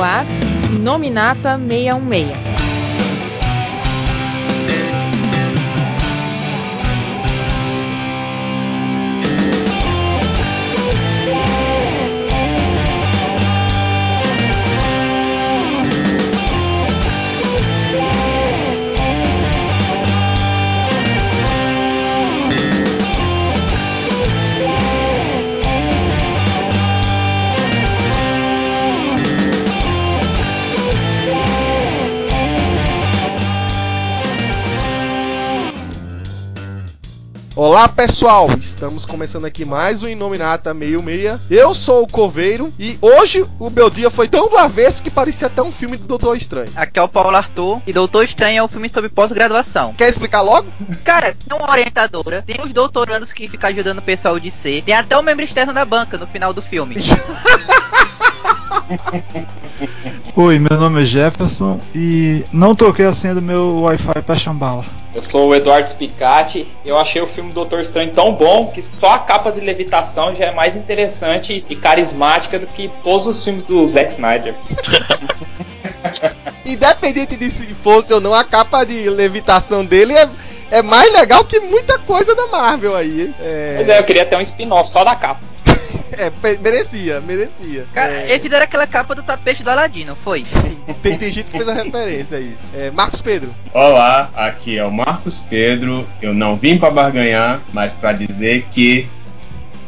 no ar Nominata 616. Olá pessoal, estamos começando aqui mais um Inominata 66. Eu sou o Coveiro e hoje o meu dia foi tão do avesso que parecia até um filme do Doutor Estranho. Aqui é o Paulo Arthur e Doutor Estranho é um filme sobre pós-graduação. Quer explicar logo? Cara, tem uma orientadora, tem os doutorandos que ficam ajudando o pessoal de ser, tem até o membro externo da banca no final do filme. Oi, meu nome é Jefferson e não troquei a senha do meu Wi-Fi pra Chambala. Eu sou o Eduardo Spicati. Eu achei o filme Doutor Estranho tão bom que só a capa de levitação já é mais interessante e carismática do que todos os filmes do Zack Snyder. Independente de se fosse ou não, a capa de levitação dele é, é mais legal que muita coisa da Marvel aí. É... Pois é, eu queria ter um spin-off só da capa. É, merecia, merecia. Cara, é... eles fizeram aquela capa do tapete do Aladino, foi? tem, tem gente que fez a referência a isso. É, Marcos Pedro. Olá, aqui é o Marcos Pedro. Eu não vim para barganhar, mas para dizer que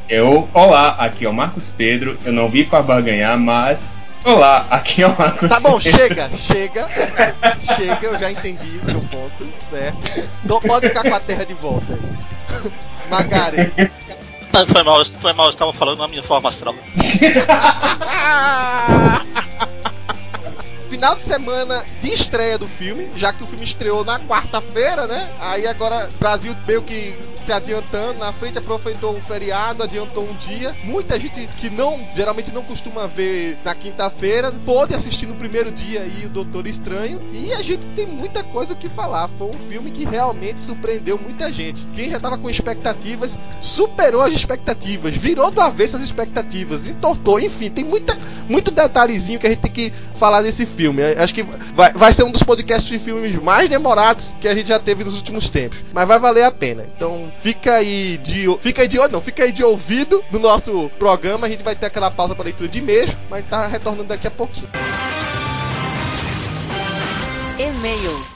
eu. Olá, aqui é o Marcos Pedro. Eu não vim para barganhar, mas Olá, aqui é o Marcos. Tá bom, chega, chega. chega, eu já entendi o seu ponto, certo? Então pode ficar com a terra de volta aí. Magari. Foi mal, foi mal, eu estava falando na minha forma astral. final de semana de estreia do filme, já que o filme estreou na quarta-feira, né? Aí agora Brasil meio que se adiantando, na frente aproveitou um feriado, adiantou um dia. Muita gente que não, geralmente não costuma ver na quinta-feira, pôde assistir no primeiro dia aí o Doutor Estranho. E a gente tem muita coisa o que falar. Foi um filme que realmente surpreendeu muita gente. Quem já tava com expectativas, superou as expectativas, virou do avesso as expectativas, entortou, enfim, tem muita, muito detalhezinho que a gente tem que falar desse filme filme. Acho que vai, vai ser um dos podcasts de filmes mais demorados que a gente já teve nos últimos tempos. Mas vai valer a pena. Então fica aí de. Fica aí de olho, não, fica aí de ouvido no nosso programa. A gente vai ter aquela pausa para leitura de e-mails, mas tá retornando daqui a pouquinho. E-mails.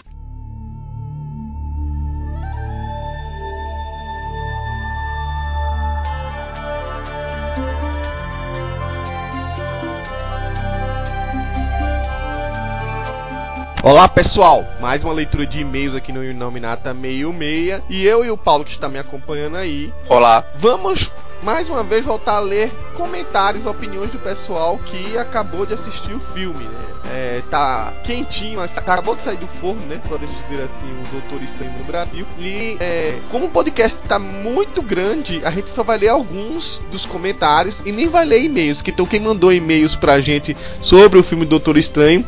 Olá pessoal, mais uma leitura de e-mails aqui no Inominata 66 e eu e o Paulo que está me acompanhando aí. Olá. Vamos mais uma vez voltar a ler comentários, opiniões do pessoal que acabou de assistir o filme, né? É, tá quentinho, acabou de sair do forno, né? Podemos dizer assim, o Doutor Estranho no Brasil. E é, como o podcast tá muito grande, a gente só vai ler alguns dos comentários e nem vai ler e-mails. Então quem mandou e-mails pra gente sobre o filme Doutor Estranho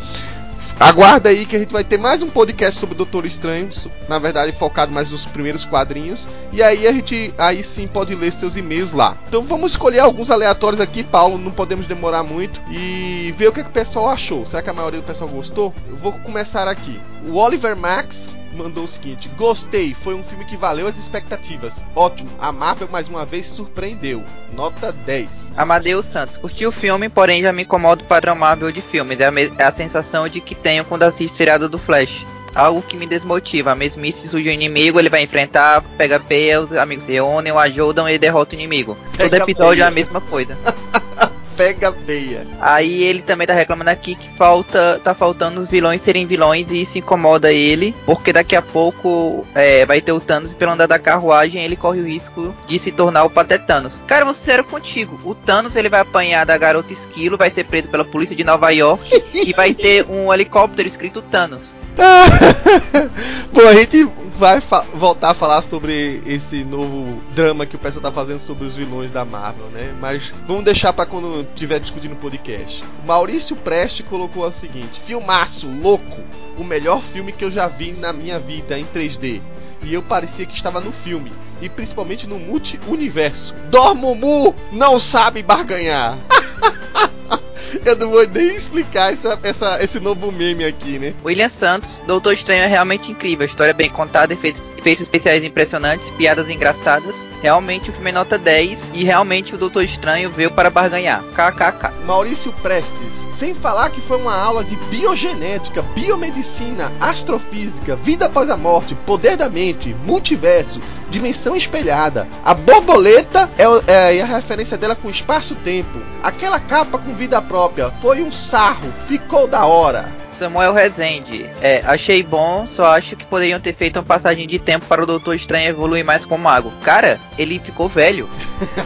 Aguarda aí que a gente vai ter mais um podcast sobre o Doutor Estranho, na verdade focado mais nos primeiros quadrinhos, e aí a gente aí sim pode ler seus e-mails lá. Então vamos escolher alguns aleatórios aqui, Paulo, não podemos demorar muito e ver o que, que o pessoal achou. Será que a maioria do pessoal gostou? Eu vou começar aqui. O Oliver Max mandou o seguinte: Gostei, foi um filme que valeu as expectativas. Ótimo, a Marvel mais uma vez surpreendeu. Nota 10. Amadeus Santos, curti o filme, porém já me incomoda o padrão Marvel de filmes. É a, é a sensação de que tenho quando assisto seriado do Flash. Algo que me desmotiva. Mesmice surge um inimigo, ele vai enfrentar, pega P, os amigos se reúnem, o ajudam e derrota o inimigo. Todo episódio é a mesma coisa. pega veia. Aí ele também tá reclamando aqui que falta, tá faltando os vilões serem vilões e isso incomoda ele, porque daqui a pouco é, vai ter o Thanos e pelo andar da carruagem ele corre o risco de se tornar o Patetanos. Cara, vou ser sério contigo, o Thanos ele vai apanhar da garota Esquilo, vai ser preso pela polícia de Nova York e vai ter um helicóptero escrito Thanos. Pô, a gente vai voltar a falar sobre esse novo drama que o pessoal tá fazendo sobre os vilões da Marvel, né? Mas vamos deixar para quando tiver discutindo no podcast. O Maurício Preste colocou o seguinte: Filmaço, louco! O melhor filme que eu já vi na minha vida em 3D. E eu parecia que estava no filme. E principalmente no multi-universo. Dormomu não sabe barganhar! Eu não vou nem explicar essa, essa, esse novo meme aqui, né? William Santos, Doutor Estranho é realmente incrível. História bem contada, efeitos, efeitos especiais impressionantes, piadas engraçadas. Realmente o filme é nota 10 e realmente o Doutor Estranho veio para barganhar. KKK. Maurício Prestes. Sem falar que foi uma aula de biogenética, biomedicina, astrofísica, vida após a morte, poder da mente, multiverso, dimensão espelhada. A borboleta é, é e a referência dela com espaço-tempo. Aquela capa com vida própria foi um sarro, ficou da hora. Samuel Rezende. É, achei bom, só acho que poderiam ter feito uma passagem de tempo para o Doutor Estranho evoluir mais como mago. Cara, ele ficou velho.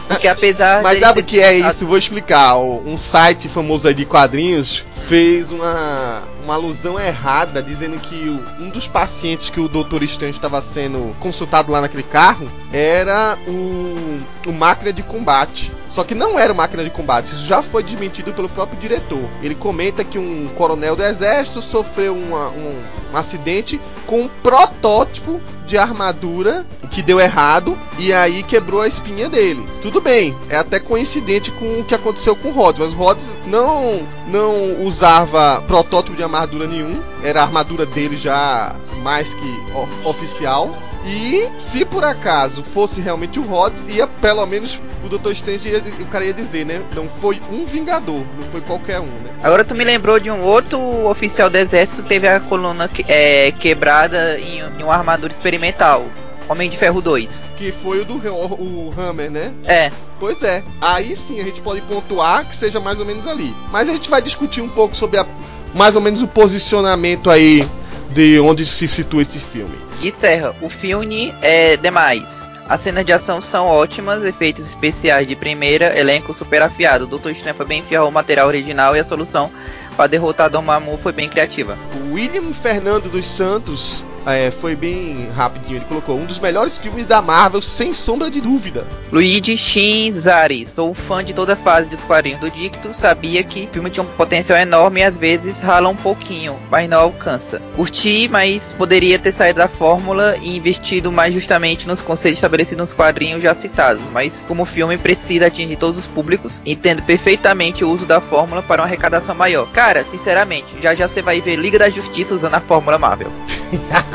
Porque apesar Mas sabe o que é isso? Vou explicar. Um site famoso aí de quadrinhos fez uma, uma alusão errada, dizendo que o- um dos pacientes que o Doutor Estranho estava sendo consultado lá naquele carro era o, o máquina de combate. Só que não era o máquina de combate, isso já foi desmentido pelo próprio diretor. Ele comenta que um coronel do exército sofreu uma- um, um acidente com um protótipo de armadura que deu errado e aí quebrou a espinha dele. Tudo bem, é até coincidente com o que aconteceu com o Rhodes, mas o Rhodes não não usava protótipo de armadura nenhum, era a armadura dele já mais que oficial. E se por acaso fosse realmente o Rhodes, ia pelo menos o Dr. Strange ia, o cara ia dizer, né? Não foi um Vingador, não foi qualquer um, né? Agora tu me lembrou de um outro oficial do exército que teve a coluna que- é, quebrada em, em uma armadura experimental. Homem de Ferro 2. Que foi o do o, o Hammer, né? É, Pois é, aí sim a gente pode pontuar que seja mais ou menos ali. Mas a gente vai discutir um pouco sobre a, mais ou menos o posicionamento aí de onde se situa esse filme. Gui Serra, o filme é demais. As cenas de ação são ótimas, efeitos especiais de primeira, elenco super afiado. O Dr. Estranho foi bem fiel ao material original e a solução para derrotar Dormammu foi bem criativa. William Fernando dos Santos é, foi bem rapidinho, ele colocou um dos melhores filmes da Marvel, sem sombra de dúvida. Luigi Shinzari, sou fã de toda a fase dos quadrinhos do Dicto, sabia que o filme tinha um potencial enorme e às vezes rala um pouquinho, mas não alcança. Curti, mas poderia ter saído da fórmula e investido mais justamente nos conceitos estabelecidos nos quadrinhos já citados, mas como o filme precisa atingir todos os públicos, entendo perfeitamente o uso da fórmula para uma arrecadação maior. Cara, sinceramente, já já você vai ver Liga da Justiça usando a fórmula Marvel.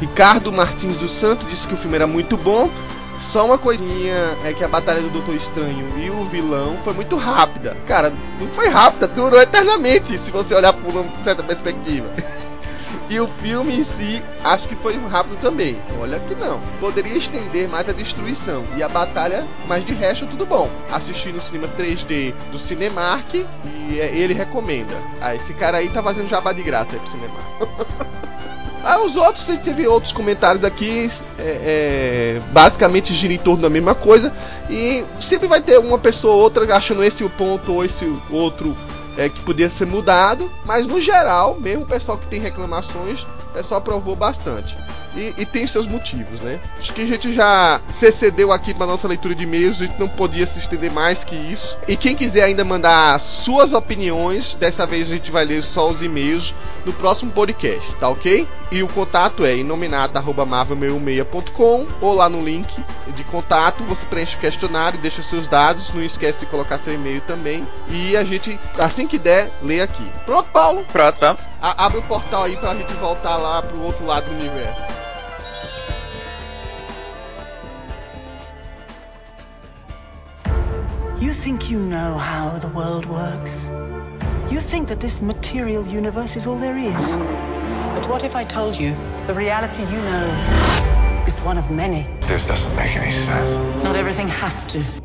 Ricardo Martins dos Santos disse que o filme era muito bom. Só uma coisinha é que a batalha do Doutor Estranho e o vilão foi muito rápida. Cara, não foi rápida, durou eternamente, se você olhar por uma certa perspectiva. E o filme em si, acho que foi rápido também. Olha que não. Poderia estender mais a destruição. E a batalha, mas de resto, tudo bom. Assisti no cinema 3D do Cinemark e é, ele recomenda. Ah, esse cara aí tá fazendo jabá de graça aí pro Cinemark. Ah, os outros, teve outros comentários aqui, é, é, basicamente gira em torno da mesma coisa. E sempre vai ter uma pessoa ou outra achando esse ponto ou esse outro é, que podia ser mudado. Mas no geral, mesmo o pessoal que tem reclamações, o pessoal aprovou bastante. E, e tem seus motivos, né? Acho que a gente já se excedeu aqui para nossa leitura de e-mails, a gente não podia se estender mais que isso. E quem quiser ainda mandar suas opiniões, dessa vez a gente vai ler só os e-mails no próximo podcast, tá ok? E o contato é inominata.marvel66.com ou lá no link de contato, você preenche o questionário, deixa seus dados, não esquece de colocar seu e-mail também. E a gente, assim que der, lê aqui. Pronto, Paulo? Pronto, vamos? A- abre o portal aí pra gente voltar lá pro outro lado do universo. You think you know how the world works? You think that this material universe is all there is? But what if I told you the reality you know is one of many? This doesn't make any sense. Not everything has to.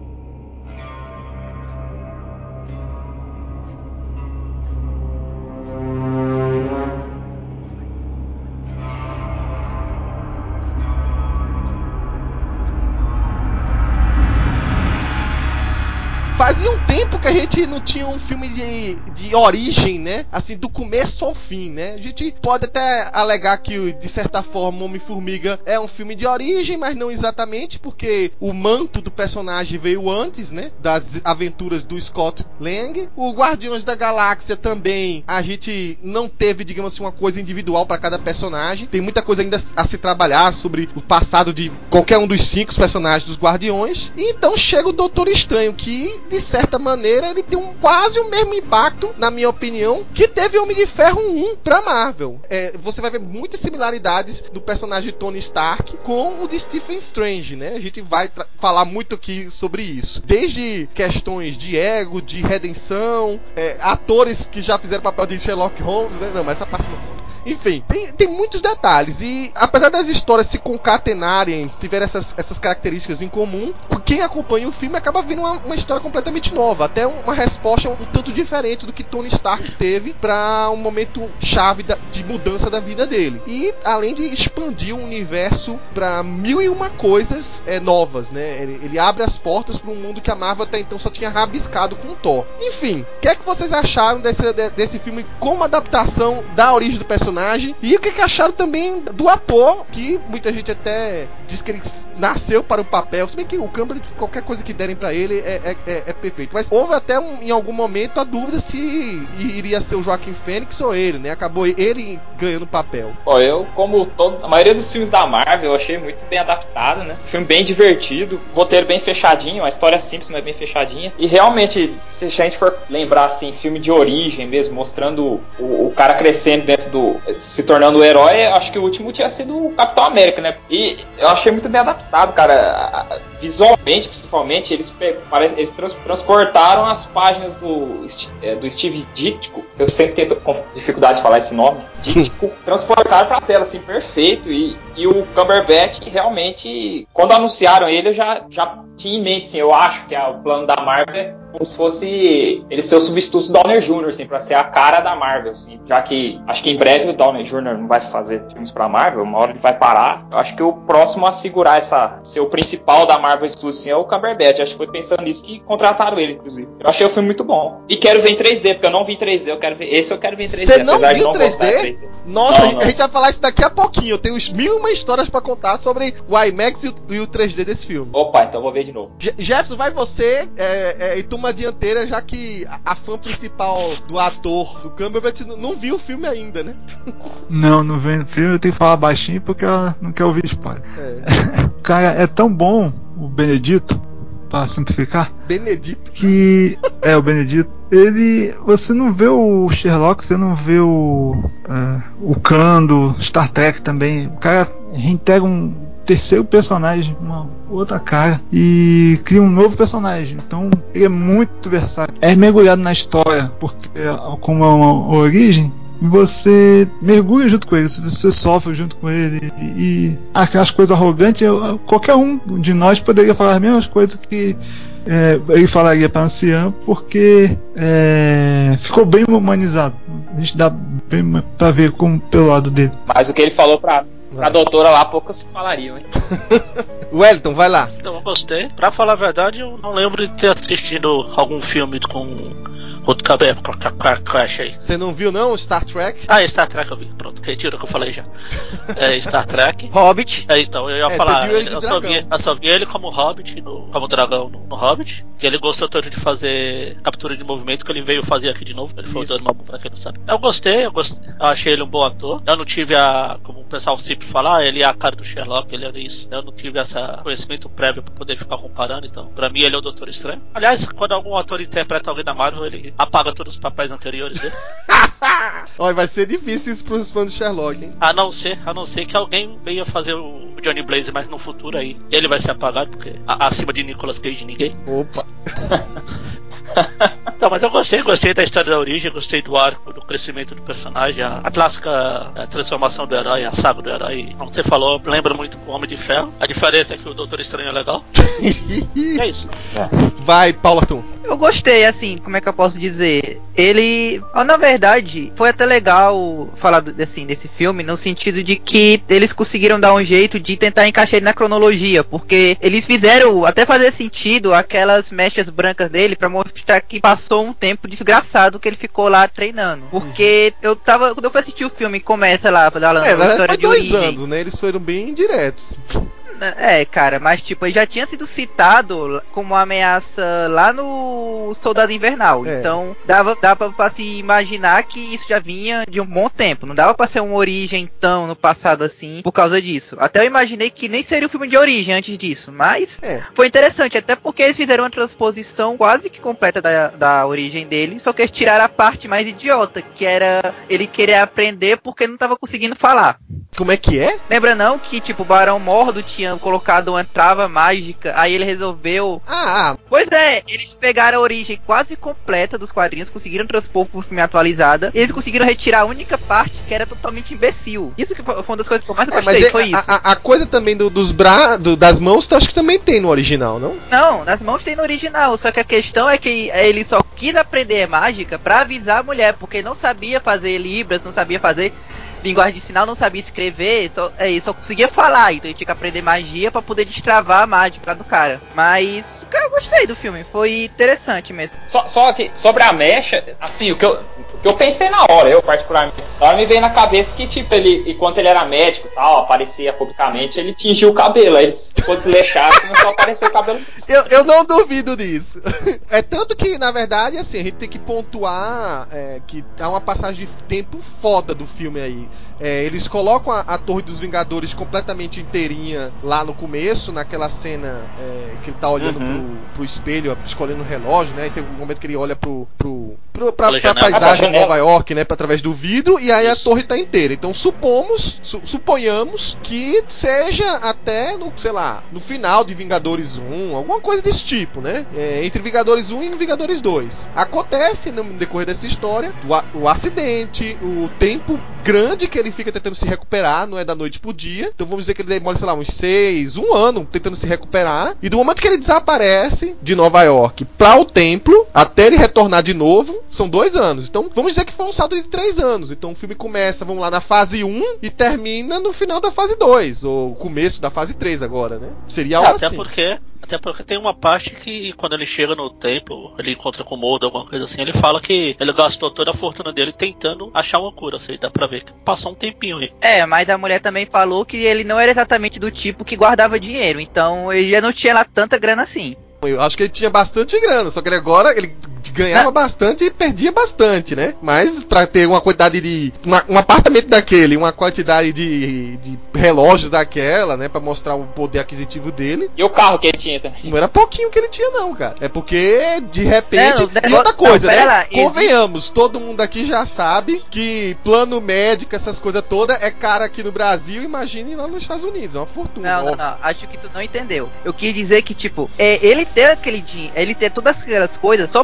Gente não tinha um filme de, de origem, né? Assim, do começo ao fim, né? A gente pode até alegar que, de certa forma, Homem-Formiga é um filme de origem, mas não exatamente, porque o manto do personagem veio antes, né? Das aventuras do Scott Lang. O Guardiões da Galáxia também, a gente não teve, digamos assim, uma coisa individual para cada personagem. Tem muita coisa ainda a se trabalhar sobre o passado de qualquer um dos cinco personagens dos Guardiões. E então chega o Doutor Estranho, que de certa maneira ele tem um, quase o mesmo impacto, na minha opinião, que teve Homem de Ferro 1 pra Marvel. É, você vai ver muitas similaridades do personagem Tony Stark com o de Stephen Strange, né? A gente vai falar muito aqui sobre isso. Desde questões de ego, de redenção, é, atores que já fizeram papel de Sherlock Holmes, né? Não, mas essa parte não conta. Enfim, tem, tem muitos detalhes. E apesar das histórias se concatenarem, tiverem essas, essas características em comum, quem acompanha o filme acaba vendo uma, uma história completamente nova. Até uma resposta um tanto diferente do que Tony Stark teve para um momento chave da, de mudança da vida dele. E além de expandir o universo para mil e uma coisas é, novas, né? Ele, ele abre as portas para um mundo que a Marvel até então só tinha rabiscado com o Thor. Enfim, o que é que vocês acharam desse, desse filme como adaptação da origem do personagem? Personagem. E o que, que acharam também do ator, que muita gente até diz que ele nasceu para o papel. Se bem que o Campbell, qualquer coisa que derem para ele é, é, é, é, perfeito. Mas houve até um, em algum momento a dúvida se iria ser o Joaquim Fênix ou ele, né? Acabou ele ganhando o papel. Ó, eu, como todo, a maioria dos filmes da Marvel, eu achei muito bem adaptado, né? Filme bem divertido, roteiro bem fechadinho, a história simples, mas bem fechadinha. E realmente, se a gente for lembrar, assim, filme de origem mesmo, mostrando o, o cara crescendo dentro do, se tornando o herói, acho que o último tinha sido o Capitão América, né? E eu achei muito bem adaptado, cara. Visualmente, principalmente, eles, parece, eles trans, transportaram as páginas do, é, do Steve Ditko, que eu sempre tenho dificuldade de falar esse nome, Ditko, transportaram pra tela, assim, perfeito. E, e o Cumberbatch, realmente, quando anunciaram ele, eu já, já tinha em mente, assim, eu acho que é o plano da Marvel é como se fosse ele ser o substituto do Downer Jr., assim, pra ser a cara da Marvel, assim. Já que acho que em breve o Downer Jr. não vai fazer filmes pra Marvel, uma hora ele vai parar. Eu acho que o próximo a segurar essa, ser o principal da Marvel Studios, assim, é o Cumberbatch. Acho que foi pensando nisso que contrataram ele, inclusive. Eu achei o filme muito bom. E quero ver em 3D, porque eu não vi em 3D, eu quero ver. Esse eu quero ver em 3D. Você não viu em 3D? 3D? Nossa, não, não. a gente vai falar isso daqui a pouquinho. Eu tenho mil uma histórias para contar sobre o IMAX e o, e o 3D desse filme. Opa, então vou ver de novo. Jefferson, vai você é, é, e toma a dianteira, já que a, a, fã principal do ator, do Cumberbatch, não viu o filme ainda, né? Não, não vem o filme, eu tenho que falar baixinho porque ela não quer ouvir spoiler. É. Cara, é tão bom o Benedito, para simplificar. Benedito. Que é o Benedito. Ele, você não vê o Sherlock, você não vê o uh, o Kando, Star Trek também. O cara reintegra um terceiro personagem, uma outra cara e cria um novo personagem. Então ele é muito versátil. É mergulhado na história, porque como é uma origem, você mergulha junto com ele, você sofre junto com ele e, e aquelas coisas arrogantes, qualquer um de nós poderia falar as mesmas coisas que é, ele falaria para anciã, porque é, ficou bem humanizado. A gente dá bem para ver como pelo lado dele. Mas o que ele falou para Vai. A doutora lá, poucas falariam, hein? Wellington, vai lá. Então, eu gostei. Pra falar a verdade, eu não lembro de ter assistido algum filme com outro cabelo caixa aí. Você não viu não Star Trek? Ah, Star Trek eu vi. Pronto, retiro o que eu falei já. é Star Trek. Hobbit. É, então, eu ia é, falar. Eu só, vi, eu só, vi, ele como Hobbit, no, como dragão no, no, Hobbit. E ele gostou tanto de fazer captura de movimento que ele veio fazer aqui de novo. Ele foi dando uma pra quem não sabe. Eu gostei, eu gostei. Eu achei ele um bom ator. Eu não tive a. Como o pessoal sempre fala, ah, ele é a cara do Sherlock, ele era isso. Eu não tive esse conhecimento prévio pra poder ficar comparando, então. Pra mim ele é o Doutor Estranho. Aliás, quando algum ator interpreta alguém da Marvel, ele apaga todos os papéis anteriores dele. Olha, vai ser difícil isso pros fãs do Sherlock, hein? A não ser, a não ser que alguém venha fazer o Johnny Blaze mais no futuro aí. Ele vai ser apagado, porque acima de Nicolas Cage ninguém. Opa! Não, mas eu gostei, gostei da história da origem, gostei do arco, do crescimento do personagem, a, a clássica a transformação do herói, a saga do herói. Como você falou, lembra muito o Homem de Ferro. A diferença é que o Doutor Estranho é legal. é isso. É. Vai, Paula Tum. Eu gostei, assim, como é que eu posso dizer? Ele, na verdade, foi até legal falar assim, desse filme, no sentido de que eles conseguiram dar um jeito de tentar encaixar ele na cronologia, porque eles fizeram até fazer sentido aquelas mechas brancas dele para mostrar que passou um tempo desgraçado que ele ficou lá treinando. Porque eu tava, quando eu fui assistir o filme, começa lá falando é, a história de dois origem. anos, né? Eles foram bem diretos. É, cara, mas tipo, ele já tinha sido citado como uma ameaça lá no Soldado Invernal. É. Então, dava, dava pra se imaginar que isso já vinha de um bom tempo. Não dava pra ser uma origem tão no passado assim por causa disso. Até eu imaginei que nem seria o filme de origem antes disso. Mas É. foi interessante, até porque eles fizeram uma transposição quase que completa da, da origem dele. Só que eles tiraram a parte mais idiota, que era ele querer aprender porque não tava conseguindo falar. Como é que é? Lembra não que, tipo, o Barão Mordo tinha colocado uma trava mágica, aí ele resolveu. Ah, ah, Pois é, eles pegaram a origem quase completa dos quadrinhos, conseguiram transpor pro filme atualizada, e eles conseguiram retirar a única parte que era totalmente imbecil. Isso que foi uma das coisas que eu mais é, gostei, mas é- foi a, isso. a- a coisa também do- dos bra do- das mãos, acho que também tem no original, não? Não, nas mãos tem no original, só que a questão é que ele só quis aprender mágica pra avisar a mulher, porque não sabia fazer libras, não sabia fazer linguagem de sinal, não sabia escrever, só, é, só conseguia falar, então ele tinha que aprender magia pra poder destravar a mágica do cara. Mas, cara, eu gostei do filme, foi interessante mesmo. Só, só que sobre a mecha, assim, o que, eu, o que eu pensei na hora, eu particularmente, na hora me veio na cabeça que, tipo, ele, enquanto ele era médico e tal, aparecia publicamente, ele tingiu o cabelo, aí ele ficou desleixado e começou a aparecer o cabelo. Eu, eu não duvido disso. É tanto que, na verdade, assim, a gente tem que pontuar é, que há uma passagem de tempo foda do filme aí. É, eles colocam a, a Torre dos Vingadores completamente inteirinha lá no começo, naquela cena é, que ele tá olhando Uhum. pro, pro espelho, escolhendo o relógio, né? E tem um momento que ele olha pro, pro, pra, pra janela. paisagem de. Nova York, né? Através do vidro, e aí a torre tá inteira. Então supomos, su- suponhamos que seja até no, sei lá, no final de Vingadores 1, alguma coisa desse tipo, né? É, entre Vingadores 1 e Vingadores 2. Acontece no decorrer dessa história o, o acidente, o tempo grande que ele fica tentando se recuperar, não é da noite pro dia. Então vamos dizer que ele demora, sei lá, uns seis, um ano tentando se recuperar. E do momento que ele desaparece de Nova York para o templo, até ele retornar de novo, são dois anos. Então vamos dizer que foi um salto de três anos. Então o filme começa, vamos lá, na fase 1 e termina no final da fase 2, ou começo da fase 3 agora, né? Seria algo até assim. porque. Até porque tem uma parte que quando ele chega no templo, ele encontra com o Moldo, alguma coisa assim, ele fala que ele gastou toda a fortuna dele tentando achar uma cura, assim, dá pra ver que passou um tempinho aí. É, mas a mulher também falou que ele não era exatamente do tipo que guardava dinheiro, então ele já não tinha lá tanta grana assim. Eu acho que ele tinha bastante grana, só que ele agora ele ganhava bastante e perdia bastante, né? Mas pra ter uma quantidade de. uma- um apartamento daquele, uma quantidade de, de relógios daquela, né? Pra mostrar o poder aquisitivo dele, E o carro que ele tinha também. não era pouquinho que ele tinha, não, cara. É porque, de repente. Não, e outra coisa, não, né? lá, existe- Convenhamos, todo mundo aqui já sabe que plano médico, essas coisas todas, é cara aqui no Brasil, imagine lá nos Estados Unidos. É uma fortuna. Não, não, óbvio. não. Acho que tu não entendeu. Eu quis dizer que, tipo, é, ele ter aquele dinheiro, ele ter todas aquelas coisas, só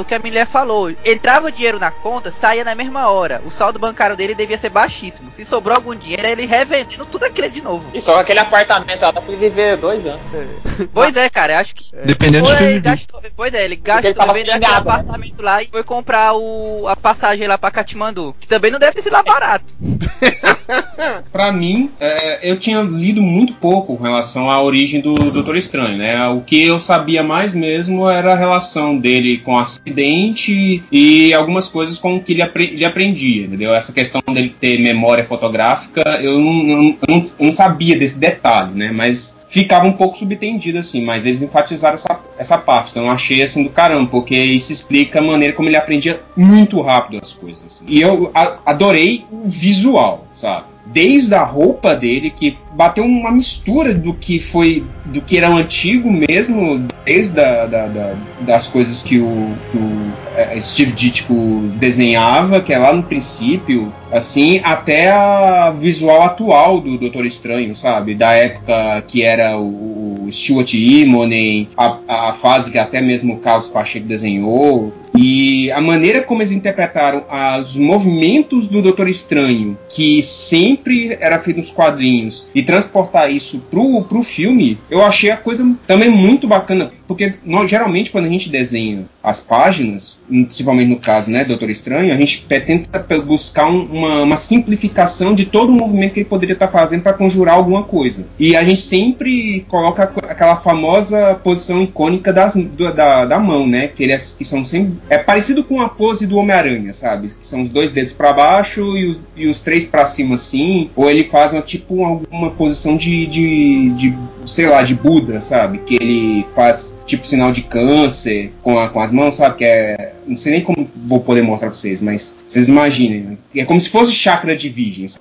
o que a mulher falou. Entrava o dinheiro na conta, saía na mesma hora. O saldo bancário dele devia ser baixíssimo. Se sobrou algum dinheiro, ele revendendo tudo aquilo de novo. E só que aquele apartamento lá dá pra ele viver dois anos. Pois é, cara, acho que. Dependendo de Foi, ele viver. gastou, pois é, ele ele gastou, vendeu sem aquele né? apartamento lá e foi comprar o, a passagem lá pra Katmandu. Que também não deve ter sido lá barato. Pra mim, é, eu tinha lido muito pouco com relação à origem do Doutor Estranho, né? O que eu sabia mais mesmo era a relação dele com o acidente e algumas coisas com que ele, apre- ele aprendia, entendeu? Essa questão dele ter memória fotográfica, eu não, não- não- não sabia desse detalhe, né? Mas ficava um pouco subtendido, assim, mas eles enfatizaram essa, essa parte, então eu achei, assim, do caramba, porque isso explica a maneira como ele aprendia muito rápido as coisas, assim. E eu a- adorei o visual, sabe? Desde a roupa dele, que bateu uma mistura do que foi, do que era o antigo mesmo, desde a, da, da- das coisas que o, que o eh, Steve Ditko desenhava, que é lá no princípio, assim, até a visual atual do Doutor Estranho, sabe? Da época que era o, o Stuart Immonen, a, a fase que até mesmo o Carlos Pacheco desenhou, e a maneira como eles interpretaram os movimentos do Doutor Estranho, que sempre era feito nos quadrinhos, e transportar isso pro, pro filme, eu achei a coisa também muito bacana. Porque nós, geralmente quando a gente desenha as páginas, principalmente no caso, né, Doutor Estranho, a gente tenta buscar um, uma, uma, simplificação de todo o movimento que ele poderia estar fazendo para conjurar alguma coisa. E a gente sempre coloca aquela famosa posição icônica das, da, da mão, né, que, ele é, que são sempre é parecido com a pose do Homem-Aranha, sabe? Que são os dois dedos para baixo e os, e os três para cima assim, ou ele faz uma tipo alguma posição de, de, de sei lá, de Buda, sabe? Que ele faz tipo sinal de câncer com, a, com as mãos, sabe? Que é. Não sei nem como vou poder mostrar pra vocês, mas vocês imaginem. Né? É como se fosse chakra de virgens.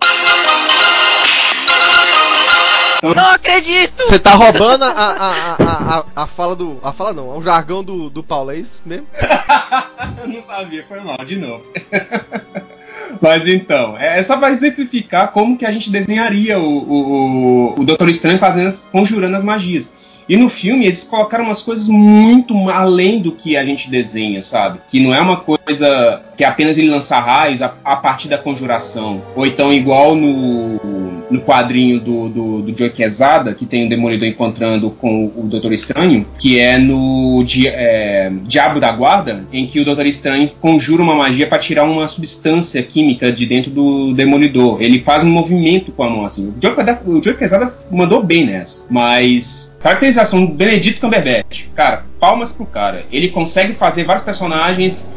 Então, não acredito! Você tá roubando a, a, a, a, a, fala do. A fala não, o jargão do, do Paulo, é isso mesmo? Eu não sabia, foi mal, de novo. Mas então, é, é só para exemplificar como que a gente desenharia o, o, o Doutor Estranho fazendo, conjurando as magias. E no filme eles colocaram umas coisas muito além do que a gente desenha, sabe? Que não é uma coisa que é apenas ele lançar raios a, a partir da conjuração. Ou então igual no, no quadrinho do, do, do Joe Quesada, que tem o Demolidor encontrando com o Doutor Estranho, que é no di, é, Diabo da Guarda, em que o Doutor Estranho conjura uma magia para tirar uma substância química de dentro do Demolidor. Ele faz um movimento com a mão assim. O Joe, Quesada mandou bem nessa, mas Caracterização do Benedito Cumberbatch. Cara, palmas pro cara. Ele consegue fazer vários personagens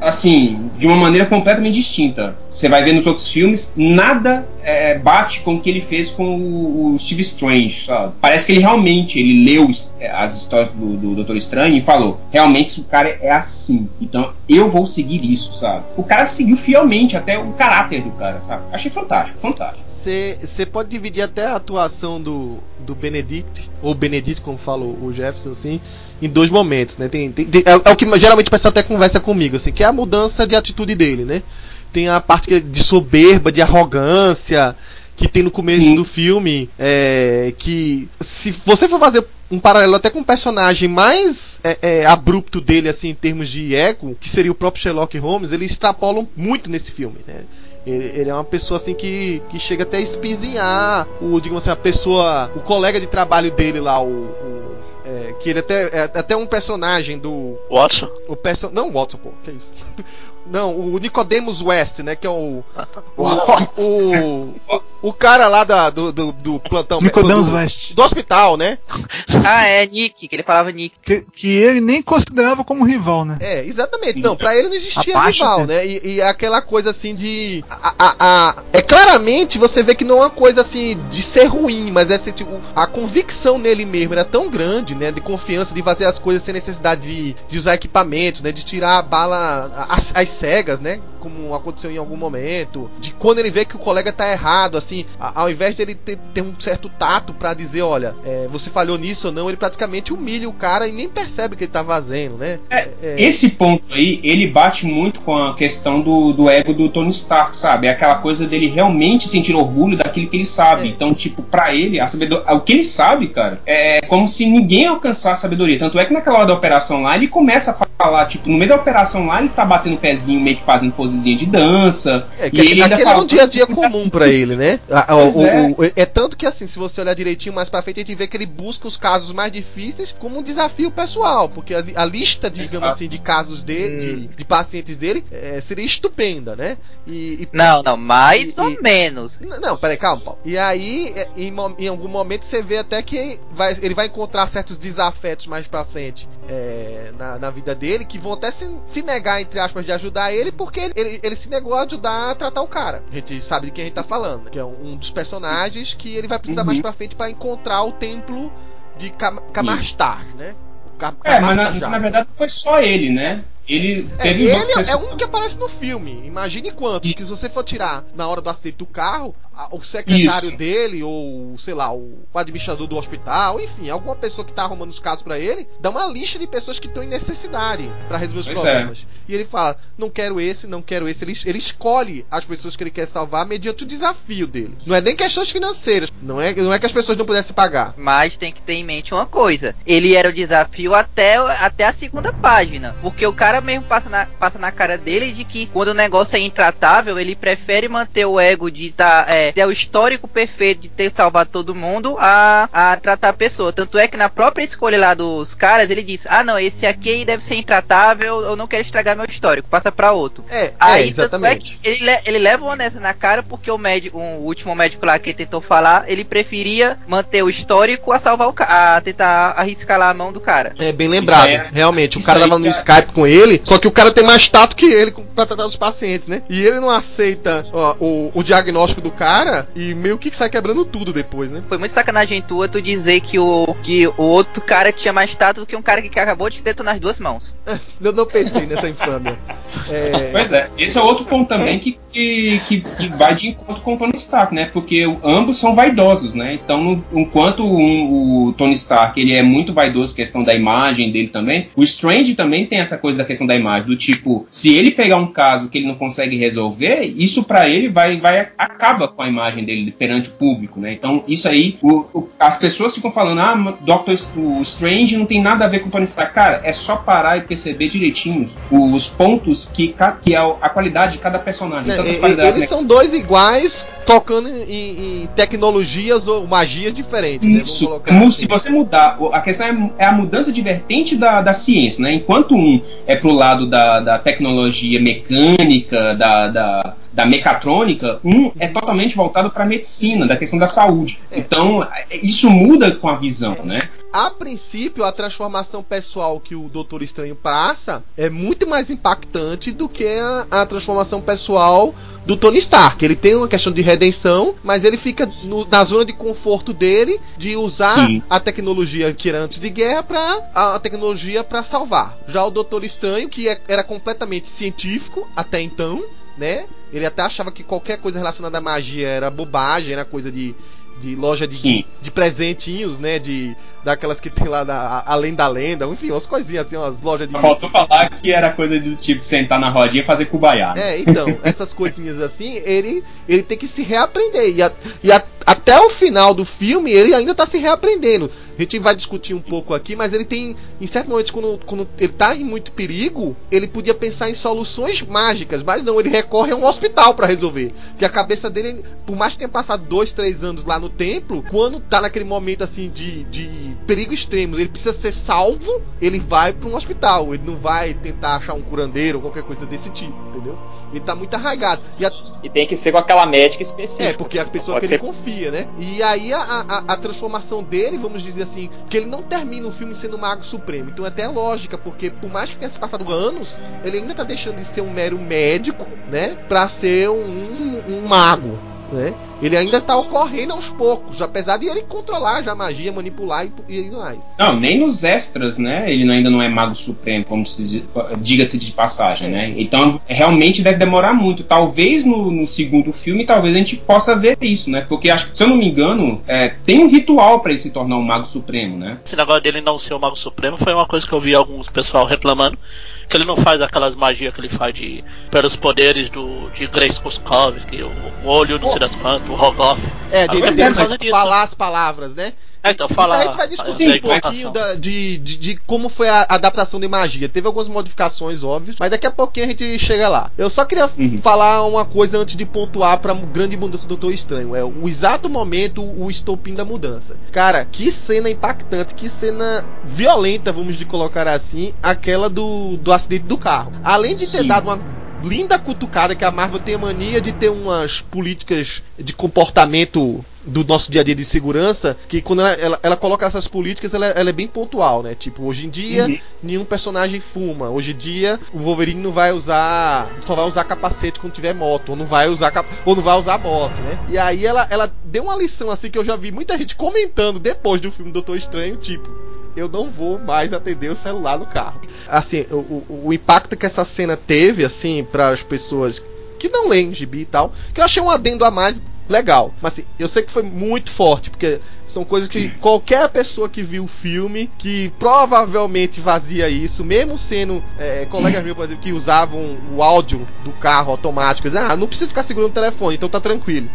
assim, de uma maneira completamente distinta. Você vai ver nos outros filmes, nada é, bate com o que ele fez com o, o Steve Strange. Sabe? Parece que ele realmente ele leu é, as histórias do, do Doutor Estranho e falou: realmente o cara é assim, então eu vou seguir isso, sabe? O cara seguiu fielmente até o caráter do cara, sabe? Achei fantástico, fantástico. Você pode dividir até a atuação do, do Benedict, ou Benedito, como fala o Jefferson, assim, em dois momentos, né? Tem, tem, tem é, é, o que geralmente o pessoal até conversa comigo, assim, que é a mudança de atitude dele, né? Tem a parte de soberba, de arrogância, que tem no começo Sim. do filme, é, que se você for fazer um paralelo até com o personagem mais é, é, abrupto dele, assim, em termos de ego, que seria o próprio Sherlock Holmes, eles extrapolam muito nesse filme, né? Ele, ele, é uma pessoa assim que, que chega até a espizinhar o, digamos assim, a pessoa, o colega de trabalho dele lá, o, o é, que ele até é até um personagem do Watson. O perso não Watson, pô, que é isso? Não, o Nicodemus West, né? Que é o. O, o, o, cara lá da, do, do, do plantão. Nicodemus West. Do hospital, né? Ah, é, Nick, que ele falava Nick. Que, que ele nem considerava como rival, né? É, exatamente. Não, pra ele não existia rival, né? E, e, aquela coisa assim de. A, a, a, é claramente você vê que não é uma coisa assim de ser ruim, mas é tipo, a convicção nele mesmo era tão grande, né? De confiança, de fazer as coisas sem necessidade de, de usar equipamentos, né? De tirar a bala. as, as cegas, né? Como aconteceu em algum momento. De quando ele vê que o colega tá errado, assim, ao invés de ele ter, ter um certo tato para dizer, olha, é, você falhou nisso ou não, ele praticamente humilha o cara e nem percebe que ele tá fazendo, né? É, é... Esse ponto aí, ele bate muito com a questão do, do ego do Tony Stark, sabe? É aquela coisa dele realmente sentir orgulho daquilo que ele sabe. É. Então, tipo, para ele, a sabedoria, o que ele sabe, cara, é como se ninguém alcançasse a sabedoria. Tanto é que naquela hora da operação lá, ele começa a falar, tipo, no meio da operação lá, ele tá batendo o pezinho meio que fazendo posezinha de dança. É, que, e ele ainda fala, é um dia a dia comum para ele, né? O, é. O, é. tanto que assim, se você olhar direitinho mais pra frente, a gente vê que ele busca os casos mais difíceis como um desafio pessoal, porque a, a lista, digamos Exato. assim, de casos de, hum. de, de, pacientes dele é, seria estupenda, né? E, e não, não, mais e, ou e, menos. Não, peraí, calma, Paulo. E aí, é, em, em algum momento, você vê até que vai, ele vai encontrar certos desafetos mais pra frente é, na, na, vida dele que vão até se, se, negar, entre aspas, de ajudar ele, porque ele, ele, ele, se negou a ajudar a tratar o cara. A gente sabe de quem a gente tá falando, né? que é um, um dos personagens que ele vai precisar uhum. mais pra frente para encontrar o templo de Kamastar, né? é, mas na, na, verdade foi só ele, né? Ele é, ele é um que aparece no filme. Imagine quantos. E... Que se você for tirar na hora do acidente do carro, o secretário Isso. dele, ou sei lá, o administrador do hospital, enfim, alguma pessoa que tá arrumando os casos para ele, dá uma lista de pessoas que estão em necessidade para resolver os pois é. problemas. É. E ele fala: não quero esse, não quero esse. Ele, ele escolhe as pessoas que ele quer salvar mediante o desafio dele. Não é nem questões financeiras. Não é, não é que as pessoas não pudessem pagar. Mas tem que ter em mente uma coisa: ele era o desafio até, até a segunda página. Porque o cara cara mesmo passa na, passa na cara dele de que quando o negócio é intratável, ele prefere manter o ego de tá, é, ter o histórico perfeito de ter salvado todo mundo a, a tratar a pessoa. Tanto é que na própria escolha lá dos caras, ele diz: Ah, não, esse aqui deve ser intratável, eu não quero estragar meu histórico, passa pra outro. É, Aí, é exatamente. tanto é que ele, ele leva uma nessa na cara porque o médico, o último médico lá que tentou falar, ele preferia manter o histórico a salvar o cara, a tentar arriscar lá a mão do cara. É bem lembrado, é- realmente. O cara tava no. Skype com ele, só que o cara tem mais tato que ele pra tratar dos pacientes, né? E ele não aceita ó, o, o diagnóstico do cara e meio que sai quebrando tudo depois, né? Foi muito sacanagem tua tu dizer que o, que o outro cara tinha mais tato do que um cara que acabou de detonar as duas mãos. Eu não pensei nessa infâmia. É, Pois é, esse é outro ponto também que, que, que, que vai de encontro com o Tony Stark, né? Porque ambos são vaidosos, né? Então, no- enquanto um- o Tony Stark ele é muito vaidoso, questão da imagem dele também, o Strange também tem essa coisa da questão da imagem, do tipo, se ele pegar um caso que ele não consegue resolver, isso pra ele vai, vai acaba com a imagem dele perante o público, né? Então, isso aí, o- o- as pessoas ficam falando, ah, Doctor o Strange não tem nada a ver com o Tony Stark. Cara, é só parar e perceber direitinho os pontos que, que é a qualidade de cada personagem. né, e- qualidades, eles né? são dois iguais, tocando em, em tecnologias ou magias diferentes, né? Isso, assim. se você mudar, a questão é, é a mudança de vertente da, da ciência, né? Enquanto um é pro lado da, da tecnologia mecânica, da, da, da mecatrônica, um é totalmente voltado para a medicina, da questão da saúde. É. Então, isso muda com a visão, né? A princípio, a transformação pessoal que o Doutor Estranho passa é muito mais impactante do que a, a transformação pessoal do Tony Stark. Ele tem uma questão de redenção, mas ele fica no- na zona de conforto dele de usar Sim. a tecnologia que era antes de guerra para a, a tecnologia para salvar. Já o Doutor Estranho, que é- era completamente científico até então, né? Ele até achava que qualquer coisa relacionada à magia era bobagem, era coisa de, de loja de, Sim. de presentinhos, né? De daquelas que tem lá da, além da lenda, enfim, umas coisinhas assim, umas lojas de faltou falar que era coisa do tipo sentar na rodinha e fazer cubaiá. né? É, então, essas coisinhas assim, ele ele tem que se reaprender. E, a- e a- até o final do filme, ele ainda tá se reaprendendo. A gente vai discutir um pouco aqui, mas ele tem, em certos momentos, quando, quando ele tá em muito perigo, ele podia pensar em soluções mágicas, mas não, ele recorre a um hospital pra resolver. Que a cabeça dele, por mais que tenha passado dois, três anos lá no templo, quando tá naquele momento assim de, de perigo extremo, ele precisa ser salvo, ele vai pra um hospital. Ele não vai tentar achar um curandeiro ou qualquer coisa desse tipo, entendeu? Ele tá muito arraigado. E a- E tem que ser com aquela médica específica. é, porque a Não pessoa que pode ele ser confia, né? E aí a, a, a transformação dele, vamos dizer assim, que ele não termina o filme sendo Mago Supremo. Então é até lógica, porque por mais que tenha se passado anos, ele ainda tá deixando de ser um mero médico, né? Pra ser um, um, um mago, né? Ele ainda tá ocorrendo aos poucos, apesar de ele controlar já a magia, manipular e, e mais. Não, nem nos extras, né? Ele ainda não é mago supremo, como se diz- diga-se de passagem, É. né? Então, realmente deve demorar muito. Talvez no, no segundo filme, talvez a gente possa ver isso, né? Porque, acho, que, se eu não me engano, é, tem um ritual para ele se tornar um mago supremo, né? Esse negócio dele não ser o Mago Supremo foi uma coisa que eu vi alguns pessoal reclamando. Que ele não faz aquelas magias que ele faz de pelos poderes do, de Grace Kuskovski, o, o olho, não sei das quantas, o Rogoff. É, de, Agora de é falar as palavras, né? É, então Isso fala. aí a gente vai discutir um pouquinho da- de, de, de como foi a adaptação de magia. Teve algumas modificações, óbvias, mas daqui a pouquinho a gente chega lá. Eu só queria Uhum. falar uma coisa antes de pontuar pra grande mudança do Doutor Estranho. É o exato momento, o estopim da mudança. Cara, que cena impactante, que cena violenta, vamos de colocar assim, aquela do, do acidente do carro. Além de ter Sim. dado uma linda cutucada que a Marvel tem a mania de ter umas políticas de comportamento do nosso dia a dia de segurança, que quando ela, ela, ela coloca essas políticas, ela, ela é bem pontual, né? Tipo, hoje em dia, Uhum. nenhum personagem fuma. Hoje em dia, o Wolverine não vai usar. Só vai usar capacete quando tiver moto. Ou não vai usar cap- ou não vai usar moto, né? E aí ela, ela deu uma lição assim que eu já vi muita gente comentando depois do filme Doutor Estranho, tipo. Eu não vou mais atender o celular no carro. Assim, o, o, o impacto que essa cena teve, assim, para as pessoas que não leem gibi e tal, que eu achei um adendo a mais legal. Mas assim, eu sei que foi muito forte, porque São coisas que qualquer pessoa que viu o filme, que provavelmente fazia isso, mesmo sendo é, colegas meus, por exemplo, que usavam o áudio do carro automático, dizem, ah, não precisa ficar segurando o telefone, então tá tranquilo.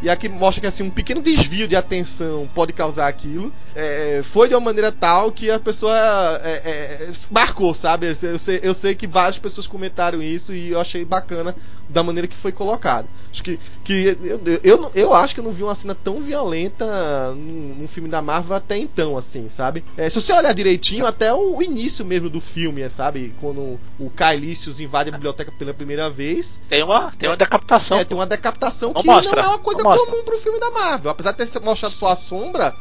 E aqui mostra que assim um pequeno desvio de atenção pode causar aquilo. É, foi de uma maneira tal que a pessoa é, é, marcou, sabe? Eu sei, eu sei que várias pessoas comentaram isso e eu achei bacana da maneira que foi colocado. Acho que, que eu, eu, eu acho que eu não vi uma cena tão violenta num, num filme da Marvel até então, assim, sabe? É, se você olhar direitinho, até o, início mesmo do filme, sabe? Quando o Caelicius invade a biblioteca pela primeira vez. Tem uma, tem uma decapitação. É, tem uma decapitação que mostra, não é uma coisa comum pro filme da Marvel. Apesar de ter mostrado só a sombra,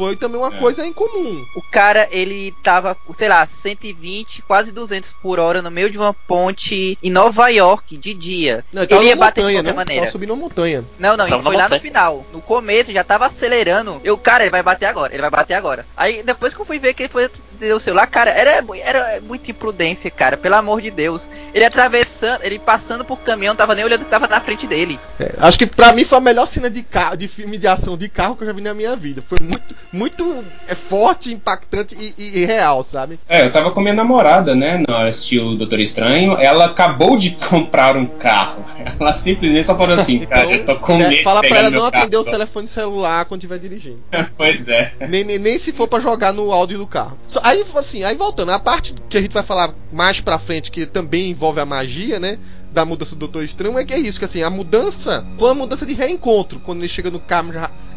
foi também uma é. coisa incomum. O cara, ele tava, sei lá, 120, quase 200 por hora no meio de uma ponte em Nova York, de dia. Não, ele, ele ia bater montanha, de qualquer né? maneira. Tava subindo uma montanha. Não, não, isso foi lá no final. No começo, já tava acelerando. Eu, cara, ele vai bater agora, ele vai bater agora. Aí, depois que eu fui ver que ele foi deu o celular, cara, era, era muita imprudência, cara, pelo amor de Deus. Ele atravessando, ele passando por caminhão, tava nem olhando que tava na frente dele. É, acho que pra mim foi a melhor cena de carro, de filme de ação de carro que eu já vi na minha vida. Foi muito, muito é, forte, impactante e, e, e real, sabe? É, eu tava com minha namorada, né, no estilo Doutor Estranho. Ela acabou de comprar um carro. Ela simplesmente só falou assim, cara, então, eu tô com medo. Fala pra ela não atender o telefone celular quando estiver dirigindo. pois é. Nem, nem, nem, se for para jogar no áudio do carro. Aí, assim, aí voltando, a parte que a gente vai falar mais pra frente, que também envolve a magia, né? da mudança do Doutor Estranho é que é isso, que assim, a mudança foi uma mudança de reencontro, quando ele chega no Car,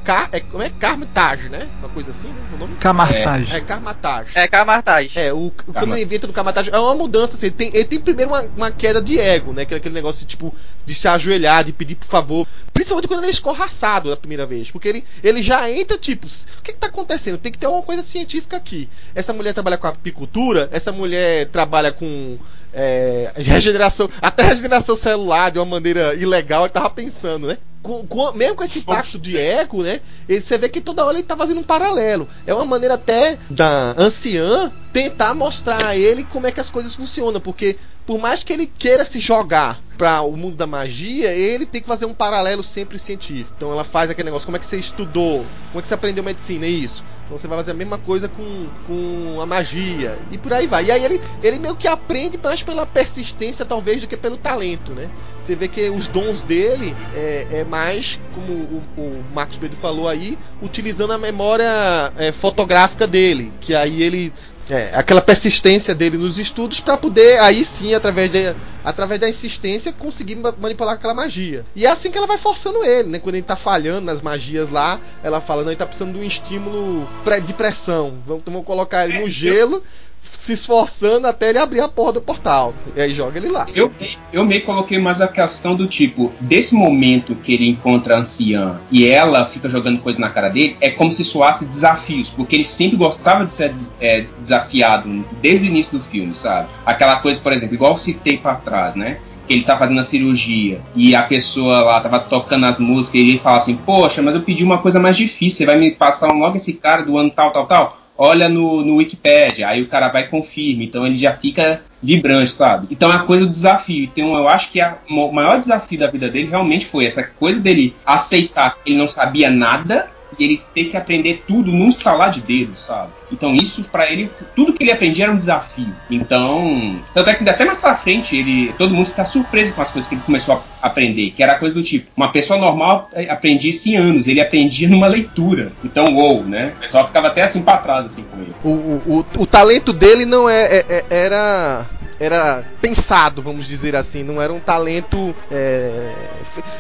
Car é, como é? Carmitage, né? Uma coisa assim, né? O nome? Camartage. É, é Carmatage. É Carmatage. É, o, quando ele inventa no Carmatage, é uma mudança, assim, ele tem, ele tem primeiro uma, uma queda de ego, né? Que é aquele negócio, tipo, de se ajoelhar, de pedir por favor. Principalmente quando ele é escorraçado da primeira vez. Porque ele, ele já entra, tipo, o que, que tá acontecendo? Tem que ter alguma coisa científica aqui. Essa mulher trabalha com apicultura, essa mulher trabalha com é, regeneração, até regeneração celular de uma maneira ilegal, ele tava pensando, né? Com, com, mesmo com esse impacto de ego, né? Você vê que toda hora ele tá fazendo um paralelo. É uma maneira até da anciã tentar mostrar a ele como é que as coisas funcionam, porque por mais que ele queira se jogar para o mundo da magia, ele tem que fazer um paralelo sempre científico. Então ela faz aquele negócio, como é que você estudou? Como é que você aprendeu medicina? É isso. Então você vai fazer a mesma coisa com, com a magia. E por aí vai. E aí ele, ele meio que aprende mais pela persistência, talvez, do que pelo talento, né? Você vê que os dons dele é, é mais, como o, o Marcos Pedro falou aí, utilizando a memória é, fotográfica dele. Que aí ele é, aquela persistência dele nos estudos para poder, aí sim, através, de, através da insistência, conseguir manipular aquela magia. E é assim que ela vai forçando ele, né? Quando ele tá falhando nas magias lá, ela fala, não, ele tá precisando de um estímulo de pressão. Vamos, vamos colocar ele no gelo se esforçando até ele abrir a porta do portal. E aí joga ele lá. Eu, eu meio coloquei mais a questão do tipo, desse momento que ele encontra a anciã e ela fica jogando coisa na cara dele, é como se soasse desafios, porque ele sempre gostava de ser é, desafiado desde o início do filme, sabe? Aquela coisa, por exemplo, igual eu citei pra trás, né? que ele tá fazendo a cirurgia e a pessoa lá tava tocando as músicas e ele fala assim: Poxa, mas eu pedi uma coisa mais difícil, você vai me passar logo esse cara do ano tal, tal, tal olha no, no Wikipedia, aí o cara vai e confirma, então ele já fica vibrante, sabe? Então é a coisa do desafio. Então eu acho que a, o maior desafio da vida dele realmente foi essa coisa dele aceitar que ele não sabia nada e ele ter que aprender tudo num estalar de dedos, sabe? Então isso para ele, tudo que ele aprendia era um desafio. Então, tanto é que até mais para frente ele, todo mundo fica surpreso com as coisas que ele começou a aprender, que era coisa do tipo, uma pessoa normal aprendia isso em anos, ele aprendia numa leitura. Então, uou, né? O pessoal ficava até assim para trás assim com ele. O, o, o, o talento dele não é, é, é era era pensado, vamos dizer assim, não era um talento. É...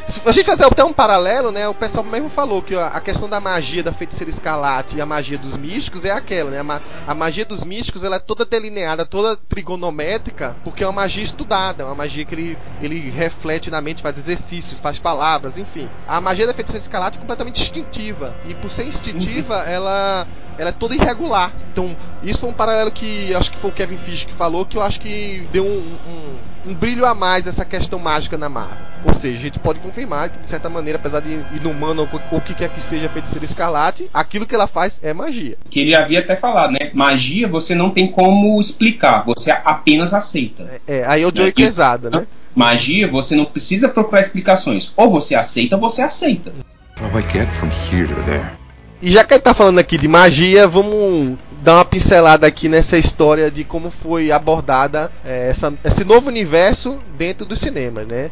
Se a gente fazer até um paralelo, né? O pessoal mesmo falou que a questão da magia da feiticeira escalate e a magia dos místicos é aquela, né? A, ma a magia dos místicos ela é toda delineada, toda trigonométrica, porque é uma magia estudada, é uma magia que ele, ele reflete na mente, faz exercícios, faz palavras, enfim. A magia da feiticeira escalate é completamente instintiva. E por ser instintiva, ela ela é toda irregular. Então, isso foi um paralelo que acho que foi o Kevin Fish que falou, que eu acho que deu um, um, um brilho a mais essa questão mágica na Marvel. Ou seja, a gente pode confirmar que, de certa maneira, apesar de inumano ou o que quer que seja feiticeira escarlate, aquilo que ela faz é magia. Que ele havia até falado, né? Magia você não tem como explicar, você apenas aceita. É, é aí é o Joey né? Quesada, né? Magia você não precisa procurar explicações. Ou você aceita ou você aceita. What do I get from here to there? E já que ele tá falando aqui de magia, vamos dar uma pincelada aqui nessa história de como foi abordada é, essa, esse novo universo dentro do cinema, né?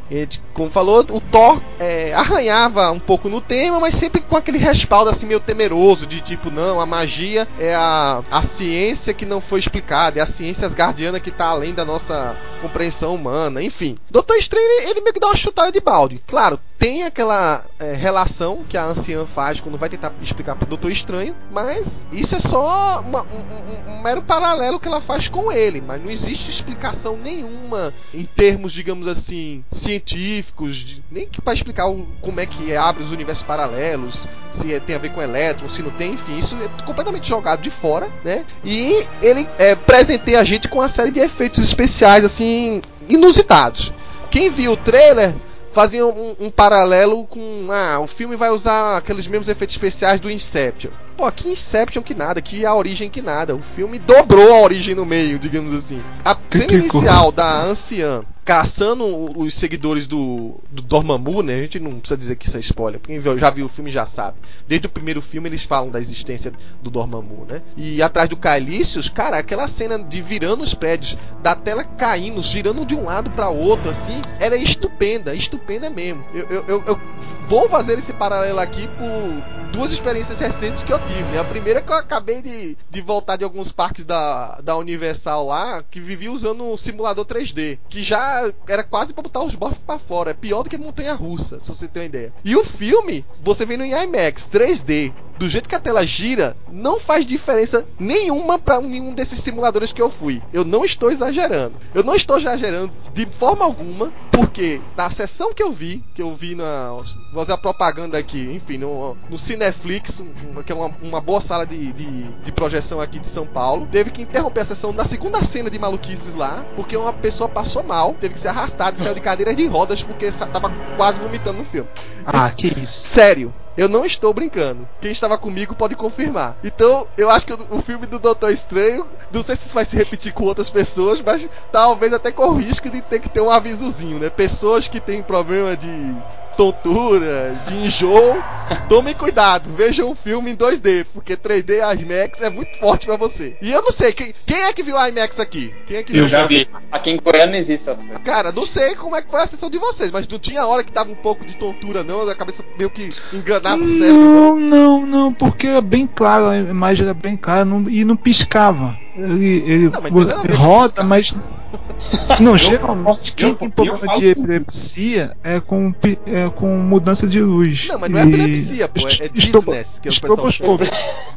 Como falou, o Thor é, arranhava um pouco no tema, mas sempre com aquele respaldo assim meio temeroso de tipo, não, a magia é a, a ciência que não foi explicada, é a ciência asgardiana que tá além da nossa compreensão humana, enfim. Doutor Estranho, ele meio que dá uma chutada de balde. Claro, tem aquela é, relação que a anciã faz quando vai tentar explicar pro Doutor Estranho, mas isso é só uma, um, um, um, mero paralelo que ela faz com ele, mas não existe explicação nenhuma em termos, digamos assim, científicos, de, nem que para explicar o, como é que abre os universos paralelos, se é, tem a ver com elétron, se não tem, enfim, isso é completamente jogado de fora, né? E ele é, presenteia a gente com uma série de efeitos especiais assim inusitados. Quem viu o trailer faziam um, um, paralelo com. Ah, o filme vai usar aqueles mesmos efeitos especiais do Inception. Pô, que Inception que nada, que a origem que nada. O filme dobrou a origem no meio, digamos assim. A cena inicial da anciã caçando os seguidores do, do Dormammu, né? A gente não precisa dizer que isso é spoiler, quem já viu o filme já sabe. Desde o primeiro filme eles falam da existência do Dormammu, né? E atrás do Caelícios, cara, aquela cena de virando os prédios, da tela caindo, girando de um lado para outro, assim, era estupenda, estupenda mesmo. Eu, eu, eu, eu vou fazer esse paralelo aqui por duas experiências recentes que eu tive. Né? A primeira é que eu acabei de, de voltar de alguns parques da, da Universal lá, que vivia usando um simulador 3D, que já era quase pra botar os bofs pra fora. É pior do que montanha russa, se você tem uma ideia. E o filme, você vendo em IMAX 3D, do jeito que a tela gira, não faz diferença nenhuma para nenhum desses simuladores que eu fui. Eu não estou exagerando. Eu não estou exagerando de forma alguma, porque na sessão que eu vi, que eu vi na. Vou fazer a propaganda aqui, enfim, no, no Cineflix, que é uma, uma boa sala de, de, de, projeção aqui de São Paulo, teve que interromper a sessão na segunda cena de maluquices lá, porque uma pessoa passou mal, teve que ser arrastada, saiu de cadeira de rodas, porque estava quase vomitando no filme. Ah, que isso. Sério. Eu não estou brincando. Quem estava comigo pode confirmar. Então, eu acho que o, filme do Doutor Estranho, não sei se isso vai se repetir com outras pessoas, mas talvez até com o risco de ter que ter um avisozinho, né? Pessoas que têm problema de tontura, de enjoo, tomem cuidado, vejam o filme em 2D, porque 3D IMAX é muito forte para você. E eu não sei, quem, quem é que viu IMAX aqui? Quem é que viu? Eu já vi. Aqui em Goiânia não existe essas coisas. Cara, não sei como é que foi a sessão de vocês, mas não tinha hora que tava um pouco de tontura, não, a cabeça meio que enganava o cérebro. Não, não, não, porque é bem claro, a imagem era bem clara não, e não piscava. Ele, ele, não, mas roda, mas não, geralmente quem tem problema de epilepsia é com, é com mudança de luz. Não, mas não é epilepsia, pô, é, é dizziness que o pessoal chama.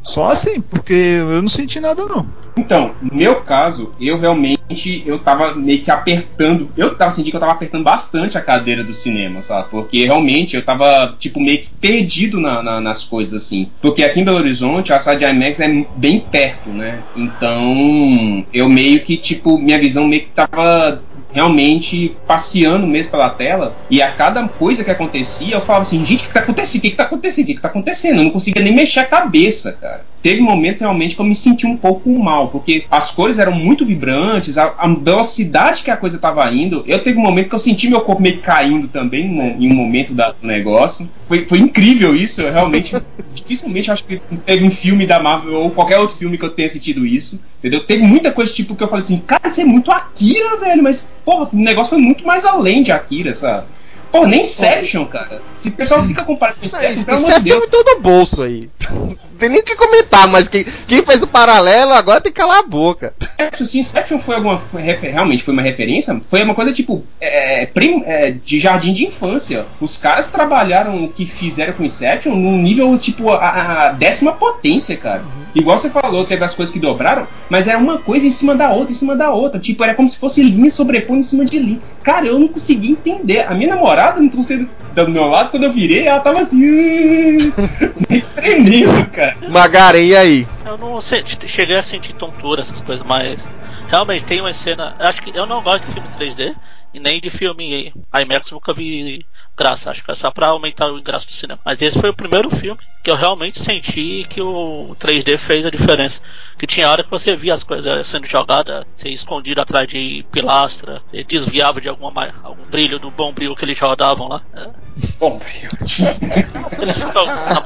Só assim, porque eu não senti nada não. Então, no meu caso, eu realmente eu tava meio que apertando, eu tava sentindo que eu tava apertando bastante a cadeira do cinema, sabe? Porque realmente eu tava, tipo, meio que perdido na, na, nas coisas, assim. Porque aqui em Belo Horizonte, a sala de IMAX é bem perto, né? Então, eu meio que, tipo, minha visão meio que tava realmente passeando mesmo pela tela e a cada coisa que acontecia eu falava assim, gente, o que tá acontecendo? O que, que tá acontecendo? O que, que tá acontecendo? Eu não conseguia nem mexer a cabeça, cara. Teve momentos realmente que eu me senti um pouco mal, porque as cores eram muito vibrantes, a, a velocidade que a coisa tava indo. Eu teve um momento que eu senti meu corpo meio caindo também, né, em um momento da, do negócio. Foi, foi incrível isso, eu realmente. dificilmente acho que teve um filme da Marvel ou qualquer outro filme que eu tenha sentido isso, entendeu? Teve muita coisa tipo que eu falei assim, cara, isso é muito Akira, velho, mas porra, o negócio foi muito mais além de Akira, sabe? Pô, nem Inception, cara. Se o pessoal fica comparando com Inception, pelo amor de Deus. é todo bolso aí. Não tem nem o que comentar, mas quem, quem fez o paralelo agora tem que calar a boca. Se Inception foi alguma. Foi, realmente foi uma referência, foi uma coisa tipo. É, prim, é, de jardim de infância. Os caras trabalharam o que fizeram com Inception num nível, tipo, a, a décima potência, cara. Uhum. Igual você falou, teve as coisas que dobraram, mas era uma coisa em cima da outra, em cima da outra. Tipo, era como se fosse linha sobrepondo em cima de linha. Cara, eu não consegui entender. A minha namorada namorada não trouxe do meu lado, quando eu virei, ela tava assim. tremendo, cara. Magaren, e aí? Eu não sei, cheguei a sentir tontura, essas coisas, mas realmente tem uma cena. Acho que eu não gosto de filme 3D e nem de filme IMAX, nunca vi graça, acho que é só pra aumentar o ingresso do cinema. Mas esse foi o primeiro filme que eu realmente senti que o 3D fez a diferença. Que tinha hora que você via as coisas sendo jogadas, você escondido atrás de pilastra, você desviava de alguma, algum brilho do bom brilho que eles rodavam lá. É. Bom brilho.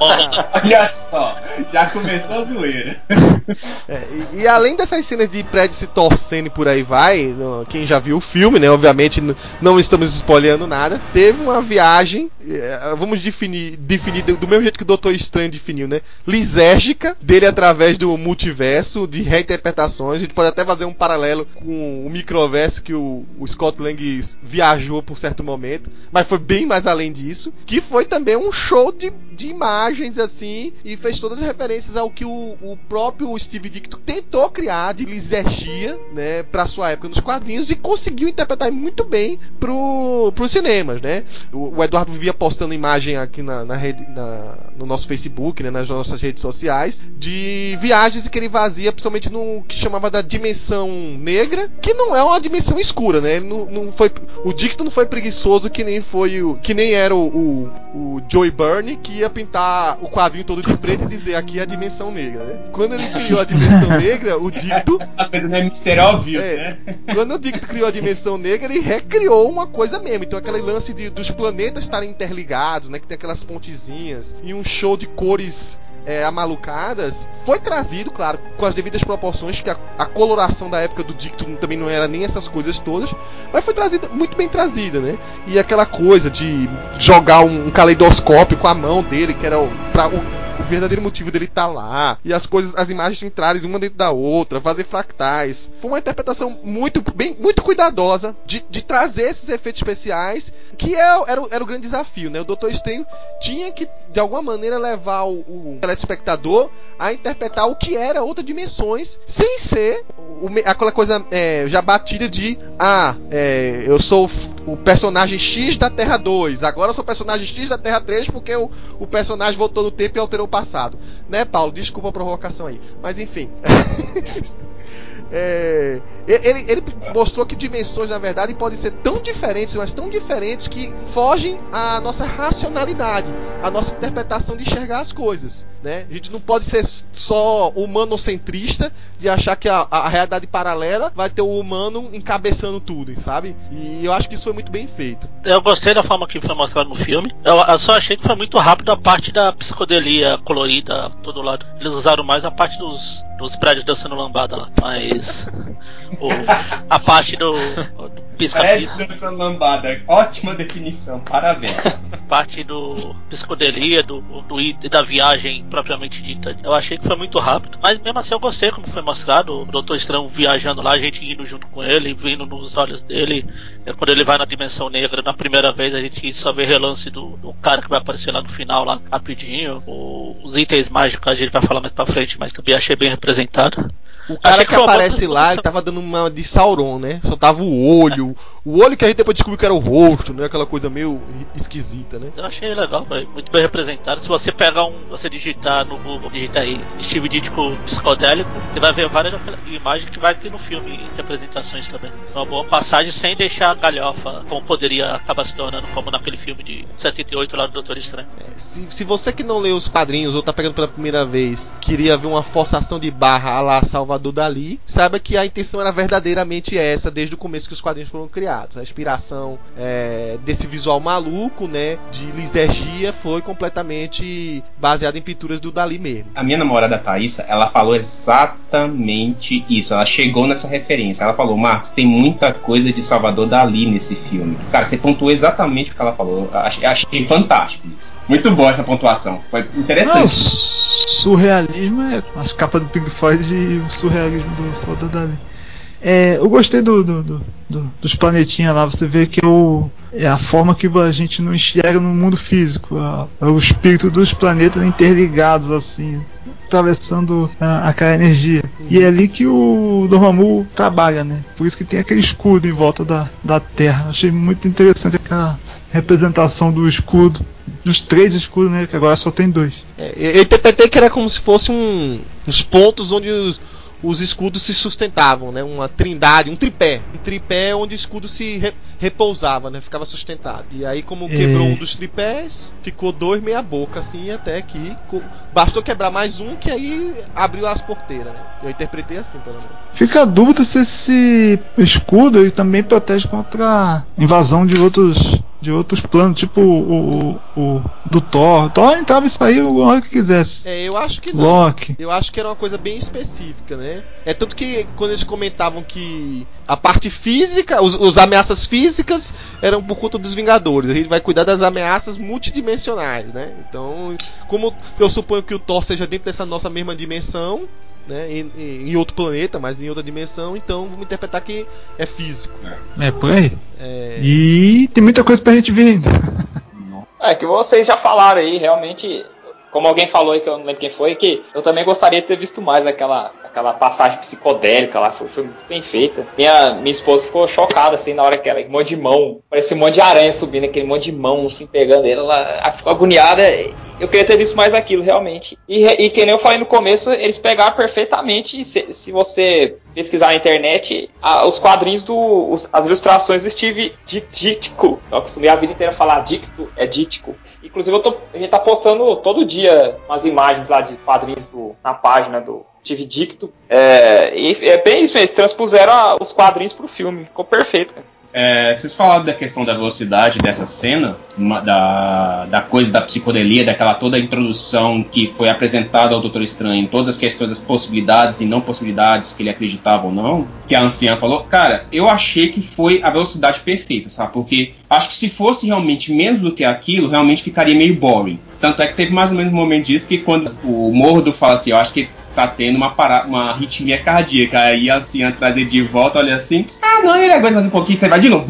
Olha só, já começou a zoeira. É, e, e, além dessas cenas de prédio se torcendo por aí vai, quem já viu o filme, né? Obviamente não estamos spoileando nada. Teve uma viagem, é, vamos definir, definir do mesmo jeito que o Doutor Estranho definiu, né? Lisérgica dele através do multiverso, de reinterpretações. A gente pode até fazer um paralelo com o microverso que o, o Scott Lang viajou por certo momento, mas foi bem mais além disso. Que foi também um show de, de imagens assim e fez todas as referências ao que o, o próprio Steve Ditko tentou criar de lisergia, né, para sua época nos quadrinhos e conseguiu interpretar muito bem pro, pros cinemas, né? O, o Eduardo vivia postando imagem aqui na, na rede, na, no nosso Facebook, né, nas nossas redes sociais, de viagens que ele fazia, principalmente no que chamava da dimensão negra, que não é uma dimensão escura, né? Ele não, não foi, o Dicto não foi preguiçoso que nem foi o, que nem era o, o, o Joey Byrne que ia pintar o quadrinho todo de preto e dizer aqui é a dimensão negra, né? Quando ele criou a dimensão negra, o Dicto. A coisa não é mistério óbvio, é, né? Quando o Dicto criou a dimensão negra, ele recriou uma coisa mesmo. Então aquele lance de, dos planetas estarem interligados, né? Que tem aquelas pontezinhas e um show de cores é, amalucadas, foi trazido, claro, com as devidas proporções, que a, a, coloração da época do Dicto também não era nem essas coisas todas, mas foi trazida, muito bem trazida, né? E aquela coisa de jogar um, um caleidoscópio com a mão dele, que era o, pra, o, o verdadeiro motivo dele estar tá lá, e as coisas, as imagens entrarem uma dentro da outra, fazer fractais. Foi uma interpretação muito, bem, muito cuidadosa de, de trazer esses efeitos especiais, que é, era, era o grande desafio, né? O Doutor Estranho tinha que, de alguma maneira, levar o, o telespectador a interpretar o que era outras dimensões, sem ser o, aquela coisa é, já batida de ah, é, eu sou o personagem X da Terra 2, agora eu sou o personagem X da Terra 3 porque o, o personagem voltou no tempo e alterou o passado. Né, Paulo? Desculpa a provocação aí. Mas enfim. É, ele, ele, mostrou que dimensões, na verdade, podem ser tão diferentes, mas tão diferentes que fogem à nossa racionalidade, à nossa interpretação de enxergar as coisas. Né? A gente não pode ser só humanocentrista de achar que a, a realidade paralela vai ter o humano encabeçando tudo, sabe? E eu acho que isso foi muito bem feito. Eu gostei da forma que foi mostrado no filme. Eu, eu só achei que foi muito rápido a parte da psicodelia colorida todo lado. Eles usaram mais a parte dos os prédios dançando lambada lá. Mas o, a parte do, do Prédio dançando lambada, ótima definição, parabéns. parte do psicodelia, do, do, da viagem propriamente dita. Eu achei que foi muito rápido, mas mesmo assim eu gostei como foi mostrado. O Doutor Estranho viajando lá, a gente indo junto com ele, vindo nos olhos dele. É, quando ele vai na dimensão negra, na primeira vez a gente só vê relance do, do cara que vai aparecer lá no final, lá rapidinho. O, os itens mágicos a gente vai falar mais pra frente, mas também achei bem representado. O cara que, que aparece lá, ele tava dando uma de Sauron, né? Só tava o olho, o olho que a gente depois descobriu que era o rosto, né? Aquela coisa meio esquisita, né? Eu achei legal, foi muito bem representado. Se você pegar um. Você digitar no Google, digitar aí Steve Ditko psicodélico, você vai ver várias imagens que vai ter no filme representações também. Uma boa passagem sem deixar a galhofa, como poderia acabar se tornando, como naquele filme de 78 lá do Doutor Estranho. É, se, se você que não leu os quadrinhos ou tá pegando pela primeira vez, queria ver uma forçação de barra a lá Salvador Dali, saiba que a intenção era verdadeiramente essa desde o começo que os quadrinhos foram criados A inspiração é, desse visual maluco, né, de lisergia, foi completamente baseada em pinturas do Dali mesmo. A minha namorada Thaisa, ela falou exatamente isso. Ela chegou nessa referência. Ela falou, Marcos, tem muita coisa de Salvador Dali nesse filme. Cara, você pontuou exatamente o que ela falou. Achei, achei fantástico isso. Muito boa essa pontuação. Foi interessante. Não, surrealismo é as capas do Pink Floyd e o surrealismo do Salvador Dali. É, eu gostei do, do, do, do, dos planetinhas lá. Você vê que é, o, é a forma que a gente não enxerga no mundo físico. É o espírito dos planetas interligados, assim, atravessando a, aquela energia. E é ali que o Dormammu trabalha, né? Por isso que tem aquele escudo em volta da, da Terra. Achei muito interessante aquela representação do escudo dos três escudos, né? Que agora só tem dois. É, eu interpretei que era como se fosse um, uns pontos onde os, os escudos se sustentavam, né? Uma trindade, um tripé. Um tripé onde o escudo se re, repousava, né? Ficava sustentado. E aí, como quebrou um dos tripés, ficou dois meia boca, assim, até que bastou quebrar mais um, que aí abriu as porteiras, né? Eu interpretei assim, pelo menos. Fica a dúvida se esse escudo ele também protege contra invasão de outros de outros planos, tipo o, o, o do Thor. Thor entrava e saía o hora que quisesse. É, eu acho que não. Loki. Eu acho que era uma coisa bem específica, né? É tanto que quando eles comentavam que a parte física, os, os ameaças físicas eram por conta dos Vingadores. A gente vai cuidar das ameaças multidimensionais, né? Então, como eu suponho que o Thor seja dentro dessa nossa mesma dimensão, né, em, em, outro planeta, mas em outra dimensão, então vamos interpretar que é físico. É, por aí. É... E tem muita coisa pra gente ver ainda. É que vocês já falaram aí, realmente, como alguém falou aí que eu não lembro quem foi, que eu também gostaria de ter visto mais aquela aquela passagem psicodélica lá, foi, foi muito bem feita. Minha, minha esposa ficou chocada, assim, na hora que ela, um monte de mão, parecia um monte de aranha subindo, aquele monte de mão, assim, pegando ela ficou agoniada. Eu queria ter visto mais aquilo, realmente. E, e que nem eu falei no começo, eles pegaram perfeitamente, se, se você pesquisar na internet, a, os quadrinhos do. Os, as ilustrações do Steve Ditko. Eu acostumei a vida inteira a falar Dicto, é Ditko. Inclusive, eu tô, a gente tá postando todo dia umas imagens lá de quadrinhos do, na página do, tive dicto. É, é bem isso mesmo, transpuseram a, os quadrinhos pro filme. Ficou perfeito, cara. É, vocês falaram da questão da velocidade dessa cena, uma, da, da coisa da psicodelia, daquela toda a introdução que foi apresentada ao Doutor Estranho, todas as questões das possibilidades e não possibilidades que ele acreditava ou não, que a anciã falou, cara, eu achei que foi a velocidade perfeita, sabe? Porque acho que se fosse realmente menos do que aquilo, realmente ficaria meio boring. Tanto é que teve mais ou menos um momento disso, que quando o Mordo fala assim, eu acho que tá tendo uma, parada, uma arritmia cardíaca. Aí assim, a trazer de volta, olha assim, ah não, ele aguenta mais um pouquinho, você vai de novo.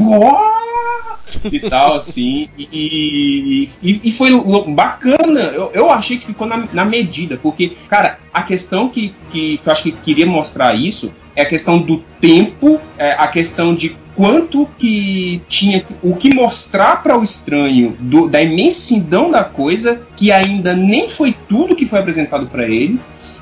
e tal, assim. E, e, e, foi bacana. Eu, eu achei que ficou na, na medida, porque, cara, a questão que, que, que, eu acho que queria mostrar isso é a questão do tempo, é a questão de quanto que tinha o que mostrar para o estranho do, da imensidão da coisa, que ainda nem foi tudo que foi apresentado para ele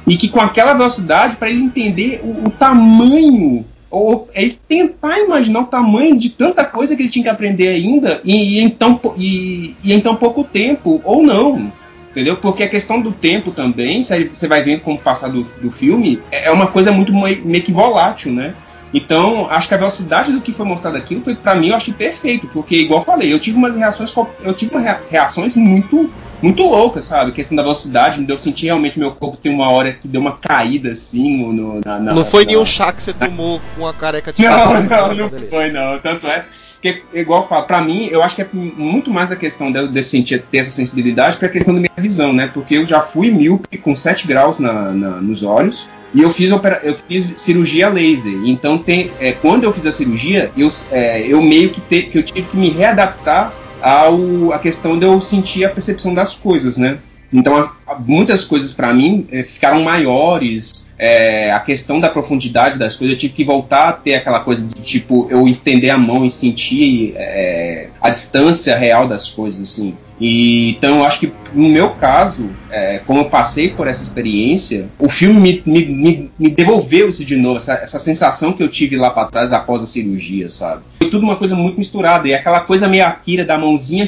e que com aquela velocidade, para ele entender o, o tamanho ou ele tentar imaginar o tamanho de tanta coisa que ele tinha que aprender ainda e, e então e, e em tão pouco tempo ou não entendeu? Porque a questão do tempo também você vai vendo com o passar do, do filme é, é uma coisa muito meio que volátil né então, acho que a velocidade do que foi mostrado aqui foi, para mim, eu achei perfeito, porque, igual eu falei, eu tive umas reações, eu tive umas reações muito, muito loucas, sabe? A questão da velocidade, me deu sentir realmente meu corpo tem uma hora que deu uma caída assim no, na, na, Não foi na, nenhum chá que você na... tomou com a careca de Não, não, não, não foi, não. Tanto é. Porque, igual eu falo, pra mim, eu acho que é muito mais a questão de, de sentir, ter essa sensibilidade que a questão da minha visão, né? Porque eu já fui míope com 7 graus na, na, nos olhos. E eu fiz, opera, eu fiz cirurgia laser. Então, tem, é, quando eu fiz a cirurgia, eu, é, eu meio que, te, eu tive que me readaptar ao a questão de eu sentir a percepção das coisas, né? Então, as, muitas coisas para mim é, ficaram maiores. É, a questão da profundidade das coisas, eu tive que voltar a ter aquela coisa de tipo eu estender a mão e sentir é, a distância real das coisas, assim. E, então eu acho que no meu caso, é, como eu passei por essa experiência, o filme me, me, me, me devolveu isso de novo, essa, essa sensação que eu tive lá para trás após a cirurgia, sabe? Foi tudo uma coisa muito misturada, e aquela coisa meio Akira da mãozinha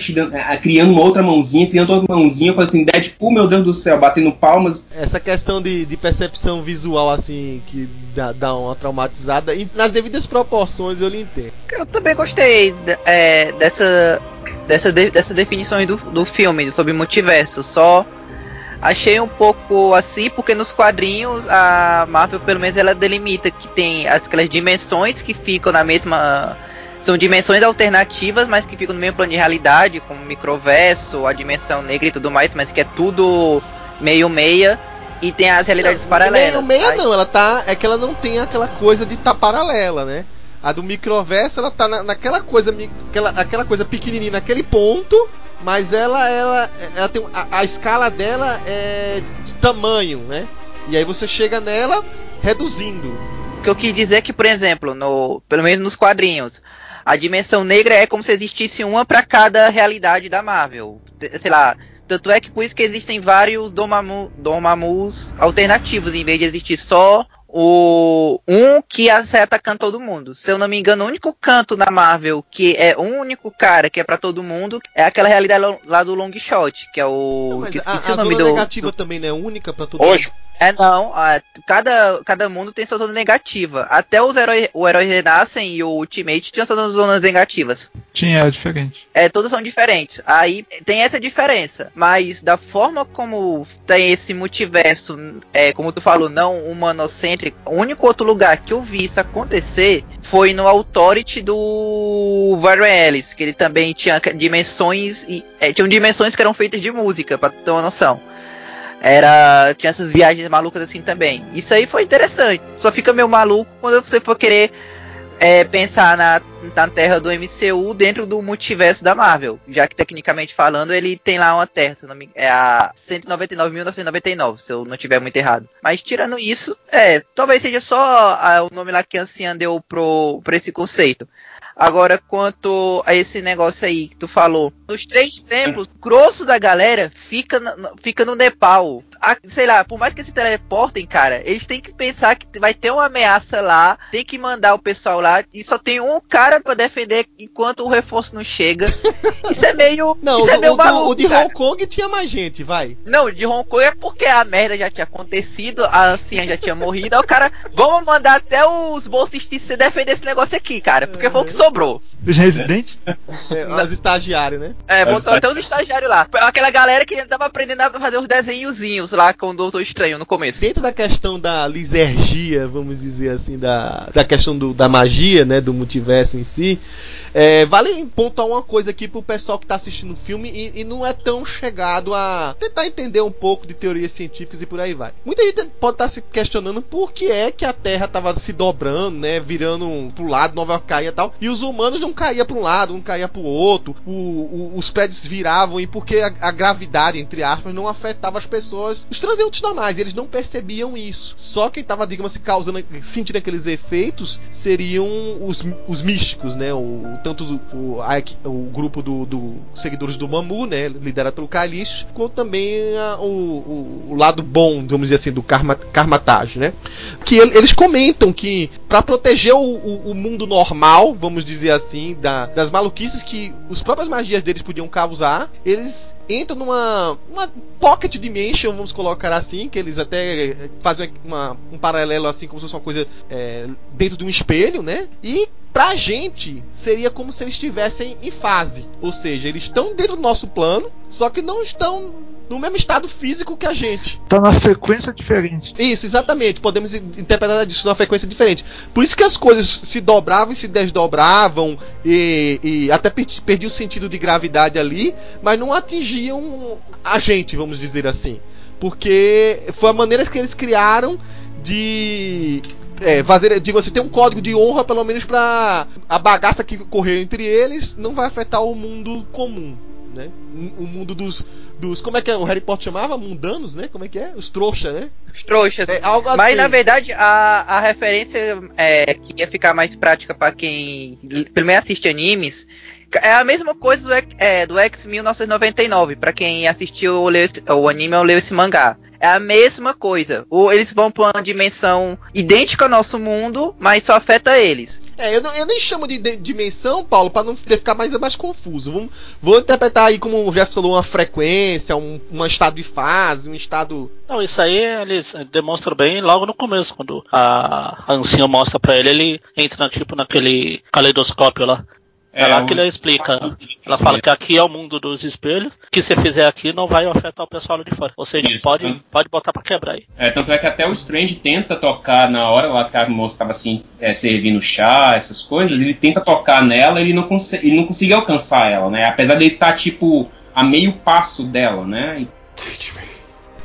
criando uma outra mãozinha, criando outra mãozinha, eu falei assim, Deadpool, meu Deus do céu, batendo palmas. Essa questão de, de percepção visual, assim, que dá, dá uma traumatizada, e nas devidas proporções eu lhe entendo. Eu também gostei é, dessa dessa, de, dessa definições do, do filme sobre multiverso. Só achei um pouco assim, porque nos quadrinhos a Marvel, pelo menos, ela delimita que tem aquelas dimensões que ficam na mesma. São dimensões alternativas, mas que ficam no mesmo plano de realidade, como o microverso, a dimensão negra e tudo mais, mas que é tudo meio meia. E tem as realidades não, paralelas. Meio meia não, ela tá. É que ela não tem aquela coisa de estar tá paralela, né? A do microverso, ela tá na, naquela coisa, aquela, aquela coisa pequenininha naquele ponto, mas ela, ela, ela tem a, a, escala dela é de tamanho, né? E aí você chega nela reduzindo. O que eu quis dizer é que, por exemplo, no, pelo menos nos quadrinhos, a dimensão negra é como se existisse uma para cada realidade da Marvel. Sei lá, tanto é que por isso que existem vários Domamu, Domamus alternativos, em vez de existir só o um que sai atacando todo mundo. Se eu não me engano, o único canto na Marvel que é um único cara que é para todo mundo é aquela realidade lá do Long Shot, que é o. Não, mas que a, esqueci a o nome zona do. negativa do- também não é única pra todo Hoje, É não, a- cada, cada mundo tem sua zona negativa. Até os heróis, o herói renascem e o Ultimate tinham suas zonas negativas. Tinha, é diferente. É, todas são diferentes. Aí tem essa diferença. Mas da forma como tem esse multiverso, é, como tu falou, não humanocêntrico, o único outro lugar que eu vi isso acontecer foi no Authority do Warren Ellis, que ele também tinha dimensões e é, tinham dimensões que eram feitas de música, pra ter uma noção. Era. Tinha essas viagens malucas assim também. Isso aí foi interessante. Só fica meio maluco quando você for querer é, pensar na, na terra do MCU dentro do multiverso da Marvel. Já que, tecnicamente falando, ele tem lá uma terra, se não me, é a 199.999, se eu não tiver muito errado. Mas tirando isso, é, talvez seja só ah, o nome lá que a Anciã deu pro, pra esse conceito. Agora, quanto a esse negócio aí que tu falou, nos três templos, o grosso da galera fica, no- fica no Nepal. Sei lá, por mais que se teleportem, cara, eles têm que pensar que vai ter uma ameaça lá, tem que mandar o pessoal lá, e só tem um cara pra defender enquanto o reforço não chega. Isso é meio. Não, isso o, é meio o maluco, o de cara. Hong Kong tinha mais gente, vai. Não, de Hong Kong é porque a merda já tinha acontecido, a anciã já tinha morrido, aí o cara, vamos mandar até os bolsistas se defender esse negócio aqui, cara, porque foi o que sobrou. Os residentes? É, as estagiárias, né? É, botou até os estagiários lá. Aquela galera que tava aprendendo a fazer os desenhozinhos lá com o Doutor Estranho no começo. Dentro da questão da lisergia, vamos dizer assim, da, da questão do- da magia, né, do multiverso em si, é, vale pontuar uma coisa aqui pro pessoal que tá assistindo o filme e, e não é tão chegado a tentar entender um pouco de teorias científicas e por aí vai. Muita gente pode estar se questionando por que é que a Terra tava se dobrando, né, virando um, pro lado, nova caía e tal, e os humanos não caía para um lado, não caía outro, o- o- os prédios viravam e porque a, a gravidade, entre aspas, não afetava as pessoas, os transeuntes normais, eles não percebiam isso. Só quem tava, digamos assim, causando, sentindo aqueles efeitos seriam os, os místicos, né, o, tanto do, o, o grupo do, do seguidores do Mamu, né, liderado pelo Calixto, quanto também a- o, o, lado bom, vamos dizer assim, do Karma, Karmatage, né? Que ele- eles comentam que para proteger o- o mundo normal, vamos dizer assim, da- das maluquices que os próprias magias deles podiam causar, eles entram numa uma pocket dimension, vamos colocar assim, que eles até eh, fazem uma- um paralelo assim como se fosse uma coisa eh, dentro de um espelho, né? E pra gente seria como se eles estivessem em fase, ou seja, eles estão dentro do nosso plano, só que não estão no mesmo estado físico que a gente. Tá na frequência diferente. Isso, exatamente. Podemos in- interpretar disso numa frequência diferente. Por isso que as coisas se dobravam e se desdobravam e, e até perdi, perdi o sentido de gravidade ali, mas não atingiam a gente, vamos dizer assim. Porque foi a maneira que eles criaram de é, fazer, de você ter um código de honra, pelo menos para a bagaça que ocorreu entre eles não vai afetar o mundo comum, né? O mundo dos, dos como é que é, o Harry Potter chamava mundanos, né? Como é que é? Os trouxa, né? Os trouxas. É, algo Mas assim. na verdade a, a referência é, que ia ficar mais prática pra quem menos assiste animes é a mesma coisa do, é, do X 1999, pra quem assistiu ou leu esse- o anime ou leu esse mangá. É a mesma coisa. Ou eles vão pra uma dimensão idêntica ao nosso mundo, mas só afeta eles. É, eu, não- eu nem chamo de, de- dimensão, Paulo, para não ficar mais, mais confuso. Vamos, vou interpretar aí, como o Jeff falou, uma frequência, um, um estado de fase, um estado. Não, isso aí eles demonstram bem logo no começo, quando a, a anciã mostra pra ele, ele entra tipo naquele caleidoscópio lá. É, lá o- que ele explica. Ela fala que aqui é o mundo dos espelhos, que se fizer aqui não vai afetar o pessoal lá de fora. Ou seja, Isso, pode, né? pode botar pra quebrar aí. É, tanto é que até o Strange tenta tocar na hora lá que a moça estava assim, é, servindo chá, essas coisas, ele tenta tocar nela ele não, consegue, ele não conseguiu alcançar ela, né? Apesar dele estar, tipo, a meio passo dela, né? Teach me.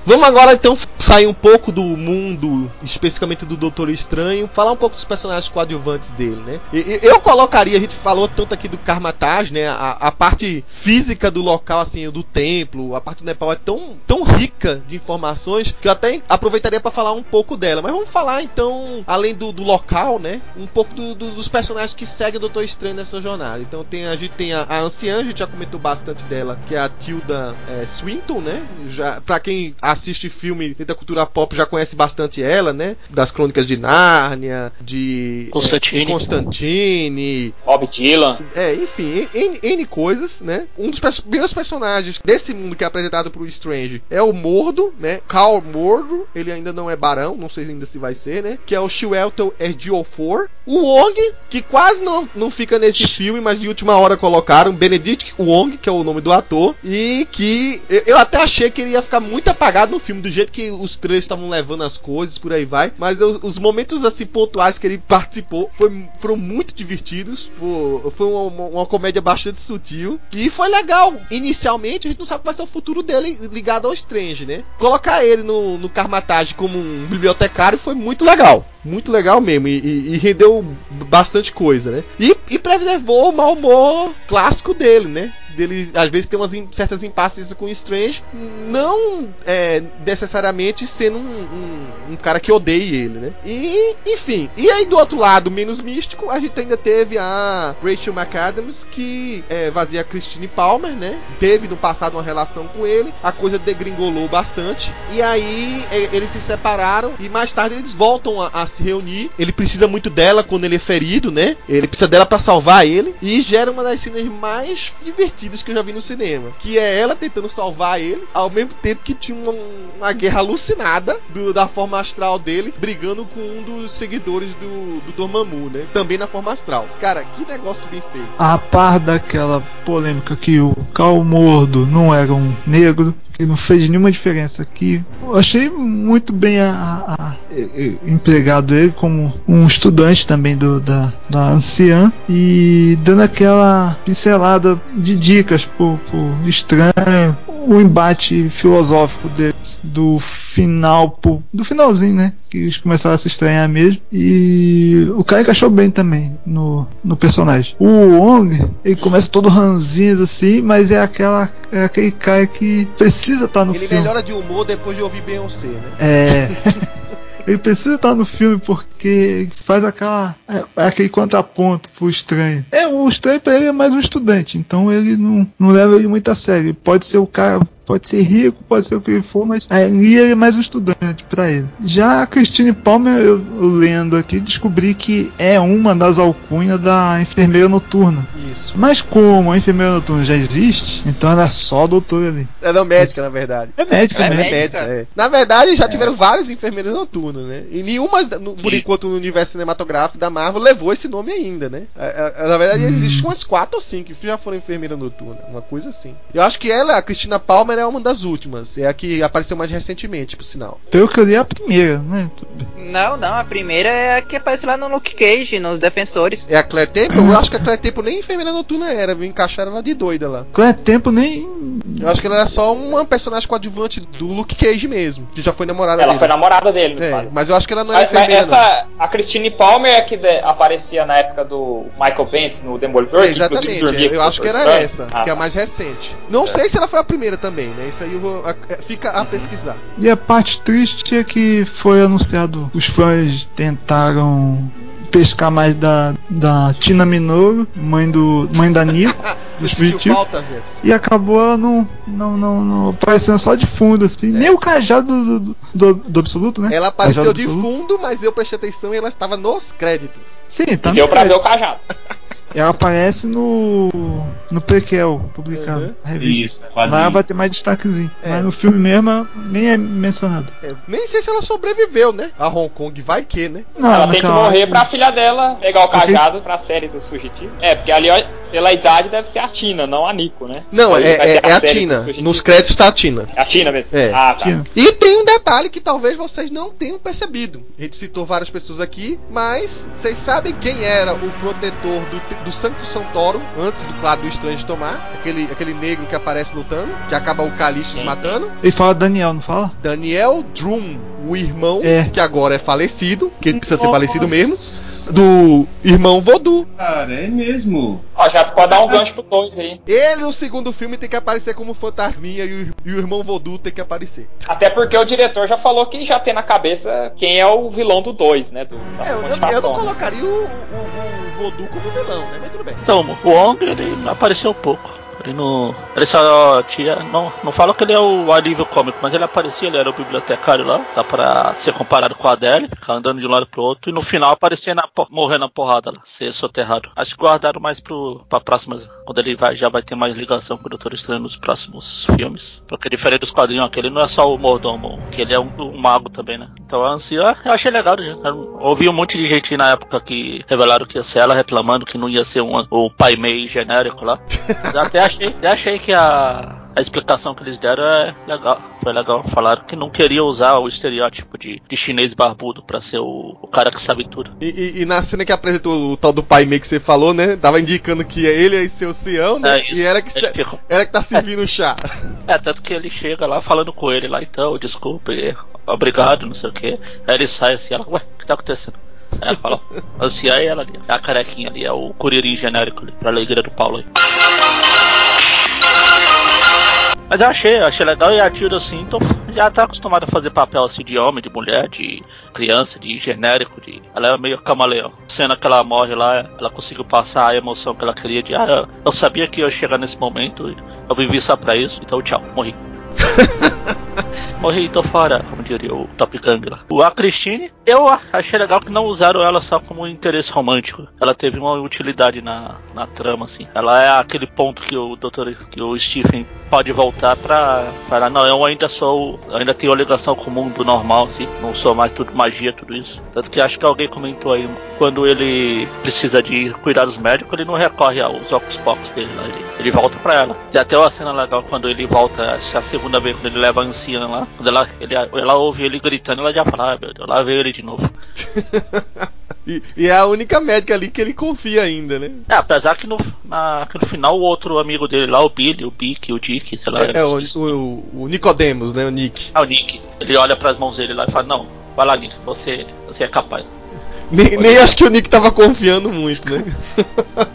Vamos agora então sair um pouco do mundo, especificamente do Doutor Estranho, falar um pouco dos personagens coadjuvantes dele, né? Eu colocaria, a gente falou tanto aqui do Karmatage, né? A, a parte física do local, assim, do templo, a parte do Nepal é tão, tão rica de informações que eu até aproveitaria para falar um pouco dela. Mas vamos falar então, além do, do local, né? Um pouco do- do- dos personagens que seguem o Doutor Estranho nessa jornada. Então tem, a gente tem a, a anciã, a gente já comentou bastante dela, que é a Tilda é, Swinton, né? Já, pra quem assiste filme da cultura pop já conhece bastante ela, né? Das Crônicas de Nárnia, de Constantine. É, Constantine, Bob Dylan. É, enfim, N, N coisas, né? Um dos pers primeiros personagens desse mundo que é apresentado pro Strange é o Mordo, né? Carl Mordo, ele ainda não é barão, não sei ainda se vai ser, né? Que é o Chiwetel Ejiofor. O Wong, que quase não, não fica nesse filme, mas de última hora colocaram. Benedict Wong, que é o nome do ator. E que eu, eu até achei que ele ia ficar muito apagado no filme, do jeito que os três estavam levando as coisas, por aí vai. Mas eu, os momentos assim pontuais que ele participou foi, foram muito divertidos. Foi, foi uma, uma, comédia bastante sutil. E foi legal. Inicialmente, a gente não sabe qual vai ser o futuro dele ligado ao Strange, né? Colocar ele no, no Karmatage como um bibliotecário foi muito legal. Muito legal mesmo. E, e, e rendeu bastante coisa, né? E, e preservou o mau humor clássico dele, né? Dele às vezes tem umas certas impasses com o Strange, não é, necessariamente sendo um, um, um, cara que odeie ele, né? E, enfim, e aí do outro lado, menos místico, a gente ainda teve a Rachel McAdams, que é, vazia Christine Palmer, né? Teve no passado uma relação com ele, a coisa degringolou bastante, e aí é, eles se separaram, e mais tarde eles voltam a, a se reunir. Ele precisa muito dela quando ele é ferido, né? Ele precisa dela para salvar ele, e gera uma das cenas mais divertidas divertidas que eu já vi no cinema. Que é ela tentando salvar ele, ao mesmo tempo que tinha uma, uma guerra alucinada do, da forma astral dele, brigando com um dos seguidores do, do Dormammu, né? Também na forma astral. Cara, que negócio bem feito. A par daquela polêmica que o Calmordo não era um negro, que não fez nenhuma diferença aqui. Eu achei muito bem a, a, a, empregado ele como um estudante também do, da, da anciã e dando aquela pincelada de dicas pro, pro estranho, o embate filosófico deles do final pro, do finalzinho, né? Que eles começaram a se estranhar mesmo. E o cara encaixou bem também no, no personagem. O Wong, ele começa todo ranzinho assim, mas é aquela é aquele cara que precisa estar tá no ele filme. Ele melhora de humor depois de ouvir Beyoncé, né? É. Ele precisa estar no filme porque faz aquela é, é aquele contraponto pro estranho. É, o estranho para ele é mais um estudante, então ele não, não leva ele muito a sério. Ele pode ser o cara Pode ser rico, pode ser o que for, mas ali ele é mais um estudante para ele. Já a Christine Palmer, eu, eu, lendo aqui, descobri que é uma das alcunhas da enfermeira noturna. Isso. Mas como a enfermeira noturna já existe, então ela é só doutora ali. É não médica, na verdade. É médica, é médica. médica é. Na verdade, já é. tiveram várias enfermeiras noturnas, né? E nenhuma, no, por enquanto, no universo cinematográfico da Marvel levou esse nome ainda, né? É, é, na verdade, hum. existem umas quatro ou cinco que já foram enfermeira noturna. Uma coisa assim. Eu acho que ela, a Cristina Palmer, é uma das últimas. É a que apareceu mais recentemente, por sinal. Pelo que eu li, é a primeira, né? Não, não, a primeira é a que aparece lá no Luke Cage, nos Defensores. É a Claire Temple? eu acho que a Claire Temple nem enfermeira noturna era, viu? Encaixaram ela de doida lá. Claire Temple nem. Eu acho que ela era só uma personagem coadjuvante do Luke Cage mesmo, que já foi namorada ela dele. foi namorada dele, é, Mas eu acho que ela não era mas, enfermeira. Essa, a Christine Palmer é que de, aparecia na época do Michael Pence no Demolidor, é, exatamente, que eu acho que era essa, ah, que é a tá. mais recente. Não é. sei se ela foi a primeira também, né? Isso aí eu vou, é, fica a pesquisar. E a parte triste é que foi anunciado, os fãs tentaram pescar mais da, da Tina Minogue, mãe do mãe da Nico, dos falta, e acabou ela não, não, não, não aparecendo só de fundo assim, é. nem o cajado do, do, do, do, absoluto, né? Ela apareceu de fundo, mas eu prestei atenção e ela estava nos créditos. Sim, tá. E deu pra ver o cajado. Ela aparece no. no prequel publicado. Uhum. Isso, Lá vai ter mais destaquezinho. É. Mas no filme mesmo nem é mencionado. É. Nem sei se ela sobreviveu, né? A Hong Kong vai que, né? Não, ela tem que morrer pra filha dela pegar o cajado pra série dos fugitivos. É, porque ali, pela idade, deve ser a Tina, não a Nico, né? Não, é, é, é a, a Tina. Nos créditos tá a Tina. É a Tina mesmo. É. Ah, tá. E tem um detalhe que talvez vocês não tenham percebido. A gente citou várias pessoas aqui, mas vocês sabem quem era o protetor do, do Santo Santoro, antes do claro do Estranho tomar, aquele, aquele negro que aparece lutando, que acaba o Calixtos matando. Ele fala Daniel, não fala? Daniel Drum, o irmão é. que agora é falecido, que precisa ser falecido mesmo do irmão Voodoo. Cara, é mesmo. Ó, já pode dar um gancho pro dois aí. Ele, no segundo filme, tem que aparecer como fantasminha e o, e o irmão Voodoo tem que aparecer. Até porque o diretor já falou que já tem na cabeça quem é o vilão do 2, né? Do, é, eu, eu, não colocaria o, o, o Voodoo como vilão, né? Mas tudo bem. Então, o Wong, ele apareceu pouco. Ele não. Ele só tinha. Não, não fala que ele é o alívio cômico, mas ele aparecia, ele era o bibliotecário lá, tá pra ser comparado com a Adele, ficar andando de um lado pro outro, e no final aparecia na, morrer na porrada lá, ser soterrado. Acho que guardaram mais pro, pra próximas. Quando ele vai, já vai ter mais ligação com o Doutor Estranho nos próximos filmes. Porque diferente dos quadrinhos, aquele não é só o mordomo, que ele é um, um mago também, né? Então a Anciã, eu achei legal, gente. Eu ouvi um monte de gente na época que revelaram que ia ser ela reclamando que não ia ser um, o pai meio genérico lá. Eu até achei, até achei que a a explicação que eles deram é legal. Foi legal. Falaram que não queria usar o estereótipo de, de chinês barbudo para ser o, o, cara que sabe tudo. E, e, e, na cena que apresentou o tal do pai meio que você falou, né? Tava indicando que ele ia ser o Sião, né? É e era que, se, era que tá servindo o é, chá. É, tanto que ele chega lá falando com ele lá, então, desculpe, obrigado, não sei o que. Aí ele sai assim, ela, ué, o que tá acontecendo? Aí ela fala, assim, aí ela ali, a carequinha ali, é o curirim genérico ali, pra alegria do Paulo aí. Mas eu achei, achei legal e a assim, então já tá acostumada a fazer papel assim de homem, de mulher, de criança, de genérico, de. Ela é meio camaleão. Cena que ela morre lá, ela conseguiu passar a emoção que ela queria de ah, eu sabia que ia chegar nesse momento, eu vivi só pra isso, então tchau, morri. morri, tô fora, como diria o Top Gang lá. A Christine, eu achei legal que não usaram ela só como interesse romântico. Ela teve uma utilidade na, na trama, assim. Ela é aquele ponto que o doutor, que o Stephen pode voltar pra falar, não, eu ainda sou, ainda tenho ligação com o mundo normal, assim. Não sou mais tudo magia, tudo isso. Tanto que acho que alguém comentou aí, quando ele precisa de cuidados médicos, ele não recorre aos Ocus Pocus dele lá. Ele, ele volta pra ela. Tem até uma cena legal quando ele volta, a segunda vez, quando ele leva a anciã lá. Quando ela, ele, ela ouve ele gritando, ela já fala, ah, meu Deus, lá veio ele de novo. e, e, é a única médica ali que ele confia ainda, né? É, apesar que no, na, que no final o outro amigo dele lá, o Billy, o Bick, o Dick, sei lá. É, é o, o, o Nicodemos, né? O Nick. Ah, o Nick. Ele olha para as mãos dele lá e fala, não, vai lá, Nick, você, você é capaz. Nem, nem acho que o Nick tava confiando muito, né?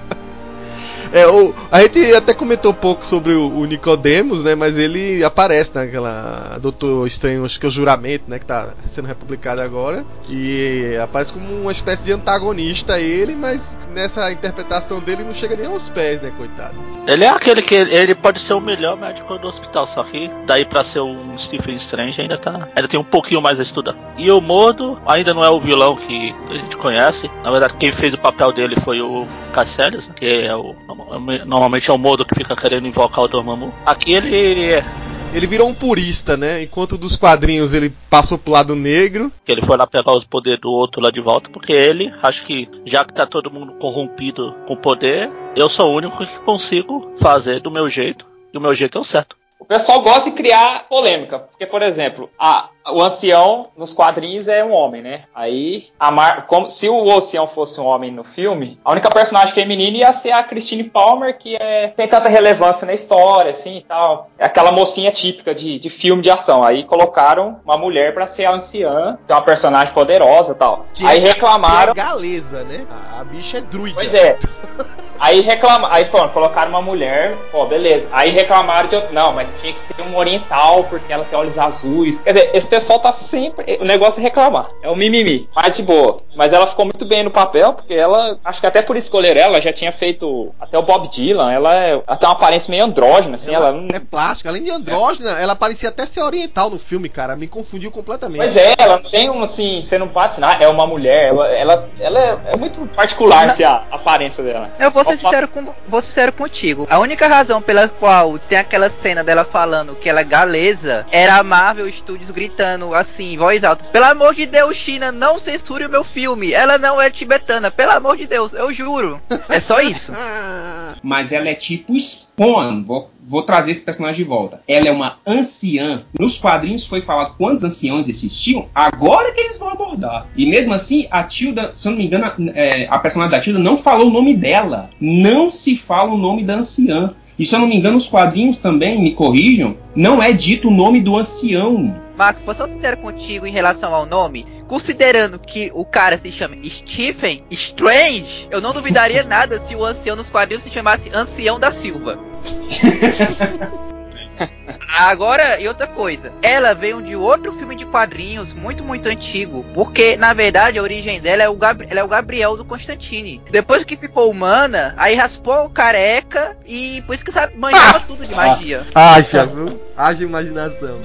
É, o, a gente até comentou pouco sobre o, o né? Mas ele aparece naquela Doutor Estranho, acho que é o Juramento, né? Que tá sendo republicado agora. E aparece como uma espécie de antagonista ele, mas nessa interpretação dele não chega nem aos pés, né, coitado. Ele é aquele que ele pode ser o melhor médico do hospital, só que daí para ser um Stephen Strange ainda tá. Ainda tem um pouquinho mais a estudar. E o Modo ainda não é o vilão que a gente conhece. Na verdade, quem fez o papel dele foi o Casselius, que é o Normalmente é o modo que fica querendo invocar o Dormammu. Aqui ele ele virou um purista, né? Enquanto dos quadrinhos ele passou pro lado negro. Ele foi lá pegar os poderes do outro lá de volta, porque ele, acho que já que tá todo mundo corrompido com poder, eu sou o único que consigo fazer do meu jeito. E o meu jeito é o certo. O pessoal gosta de criar polêmica, porque, por exemplo, a, o ancião nos quadrinhos é um homem, né? Aí, Mar, como, se o ancião fosse um homem no filme, a única personagem feminina ia ser a Christine Palmer, que é, tem tanta relevância na história, assim e tal. É aquela mocinha típica de, de filme de ação. Aí colocaram uma mulher para ser a anciã, que é uma personagem poderosa e tal. Que Aí é, reclamaram. É galesa, né? A, a bicha é druida. Pois é. Aí reclamaram, aí pronto, colocaram uma mulher, ó, beleza. Aí reclamaram de outro, não, mas tinha que ser um oriental, porque ela tem olhos azuis. Quer dizer, esse pessoal tá sempre, o negócio é reclamar, é o mimimi, mas de boa. Mas ela ficou muito bem no papel, porque ela, acho que até por escolher ela, já tinha feito até o Bob Dylan, ela, é, ela tem uma aparência meio andrógena, assim, ela, ela É plástica, além de andrógena, é. ela parecia até ser oriental no filme, cara, me confundiu completamente. Pois é, ela não tem um, assim, você não bate assim, ah, é uma mulher, ela, ela, ela é, é muito particular, assim, a aparência dela. Eu vou ser sincero, com, vou ser sincero contigo. A única razão pela qual tem aquela cena dela falando que ela é galesa era a Marvel Studios gritando assim, voz alta: Pelo amor de Deus, China, não censure o meu filme. Ela não é tibetana, pelo amor de Deus, eu juro. É só isso. Mas ela é tipo Spawn. Vou, vou trazer esse personagem de volta. Ela é uma anciã. Nos quadrinhos foi falado quantos anciãos existiam. Agora que eles vão abordar. E mesmo assim, a Tilda, se eu não me engano, é, a personagem da Tilda não falou o nome dela. Não se fala o nome da anciã. E se eu não me engano, os quadrinhos também, me corrijam, não é dito o nome do ancião. Max, posso ser sincero contigo em relação ao nome? Considerando que o cara se chama Stephen Strange, eu não duvidaria nada se o ancião nos quadrinhos se chamasse Ancião da Silva. Agora, e outra coisa, ela veio de outro filme de quadrinhos muito, muito antigo. Porque, na verdade, a origem dela é o, Gab ela é o Gabriel do Constantine. Depois que ficou humana, aí raspou o careca e por isso que sabe, manjava ah, tudo de magia. Acha, viu? Haja imaginação.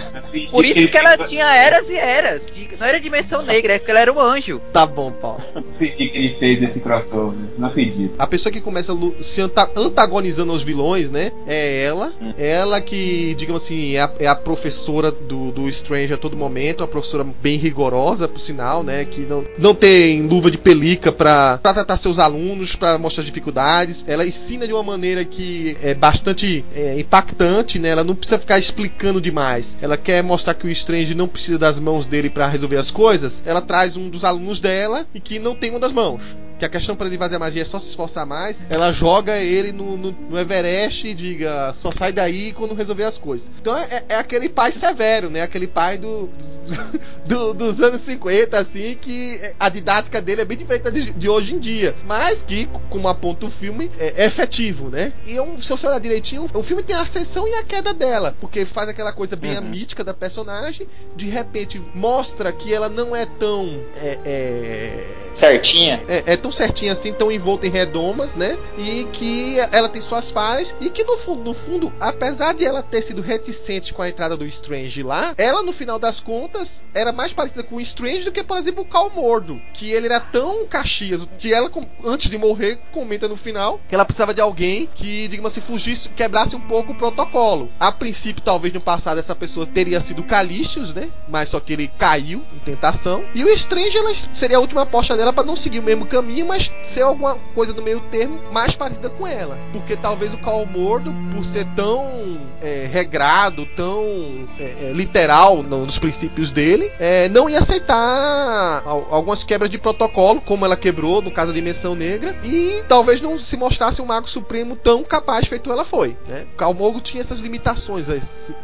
Por isso que ela tinha eras e eras. Não era dimensão negra, é porque ela era um anjo. Tá bom, Paulo. Não acredito que ele fez esse crossover. Não acredito. A pessoa que começa se antagonizando aos vilões, né? É ela. Hum. Ela que, digamos assim, é a, é a professora do, do Strange a todo momento. Uma professora bem rigorosa, por sinal, né? Que não, não tem luva de pelica pra, pra tratar seus alunos, pra mostrar as dificuldades. Ela ensina de uma maneira que é bastante é, impactante, né? Ela não precisa ficar explicando demais. Ela quer mostrar que o Strange não precisa das mãos dele para resolver as coisas. Ela traz um dos alunos dela e que não tem uma das mãos que a questão para ele fazer a magia é só se esforçar mais, ela joga ele no, no, no, Everest e diga, só sai daí quando resolver as coisas. Então é, é aquele pai severo, né? Aquele pai do, do, dos anos 50, assim, que a didática dele é bem diferente de, de hoje em dia. Mas que, como aponta o filme, é, é efetivo, né? E um, se você olhar direitinho, o filme tem a ascensão e a queda dela, porque faz aquela coisa bem uhum. mítica da personagem, de repente mostra que ela não é tão. É, é, certinha. É, é tão certinha assim, tão envolta em redomas, né? E que ela tem suas falhas e que no fundo, no fundo, apesar de ela ter sido reticente com a entrada do Strange lá, ela no final das contas era mais parecida com o Strange do que, por exemplo, o Cal Mordo, que ele era tão caxias que ela antes de morrer comenta no final que ela precisava de alguém que, digamos assim, fugisse, quebrasse um pouco o protocolo. A princípio, talvez no passado essa pessoa teria sido Calixtus, né? Mas só que ele caiu em tentação. E o Strange ela seria a última aposta dela para não seguir o mesmo caminho mas ser alguma coisa do meio termo mais parecida com ela. Porque talvez o Cal Mordo, por ser tão é, regrado, tão é, é, literal nos princípios dele, é, não ia aceitar algumas quebras de protocolo, como ela quebrou no caso da Dimensão Negra, e talvez não se mostrasse um Mago Supremo tão capaz feito ela foi. Né? O Cal Mordo tinha essas limitações,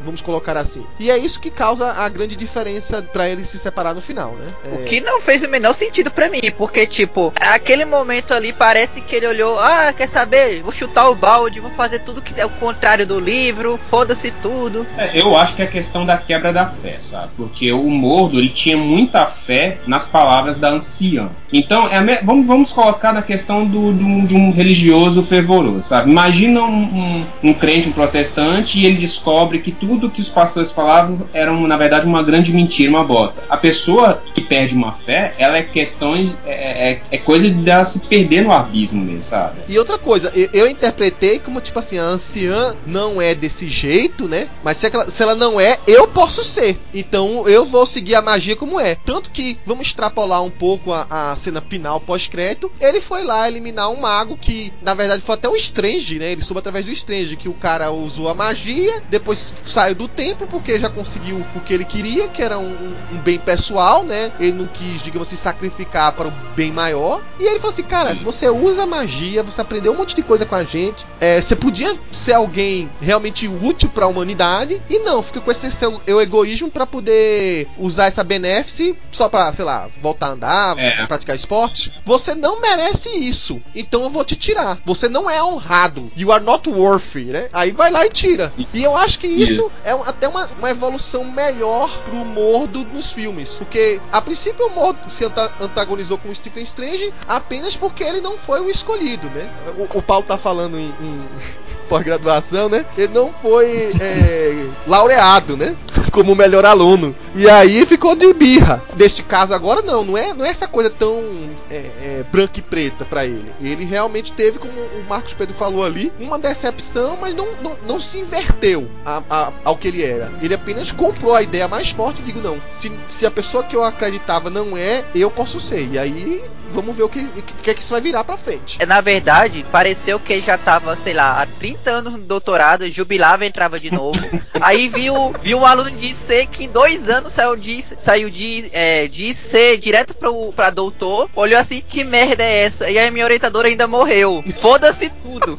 vamos colocar assim. E é isso que causa a grande diferença para ele se separar no final, né? O que não fez o menor sentido para mim, porque tipo, aquele momento ali parece que ele olhou, ah, quer saber? Vou chutar o balde, vou fazer tudo que é o contrário do livro, foda-se tudo. É, eu acho que é a questão da quebra da fé, sabe? Porque o Mordo, ele tinha muita fé nas palavras da anciã. Então, é me... vamos, vamos colocar na questão do, do, de um religioso fervoroso, sabe? Imagina um, um, um crente, um protestante, e ele descobre que tudo que os pastores falavam era, na verdade, uma grande mentira, uma bosta. A pessoa que perde uma fé, ela é questões, é, é, é coisa dela se perder no abismo mesmo, sabe? E outra coisa, eu, eu, interpretei como, tipo assim, a anciã não é desse jeito, né? Mas se ela, se ela não é, eu posso ser. Então eu vou seguir a magia como é. Tanto que, vamos extrapolar um pouco a, a cena final pós-crédito, ele foi lá eliminar um mago que, na verdade, foi até o Strange, né? Ele soube através do Strange que o cara usou a magia, depois saiu do tempo porque já conseguiu o que ele queria, que era um, um bem pessoal, né? Ele não quis, digamos assim, sacrificar para o bem maior. E ele falou assim, cara, você usa magia, você aprendeu um monte de coisa com a gente, é, você podia ser alguém realmente útil para a humanidade e não, fica com esse seu eu egoísmo para poder usar essa benéfice só para, sei lá, voltar a andar, é. praticar esporte. Você não merece isso, então eu vou te tirar. Você não é honrado. You are not worthy, né? Aí vai lá e tira. E eu acho que isso é até uma, uma evolução melhor pro Mordo nos filmes, porque a princípio o Mordo se antagonizou com o Stephen Strange apenas porque ele não foi o escolhido, né? O, o Paulo tá falando em, em pós-graduação, né? Ele não foi é, laureado, né? Como melhor aluno. E aí ficou de birra. Neste caso agora não, não é, não é essa coisa tão é, é, branca e preta para ele. Ele realmente teve, como o Marcos Pedro falou ali, uma decepção, mas não, não, não se inverteu a, a, ao que ele era. Ele apenas comprou a ideia mais forte e digo, não, se, se a pessoa que eu acreditava não é, eu posso ser. E aí vamos ver o que, que, que isso vai virar pra frente. É, na verdade, pareceu que ele já tava, sei lá, há 30 anos no doutorado, jubilava e entrava de novo. Aí viu, viu um aluno de IC que em dois anos saiu de, saiu de, é, de IC direto pro, pra doutor, olhou assim, que merda é essa? E aí minha orientadora ainda morreu. Foda-se tudo.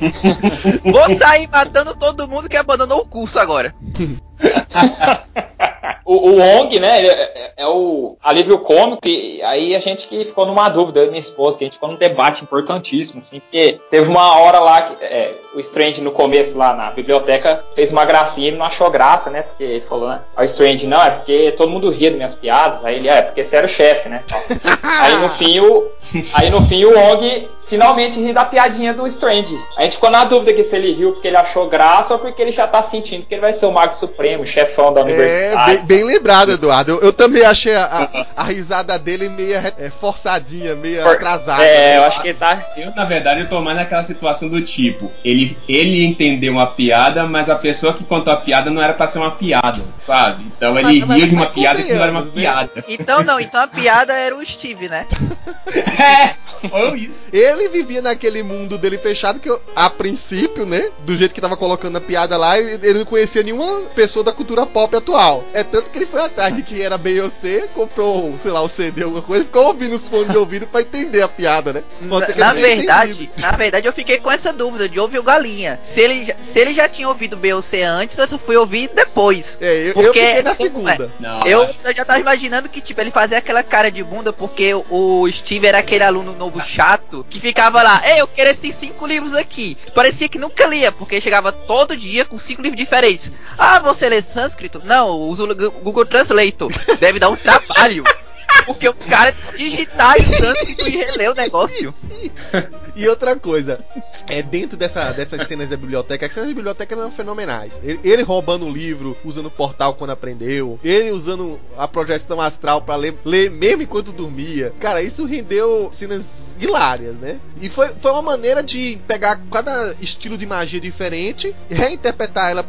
Vou sair matando todo mundo que abandonou o curso agora. o, o Ong, né, é, é, é, o alívio cômico, e aí a gente que ficou numa dúvida, eu e minha esposa, que a gente ficou num debate importantíssimo, assim, porque teve uma hora lá que é, o Strange no começo lá na biblioteca fez uma gracinha, ele não achou graça, né, porque ele falou, né, o Strange, não, é porque todo mundo ria das minhas piadas, aí ele, é, porque você era o chefe, né, aí no fim o, aí no fim o Ong finalmente ri da piadinha do Strange. A gente ficou na dúvida que se ele riu porque ele achou graça ou porque ele já tá sentindo que ele vai ser o Mago Supremo, o chefão da universidade. É, bem, bem lembrado, Eduardo. Eu, eu também achei a, a, a, risada dele meio é, forçadinha, meio For, atrasada. É, né? eu acho que ele tá. Eu, na verdade, eu tô mais naquela situação do tipo: ele, ele entendeu uma piada, mas a pessoa que contou a piada não era pra ser uma piada, sabe? Então ele mas, riu de uma piada que não era uma né? piada. Então não, então a piada era o Steve, né? é! Ou isso. Ele vivia naquele mundo dele fechado que, eu, a princípio, né? Do jeito que tava colocando a piada lá, ele não conhecia nenhuma pessoa da cultura pop atual. É tanto que ele foi atrás de que era B.O.C., comprou, sei lá, o CD, alguma coisa, ficou ouvindo os fones de ouvido pra entender a piada, né? Na, na verdade, na verdade, eu fiquei com essa dúvida de ouvir o Galinha. Se ele, se ele já tinha ouvido B.O.C. antes, eu só fui ouvir depois. É, eu, porque, eu fiquei na segunda. É, não, eu, eu já tava imaginando que, tipo, ele fazia aquela cara de bunda porque o Steve era aquele aluno novo chato que ficava lá, ei, eu quero esses cinco livros aqui. Parecia que nunca lia, porque chegava todo dia com cinco livros diferentes. Ah, você lê sânscrito? Não, uso o Google Translator. Deve dar um trabalho. Porque o cara digitar em sânscrito e reler o negócio. E outra coisa, é dentro dessa, dessas cenas da biblioteca, as cenas da biblioteca eram fenomenais. Ele, ele roubando o livro, usando o portal quando aprendeu, ele usando a projeção astral para ler, ler mesmo enquanto dormia. Cara, isso rendeu cenas hilárias, né? E foi, foi uma maneira de pegar cada estilo de magia diferente, reinterpretar ela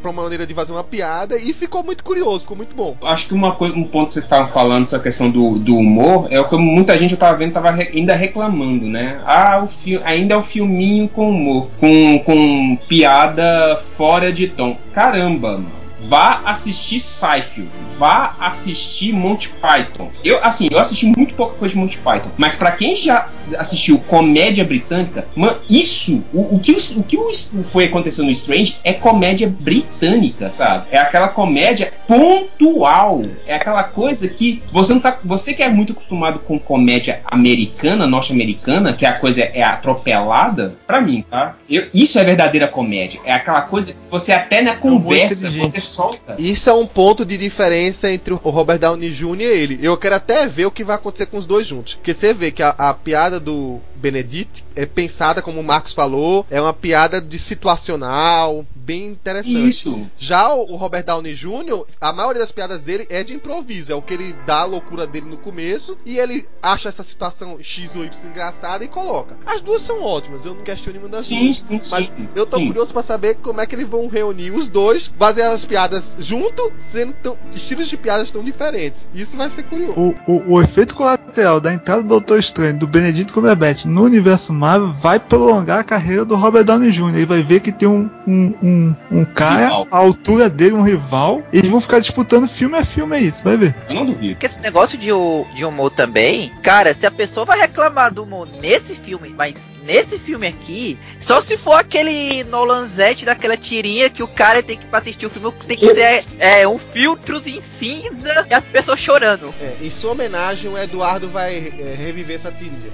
pra uma maneira de fazer uma piada e ficou muito curioso, ficou muito bom. Acho que uma coisa, um ponto que vocês estavam falando, essa questão do, do humor, é o que muita gente eu tava vendo, tava ainda reclamando, né? Ah, o filme ainda é o filminho com humor, com, com piada fora de tom. Caramba, mano vá assistir Seinfeld, vá assistir Monty Python. Eu, assim, eu assisti muito pouca coisa de Monty Python, mas para quem já assistiu comédia britânica, man, isso, o, o, que, o que foi acontecendo no Strange é comédia britânica, sabe? É aquela comédia pontual, é aquela coisa que você não tá, você que é muito acostumado com comédia americana, norte-americana, que a coisa é atropelada, para mim, tá? Eu, isso é verdadeira comédia, é aquela coisa que você até na conversa, você solta. Isso é um ponto de diferença entre o Robert Downey Jr. e ele. Eu quero até ver o que vai acontecer com os dois juntos. Porque você vê que a, a piada do Benedict é pensada, como o Marcos falou, é uma piada de situacional, bem interessante. Isso. Já o Robert Downey Jr., a maioria das piadas dele é de improviso, é o que ele dá a loucura dele no começo e ele acha essa situação X ou Y engraçada e coloca. As duas são ótimas, eu não questiono nenhuma das sim, duas. Sim, mas sim, eu tô curioso para saber como é que eles vão reunir os dois, fazer as piadas junto, sendo tão, estilos de piadas tão diferentes. Isso vai ser curioso. O, o, o efeito colateral da entrada do Doutor Estranho, do Benedito Cumberbatch no universo Marvel vai prolongar a carreira do Robert Downey Jr. Ele vai ver que tem um, um, um, um cara rival. à altura dele, um rival, e eles vão ficar disputando filme a filme aí, você vai ver. Eu não duvido. Porque esse negócio de, de humor também, cara, se a pessoa vai reclamar do humor nesse filme, mas Nesse filme aqui, só se for aquele Nolanzete daquela tirinha que o cara tem que pra assistir o filme tem que ser é, um filtros em cinza e as pessoas chorando. É, em sua homenagem, o Eduardo vai é, reviver essa tirinha.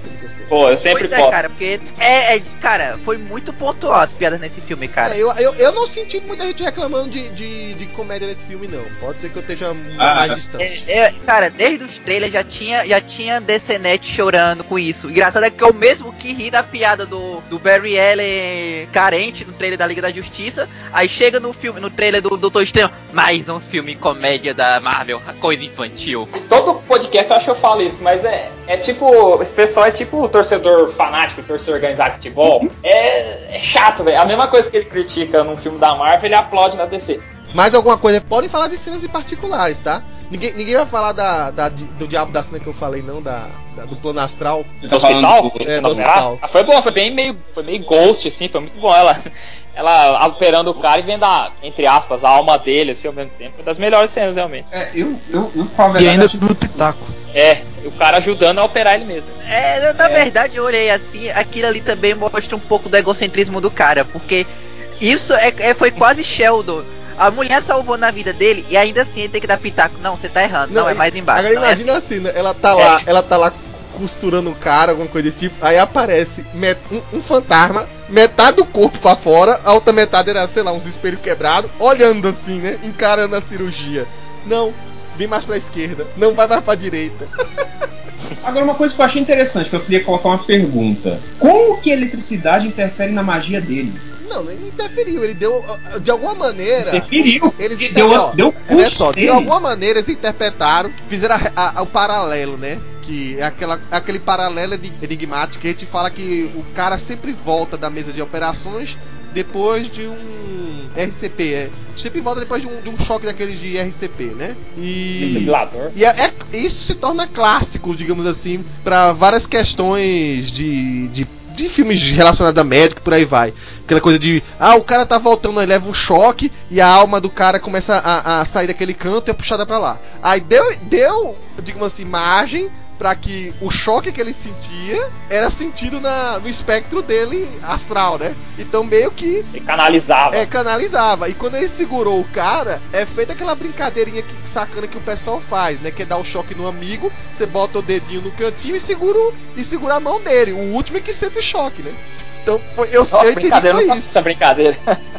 Pô, eu sempre pois é, cara, porque é, é, cara, foi muito pontual as piadas nesse filme, cara. É, eu, eu, eu não senti muita gente reclamando de, de, de, comédia nesse filme, não. Pode ser que eu esteja ah, mais distante. É, é, cara, desde os trailers já tinha, já tinha DCNet chorando com isso. Engraçado é que é o mesmo que ri da piada do, do Barry Allen carente no trailer da Liga da Justiça. Aí chega no filme, no trailer do Doutor Estranho, mais um filme comédia da Marvel, coisa infantil. Todo podcast eu acho que eu falo isso, mas é, é tipo. Esse pessoal é tipo o torcedor fanático, torcedor organizado de futebol. Uhum. É, é chato, velho. A mesma coisa que ele critica num filme da Marvel, ele aplaude na DC. Mais alguma coisa? Podem falar de cenas em particulares, tá? Ninguém, ninguém vai falar da, da, do diabo da cena que eu falei, não, da, da do plano astral. Do hospital? Do, é, do hospital. Ah, foi bom, foi bem meio, foi meio ghost, assim, foi muito bom. Ela, ela operando o cara e vendo a, entre aspas, a alma dele, assim, ao mesmo tempo. Uma das melhores cenas, realmente. É, eu, eu, eu verdade, E ainda acho... no pitaco. É, o cara ajudando a operar ele mesmo. É, na é. verdade, eu olhei assim, aquilo ali também mostra um pouco do egocentrismo do cara, porque isso é, é foi quase Sheldon A mulher salvou na vida dele e ainda assim ele tem que dar pitaco. Não, você tá errando. Não, é mais embaixo. Agora não é imagina assim, né? Ela tá lá, ela tá lá costurando um cara, alguma coisa desse tipo. Aí aparece met- um, um fantasma, metade do corpo pra fora, a outra metade era, sei lá, uns espelhos quebrados, olhando assim, né? Encarando a cirurgia. Não, vem mais pra esquerda. Não vai mais pra direita. Agora, uma coisa que eu achei interessante, que eu queria colocar uma pergunta. Como que a eletricidade interfere na magia dele? Não, ele interferiu. Ele deu, de alguma maneira. Interferiu. Eles Ele deu- interpretaram. deu Olha push só, de dele. alguma maneira eles interpretaram, fizeram a- a- o paralelo, né? Que é aquela, aquele paralelo eni- enigmático que a gente fala que o cara sempre volta da mesa de operações depois de um RCP, é. Sempre volta depois de um, de um choque daqueles de RCP, né? E. E é- é- isso se torna clássico, digamos assim, para várias questões de, de, de filmes relacionados a médico, por aí vai. Aquela coisa de, ah, o cara tá voltando, aí leva um choque e a alma do cara começa a, a sair daquele canto e é puxada pra lá. Aí deu, deu digamos assim, margem para que o choque que ele sentia era sentido na, no espectro dele astral, né? Então meio que Ele canalizava. é, canalizava. E quando ele segurou o cara, é feita aquela brincadeirinha que, sacana que o pessoal faz, né? Que é dar o choque no amigo, você bota o dedinho no cantinho e segura, e segura a mão dele. O último é que sente o choque, né? Então foi, eu, Nossa, eu entendi brincadeira, não isso. essa brincadeira.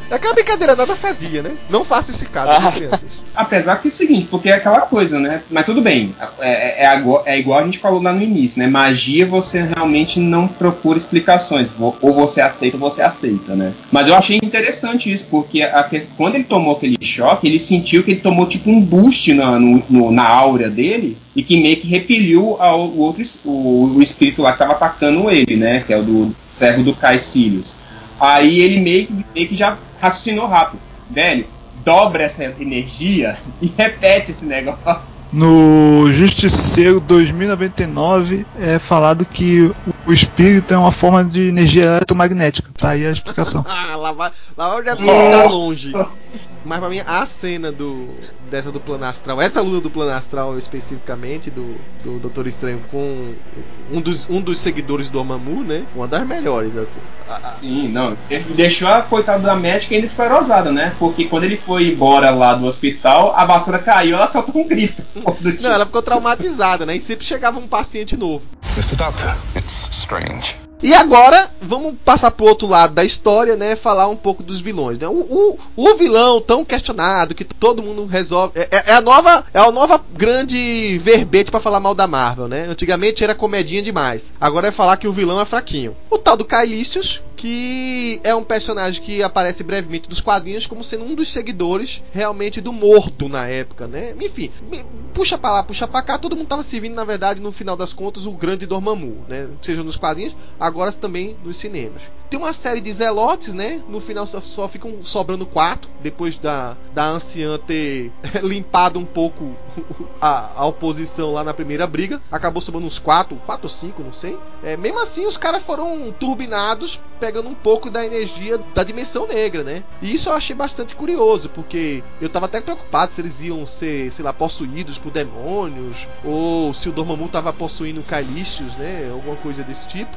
É aquela brincadeira nada sadia, né? Não faça esse caso, Ah. crianças. Apesar que é o seguinte, porque é aquela coisa, né? Mas tudo bem, é, é, é é igual a gente falou lá no início, né? Magia você realmente não procura explicações, ou você aceita ou você aceita, né? Mas eu achei interessante isso, porque a quando ele tomou aquele choque, ele sentiu que ele tomou tipo um boost na, no- no- na aura dele e que meio que repeliu ao, o outro o, o espírito lá que tava atacando ele, né? Que é o do ferro do Caecilius. Aí ele meio, meio que já raciocinou rápido. Velho, dobra essa energia e repete esse negócio. No Justiceiro 2099 é falado que o- o espírito é uma forma de energia eletromagnética. Tá aí a explicação. Ah, lá vai, lá vai já está longe. Mas pra mim, a cena do dessa do plano astral, essa luta do plano astral especificamente, do, do Doutor Estranho com um dos, um dos seguidores do Amamu, né? Uma das melhores, assim. Sim, não. Deixou a coitada da médica ainda esclerosada, né? Porque quando ele foi embora lá do hospital, a vassoura caiu ela soltou um grito. Não, ela ficou traumatizada, né? E sempre chegava um paciente novo. Mr. Doctor, it's strange. E agora, vamos passar pro outro lado da história, né? Falar um pouco dos vilões. Né? O, o, o vilão tão questionado que todo mundo resolve. É, é- é a nova. É a nova grande verbete pra falar mal da Marvel, né? Antigamente era comedinha demais. Agora é falar que o vilão é fraquinho. O tal do Caelicious, que é um personagem que aparece brevemente nos quadrinhos como sendo um dos seguidores realmente do Mordo na época, né? Enfim, puxa pra lá, puxa pra cá, todo mundo tava se vindo, na verdade, no final das contas, o grande Dormammu, né? Seja nos quadrinhos, agora também nos cinemas. Tem uma série de zelotes, né? No final só, só ficam sobrando quatro, depois da, da anciã ter limpado um pouco a, a oposição lá na primeira briga. Acabou sobrando uns quatro, quatro ou cinco, não sei. É, mesmo assim, os caras foram turbinados, pegando um pouco da energia da dimensão negra, né? E isso eu achei bastante curioso, porque eu tava até preocupado se eles iam ser, sei lá, possuídos por demônios, ou se o Dormammu tava possuindo Caelicious, né? Alguma coisa desse tipo,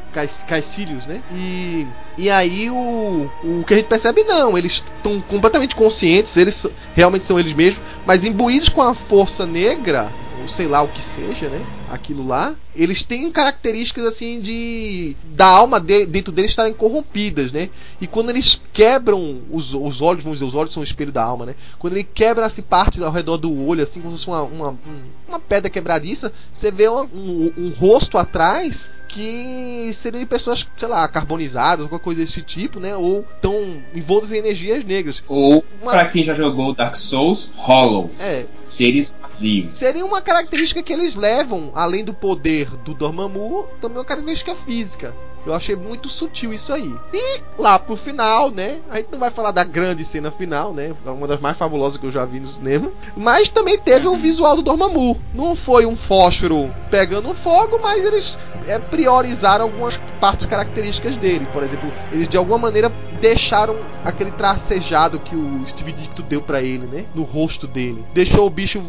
Caecilius, né? E, e aí o, o que a gente percebe, não, eles estão completamente conscientes, eles realmente são eles mesmos, mas imbuídos com a força negra, ou sei lá o que seja, né? Aquilo lá, eles têm características assim de da alma de- dentro deles estarem corrompidas, né? E quando eles quebram os, os olhos, vamos dizer, os olhos são o espelho da alma, né? Quando ele quebra essa parte ao redor do olho, assim como se fosse uma, uma, um- uma pedra quebradiça, você vê um, um rosto atrás que seriam pessoas, sei lá, carbonizadas, alguma coisa desse tipo, né? Ou tão envoltas em energias negras. Ou, Uma- pra quem já jogou Dark Souls, Hollows. É, Seres vazios. seria uma característica que eles levam, além do poder do Dormammu, também uma característica física. Eu achei muito sutil isso aí. E lá pro final, né? A gente não vai falar da grande cena final, né? Uma das mais fabulosas que eu já vi no cinema. Mas também teve o visual do Dormammu. Não foi um fósforo pegando fogo, mas eles é, priorizaram algumas partes características dele. Por exemplo, eles de alguma maneira deixaram aquele tracejado que o Steve Ditko deu pra ele, né? No rosto dele. Deixou o bicho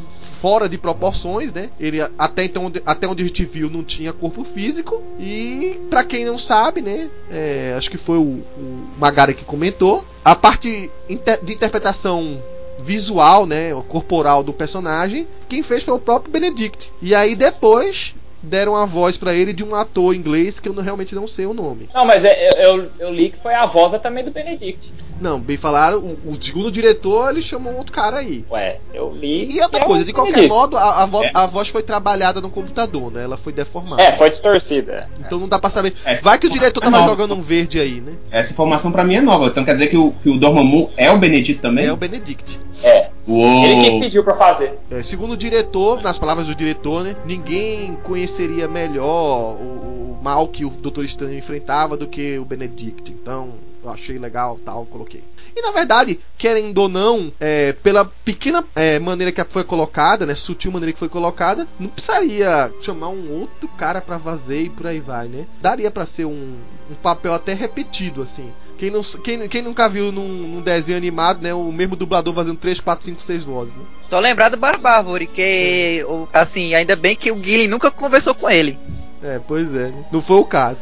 fora de proporções, né? Ele até então, até onde a gente viu, não tinha corpo físico. E pra quem não sabe, né? é, acho que foi o, o Magari que comentou. A parte inter- de interpretação visual, né, corporal do personagem, quem fez foi o próprio Benedict. E aí depois deram a voz para ele de um ator inglês que eu não, realmente não sei o nome. Não, mas é, eu, eu, li que foi a voz também do Benedict. Não, bem falaram, o, o segundo diretor ele chamou outro cara aí. Ué, eu li. E outra é coisa, de qualquer modo, a, a, vo é. a, voz foi trabalhada no computador, né? Ela foi deformada. É, foi distorcida. Então não dá pra saber. Essa Vai que o diretor tava é jogando um verde aí, né? Essa informação para mim é nova. Então quer dizer que o, que o Dormammu é o Benedict também? É o Benedict. É. Uou. Ele que pediu para fazer. É, segundo o diretor, nas palavras do diretor, né? Ninguém conheceria melhor o, o mal que o Doutor Estranho enfrentava do que o Benedict. Então, eu achei legal, tal, coloquei. E na verdade, querendo ou não, é, pela pequena é, maneira que foi colocada, né, sutil maneira que foi colocada, não precisaria chamar um outro cara para fazer e por aí vai, né? Daria para ser um, um papel até repetido, assim. Quem, não, quem, quem nunca viu num, num, desenho animado, né? O mesmo dublador fazendo 3, 4, 5, 6 vozes. Né? Só lembrar do Barbárvore, que, é. assim, ainda bem que o Guilherme nunca conversou com ele. É, pois é. Né? Não foi o caso.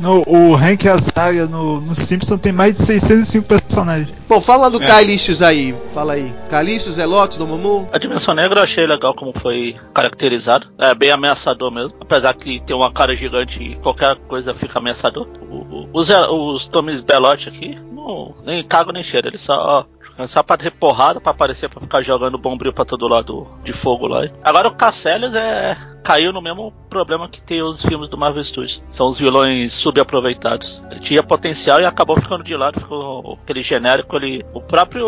No, o Hank Azaria no, no Simpson tem mais de 605 personagens. Bom, fala do é. Aí. Fala aí. Calixtos, Elotes, do Mamu? A Dimensão Negra eu achei legal como foi caracterizado. É bem ameaçador mesmo. Apesar que tem uma cara gigante e qualquer coisa fica ameaçador. O, o, os, os Tomes Belotti aqui, não, nem cago nem cheiro. Eles só só pra ter porrada, pra aparecer, pra ficar jogando bombril pra todo lado de fogo lá. Agora o Casselius é caiu no mesmo problema que tem os filmes do Marvel Studios. São os vilões subaproveitados. Ele tinha potencial e acabou ficando de lado, ficou aquele genérico ali. O próprio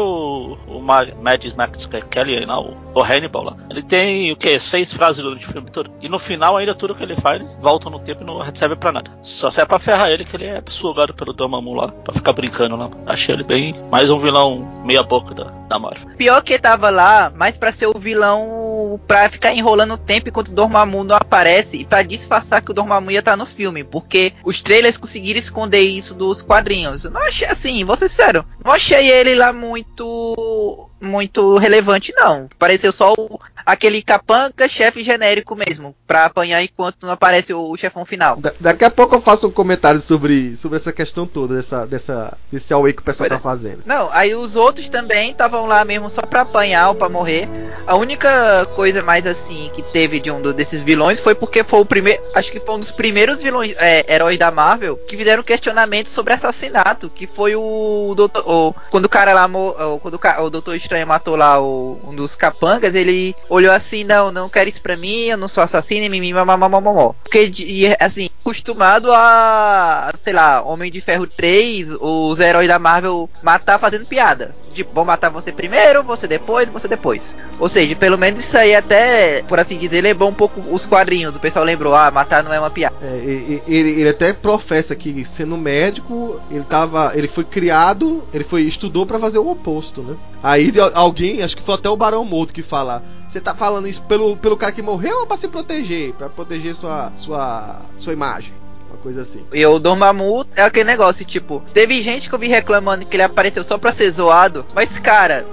o Mads Max Kelly, não, o Hannibal lá. Ele tem o que? Seis frases durante o filme todo. E no final, ainda tudo que ele faz, volta no tempo e não serve pra nada. Só serve pra ferrar ele, que ele é sugado pelo Dormammu lá, pra ficar brincando lá. Achei ele bem mais um vilão meia boca da, da Marvel. Pior que tava lá, mais pra ser o vilão pra ficar enrolando o tempo enquanto o Dormammu Dormammu não aparece e para disfarçar que o Dormammu ia estar tá no filme, porque os trailers conseguiram esconder isso dos quadrinhos. Eu não achei assim, vou ser sério, não achei ele lá muito muito relevante não. Pareceu só o, aquele capanga chefe genérico mesmo, pra apanhar enquanto não aparece o, o chefão final. Da, daqui a pouco eu faço um comentário sobre, sobre essa questão toda, dessa, dessa, desse away que o pessoal tá é. fazendo. Não, aí os outros também estavam lá mesmo só pra apanhar ou pra morrer. A única coisa mais assim que teve de um desses vilões foi porque foi o primeiro. Acho que foi um dos primeiros vilões, é, heróis da Marvel, que fizeram questionamento sobre assassinato. Que foi o doutor. O, quando o cara lá. O, quando o, o Doutor Estranho matou lá o, um dos capangas, ele olhou assim, não, não quero isso pra mim, eu não sou assassino, mimimi, mamamamamó. Porque, assim, acostumado a, sei lá, Homem de Ferro 3, os heróis da Marvel matar fazendo piada tipo, vou matar você primeiro, você depois, você depois. Ou seja, pelo menos isso aí até, por assim dizer, lembrou um pouco os quadrinhos. O pessoal lembrou, ah, matar não é uma piada. É, ele, ele, até professa que sendo médico, ele tava. Ele foi criado, ele foi estudou para fazer o oposto, né? Aí alguém, acho que foi até o Barão Morto que fala. Você tá falando isso pelo, pelo cara que morreu ou pra se proteger? para proteger sua, sua, sua imagem? Coisa assim. E o Dormammu é aquele negócio, tipo, teve gente que eu vi reclamando que ele apareceu só pra ser zoado, mas cara,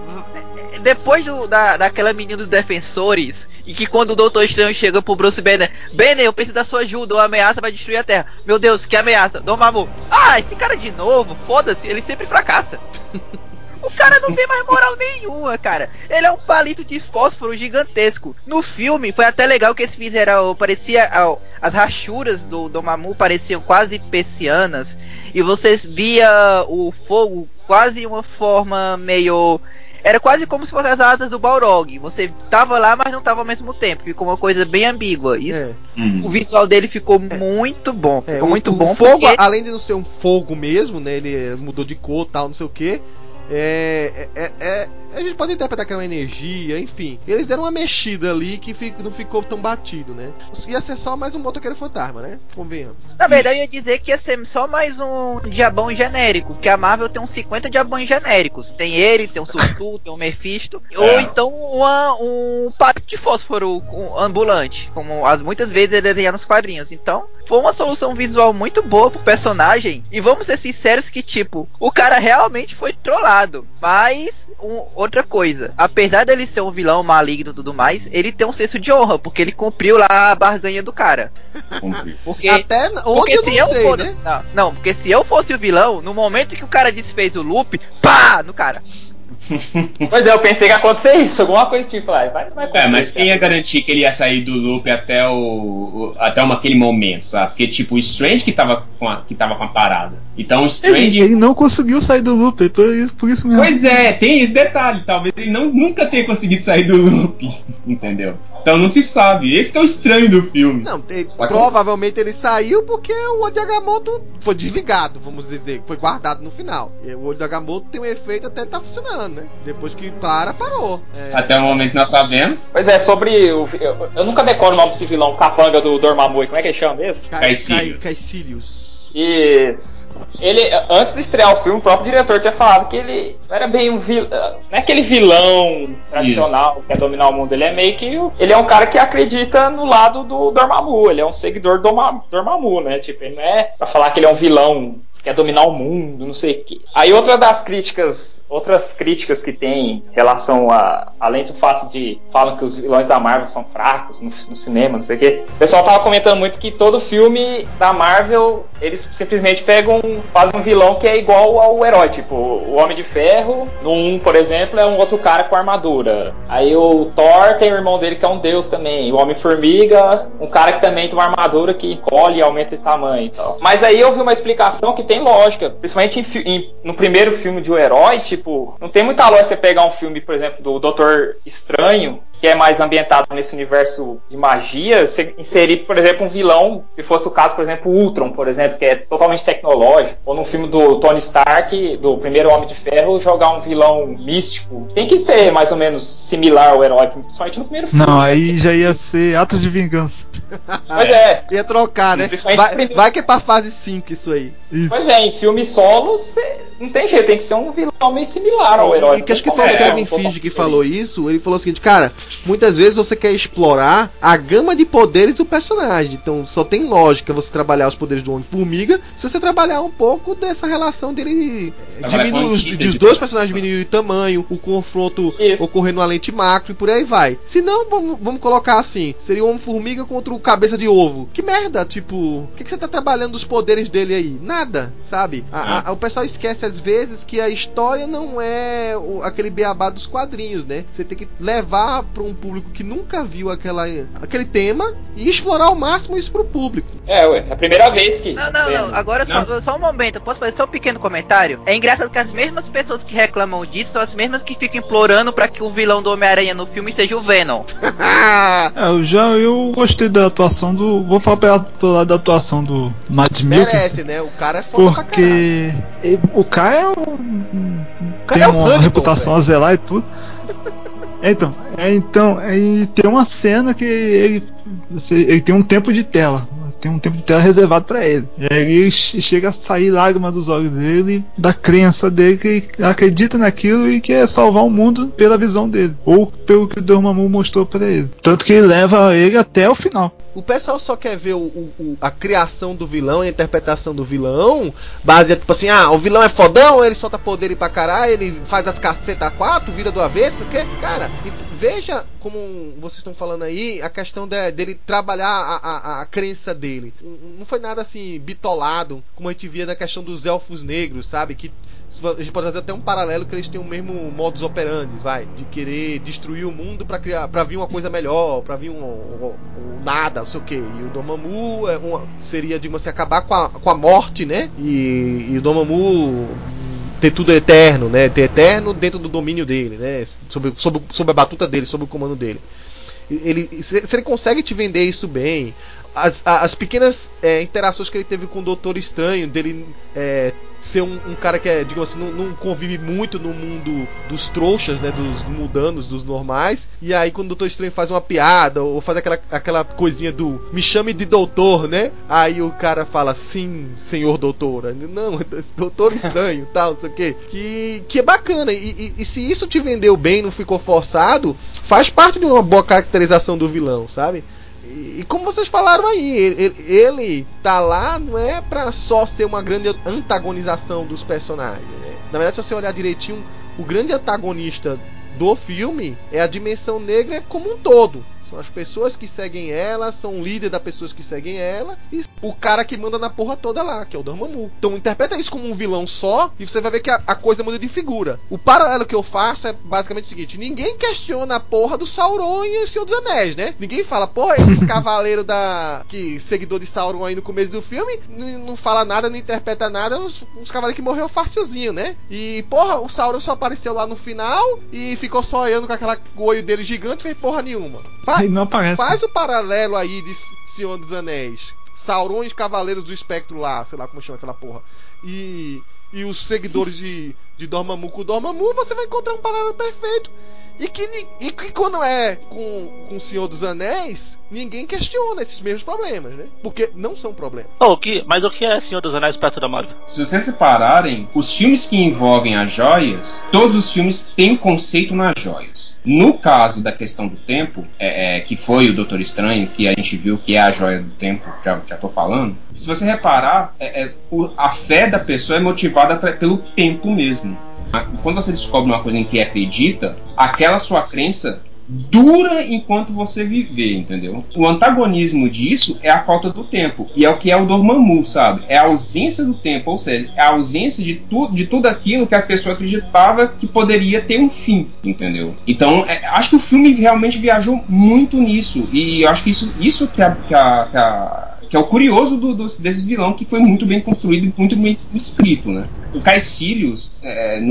depois do, da, daquela menina dos defensores, e que quando o Doutor Estranho chega pro Bruce Banner, Banner, eu preciso da sua ajuda, uma ameaça vai destruir a Terra. Meu Deus, que ameaça. Dormammu, ah, esse cara de novo, foda-se, ele sempre fracassa. O cara não tem mais moral nenhuma, cara. Ele é um palito de fósforo gigantesco. No filme, foi até legal que eles fizeram. Parecia. As rachuras do, do Mamu pareciam quase persianas. E vocês via o fogo quase uma forma meio. Era quase como se fossem as asas do Balrog. Você tava lá, mas não tava ao mesmo tempo. Ficou uma coisa bem ambígua. Isso, é. O visual dele ficou é. muito bom. É, ficou o, muito o bom. fogo, porque... além de não ser um fogo mesmo, né? Ele mudou de cor tal, não sei o que é, é, é, a gente pode interpretar que era uma energia, enfim. Eles deram uma mexida ali que fico, não ficou tão batido, né? Ia ser só mais um motoqueiro fantasma, né? Convenhamos. Na verdade, eu ia dizer que ia ser só mais um diabão genérico, porque a Marvel tem uns 50 diabões genéricos. Tem ele, tem o Surtu, tem o Mephisto, é. ou então uma, um pato de fósforo ambulante, como as, muitas vezes é desenhado nos quadrinhos. Então, foi uma solução visual muito boa pro personagem. E vamos ser sinceros que, tipo, o cara realmente foi trollado. Mas, um, outra coisa, apesar dele ser um vilão maligno e tudo mais, ele tem um senso de honra, porque ele cumpriu lá a barganha do cara. Porque, Até onde porque eu se eu sei, fosse, né? não, não, porque se eu fosse o vilão, no momento que o cara desfez o loop, pá, no cara. Pois é, eu pensei que ia acontecer isso, alguma coisa tipo, vai, vai acontecer. É, mas quem ia garantir que ele ia sair do loop até o, o até uma, aquele momento, sabe? Porque tipo, o Strange que tava com a, que tava com a parada. Então o Strange ele, ele não conseguiu sair do loop, por isso, por isso mesmo. Pois é, tem esse detalhe, talvez ele não nunca tenha conseguido sair do loop, entendeu? Então não se sabe. Esse é o estranho do filme. Não, te, provavelmente ele saiu porque o olho de Agamotto foi desligado, vamos dizer, foi guardado no final. E o olho de Agamotto tem um efeito até tá funcionando, né? Depois que para, parou. É... Até o momento nós sabemos. Pois é, sobre o. Eu, eu nunca decoro o nome desse vilão capanga do Dormammu. Como é que ele chama mesmo? Caecilius. Caecilius. Isso. Ele, antes de estrear o filme, o próprio diretor tinha falado que ele era bem um vilão. Não é aquele vilão tradicional Isso. que quer dominar o mundo. Ele é meio que. Ele é um cara que acredita no lado do Dormammu. Ele é um seguidor do Dormammu, né? Tipo, ele não é pra falar que ele é um vilão quer dominar o mundo, não sei o que. Aí outra das críticas, outras críticas que tem em relação a, além do fato de falam que os vilões da Marvel são fracos no, no, cinema, não sei o que. O pessoal tava comentando muito que todo filme da Marvel eles simplesmente pegam, fazem um vilão que é igual ao herói, tipo o Homem de Ferro, no 1, por exemplo, é um outro cara com armadura. Aí o Thor tem o irmão dele que é um deus também. O Homem Formiga, um cara que também tem uma armadura que encolhe e aumenta de tamanho e tal. Mas aí eu vi uma explicação que tem lógica. Principalmente em, em, no primeiro filme de um herói, tipo, não tem muita lógica você pegar um filme, por exemplo, do Doutor Estranho que é mais ambientado nesse universo de magia, você inserir, por exemplo, um vilão, se fosse o caso, por exemplo, o Ultron, por exemplo, que é totalmente tecnológico, ou no filme do Tony Stark, do primeiro Homem de Ferro, jogar um vilão místico. Tem que ser mais ou menos similar ao herói, principalmente no primeiro filme. Não, aí já ia ser atos de vingança. Pois é. Ia trocar, né? Vai, vai, que é pra fase 5 isso aí. Isso. Pois é, em filme solo, cê, não tem jeito, tem que ser um vilão meio similar ao herói. E que acho que foi o Kevin Feige que falou isso, ele falou o seguinte, cara, muitas vezes você quer explorar a gama de poderes do personagem. Então só tem lógica você trabalhar os poderes do Homem-Formiga se você trabalhar um pouco dessa relação dele diminuir os, de os dois personagens diminuírem de tamanho, o confronto Isso. ocorrendo na lente macro e por aí vai. Se não, vamos, vamos colocar assim: seria o Homem-Formiga contra o Cabeça de Ovo. Que merda, tipo, o que, que você tá trabalhando dos poderes dele aí? Nada, sabe? A, a, é. o pessoal esquece às vezes que a história não é o, aquele beabá dos quadrinhos, né? Você tem que levar para um público que nunca viu aquela, aquele tema e explorar ao máximo isso pro público. É, ué, é a primeira vez que. Não, não, não. Agora não. Só, só um momento, eu posso fazer só um pequeno comentário? É engraçado que as mesmas pessoas que reclamam disso são as mesmas que ficam implorando para que o vilão do Homem-Aranha no filme seja o Venom. é, eu já eu gostei da atuação do. Vou falar pelo, lado da atuação do Matt Mikkelsen. Merece, né? O cara é foda Porque o cara é um. O cara tem é uma reputação a zelar e tudo. Então, é, então, e tem uma cena que ele, ele tem um tempo de tela. Tem um tempo de tela reservado para ele. E aí ele chega a sair lágrima dos olhos dele, da crença dele que ele acredita naquilo e quer salvar o mundo pela visão dele. Ou pelo que o Dormammu mostrou para ele. Tanto que ele leva ele até o final. O pessoal só quer ver o, o, a criação do vilão, a interpretação do vilão, baseado tipo assim, ah, o vilão é fodão, ele solta poder pra caralho, ele faz as cacetas a quatro, vira do avesso, o quê? Cara, veja como vocês estão falando aí, a questão de, dele trabalhar a, a, a, crença dele. Não foi nada assim bitolado, como a gente via na questão dos elfos negros, sabe? Que a gente pode fazer até um paralelo que eles têm o mesmo modus operandi, vai, de querer destruir o mundo para criar, para vir uma coisa melhor, para vir um, um, um, nada, não sei o que. E o Domamu é uma, seria, digamos assim, acabar com a, com a morte, né? E, e o Domamu ter tudo eterno, né? Ter eterno dentro do domínio dele, né? Sob, a batuta dele, sob o comando dele. Ele, se, se ele consegue te vender isso bem, as, as pequenas é, interações que ele teve com o Doutor Estranho, dele é, ser um, um, cara que é, digamos assim, não, não, convive muito no mundo dos trouxas, né? Dos mudanos, dos normais. E aí, quando o Doutor Estranho faz uma piada, ou faz aquela, aquela coisinha do me chame de doutor, né? Aí o cara fala, sim, senhor doutor. Não, doutor estranho, tal, não sei o quê. Que, que é bacana. E, e, e, se isso te vendeu bem, não ficou forçado, faz parte de uma boa caracterização do vilão, sabe? E, como vocês falaram aí, ele, ele tá lá não é pra só ser uma grande antagonização dos personagens. Né? Na verdade, se você olhar direitinho, o grande antagonista do filme é a dimensão negra como um todo São as pessoas que seguem ela, são o líder das pessoas que seguem ela e o cara que manda na porra toda lá, que é o Dormammu. Então interpreta isso como um vilão só e você vai ver que a, a coisa muda de figura. O paralelo que eu faço é basicamente o seguinte: ninguém questiona a porra do Sauron e o Senhor dos Anéis, né? Ninguém fala, porra, esses cavaleiros da. que seguidor de Sauron aí no começo do filme, não fala nada, não interpreta nada, os, os cavaleiros que morreu facilzinho, né? E, porra, o Sauron só apareceu lá no final e ficou só olhando com aquela olho dele gigante, fez porra nenhuma. Fa não aparece. Faz o paralelo aí de Senhor dos Anéis. Sauron e os Cavaleiros do Espectro lá, sei lá como chama aquela porra. E, e os seguidores de, de Dormammu com Dormammu, você vai encontrar um paralelo perfeito. E que, e que quando é com, com o Senhor dos Anéis, ninguém questiona esses mesmos problemas, né? Porque não são problemas. Oh, o que, mas o que é Senhor dos Anéis perto da Marvel? Se vocês separarem, os filmes que envolvem as joias, todos os filmes têm conceito nas joias. No caso da questão do tempo, é, é, que foi o Doutor Estranho, que a gente viu que é a joia do tempo, já, já tô falando. Se você reparar, é, é a fé da pessoa é motivada pelo tempo mesmo. Quando você descobre uma coisa em que acredita, aquela sua crença dura enquanto você viver, entendeu? O antagonismo disso é a falta do tempo. E é o que é o Dormammu, sabe? É a ausência do tempo, ou seja, é a ausência de tudo, de tudo aquilo que a pessoa acreditava que poderia ter um fim, entendeu? Então, é, acho que o filme realmente viajou muito nisso. E acho que isso, isso que a, que a, que a que é o curioso do, do, desse vilão que foi muito bem construído e muito bem escrito, né? O Caecilius, é,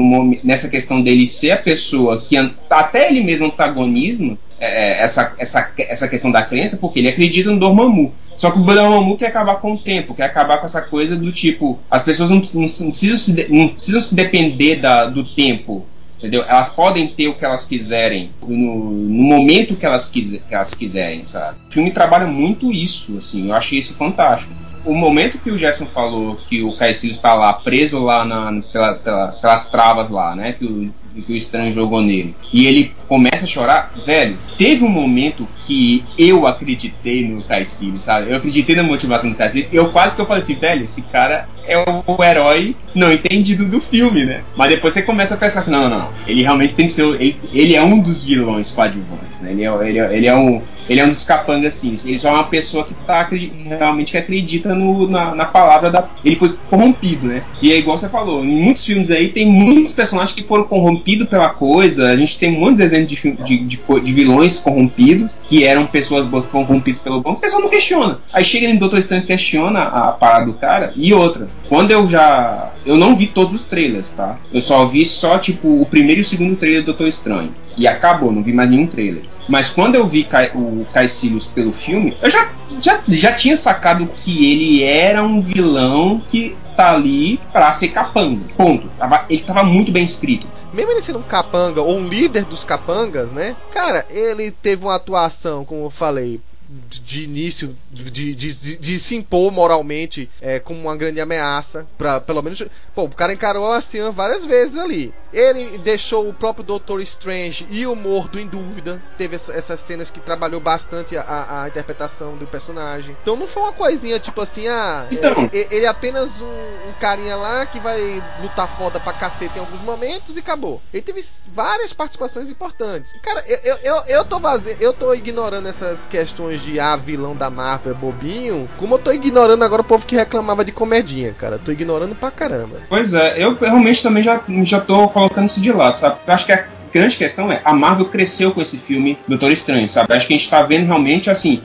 nessa questão dele ser a pessoa que até ele mesmo antagoniza é, essa, essa, essa questão da crença, porque ele acredita no Dormammu. Só que o Dormammu quer acabar com o tempo, quer acabar com essa coisa do tipo, as pessoas não, não, não precisam, se, não precisam se depender da, do tempo entendeu? Elas podem ter o que elas quiserem no, no momento que elas, que elas quiserem, sabe? O filme trabalha muito isso, assim, eu achei isso fantástico. O momento que o Jackson falou que o Caecilius está lá preso lá na, pela, pela, pelas travas lá, né? Que o, que o estranho jogou nele. E ele começa a chorar, velho. Teve um momento que eu acreditei no Caecilius, sabe? Eu acreditei na motivação do Caecilius. Eu quase que eu falei assim, velho, esse cara é o herói não entendido do filme, né? Mas depois você começa a pensar assim, não, não, não. Ele realmente tem que ser. Ele, ele é um dos vilões coadjuvantes, né? Ele é, ele é, ele é um. Ele é um dos capangas, assim. Ele só é uma pessoa que tá realmente que acredita no, na, na, palavra da. Ele foi corrompido, né? E é igual você falou, em muitos filmes aí tem muitos personagens que foram corrompidos pela coisa. A gente tem muitos exemplos de, de, de, de vilões corrompidos, que eram pessoas corrompidas pelo bom. O pessoal não questiona. Aí chega no Doutor Estranho questiona a parada do cara. E outra, quando eu já. Eu não vi todos os trailers, tá? Eu só vi só, tipo, o primeiro e o segundo trailer do Doutor Estranho. E acabou, não vi mais nenhum trailer. Mas quando eu vi o Caecilius pelo filme, eu já, já, já tinha sacado que ele era um vilão que tá ali pra ser capanga. Ponto. Ele tava muito bem escrito. Mesmo ele sendo um capanga ou um líder dos capangas, né? Cara, ele teve uma atuação, como eu falei, de início de, de, de, de, se impor moralmente é, como uma grande ameaça para pelo menos pô, o cara encarou a Cian várias vezes ali. Ele deixou o próprio Doutor Strange e o Mordo em dúvida. Teve essa, essas cenas que trabalhou bastante a, a, interpretação do personagem. Então não foi uma coisinha tipo assim ah então. ele, ele é apenas um, um, carinha lá que vai lutar foda pra cacete em alguns momentos e acabou. Ele teve várias participações importantes. Cara eu, eu, eu, eu tô vazio, eu tô ignorando essas questões de ah, vilão da Marvel é bobinho, como eu tô ignorando agora o povo que reclamava de comedinha, cara. Tô ignorando pra caramba. Pois é, eu realmente também já, já tô colocando isso de lado, sabe? Eu acho que a grande questão é, a Marvel cresceu com esse filme Doutor Estranho, sabe? Acho que a gente tá vendo realmente, assim,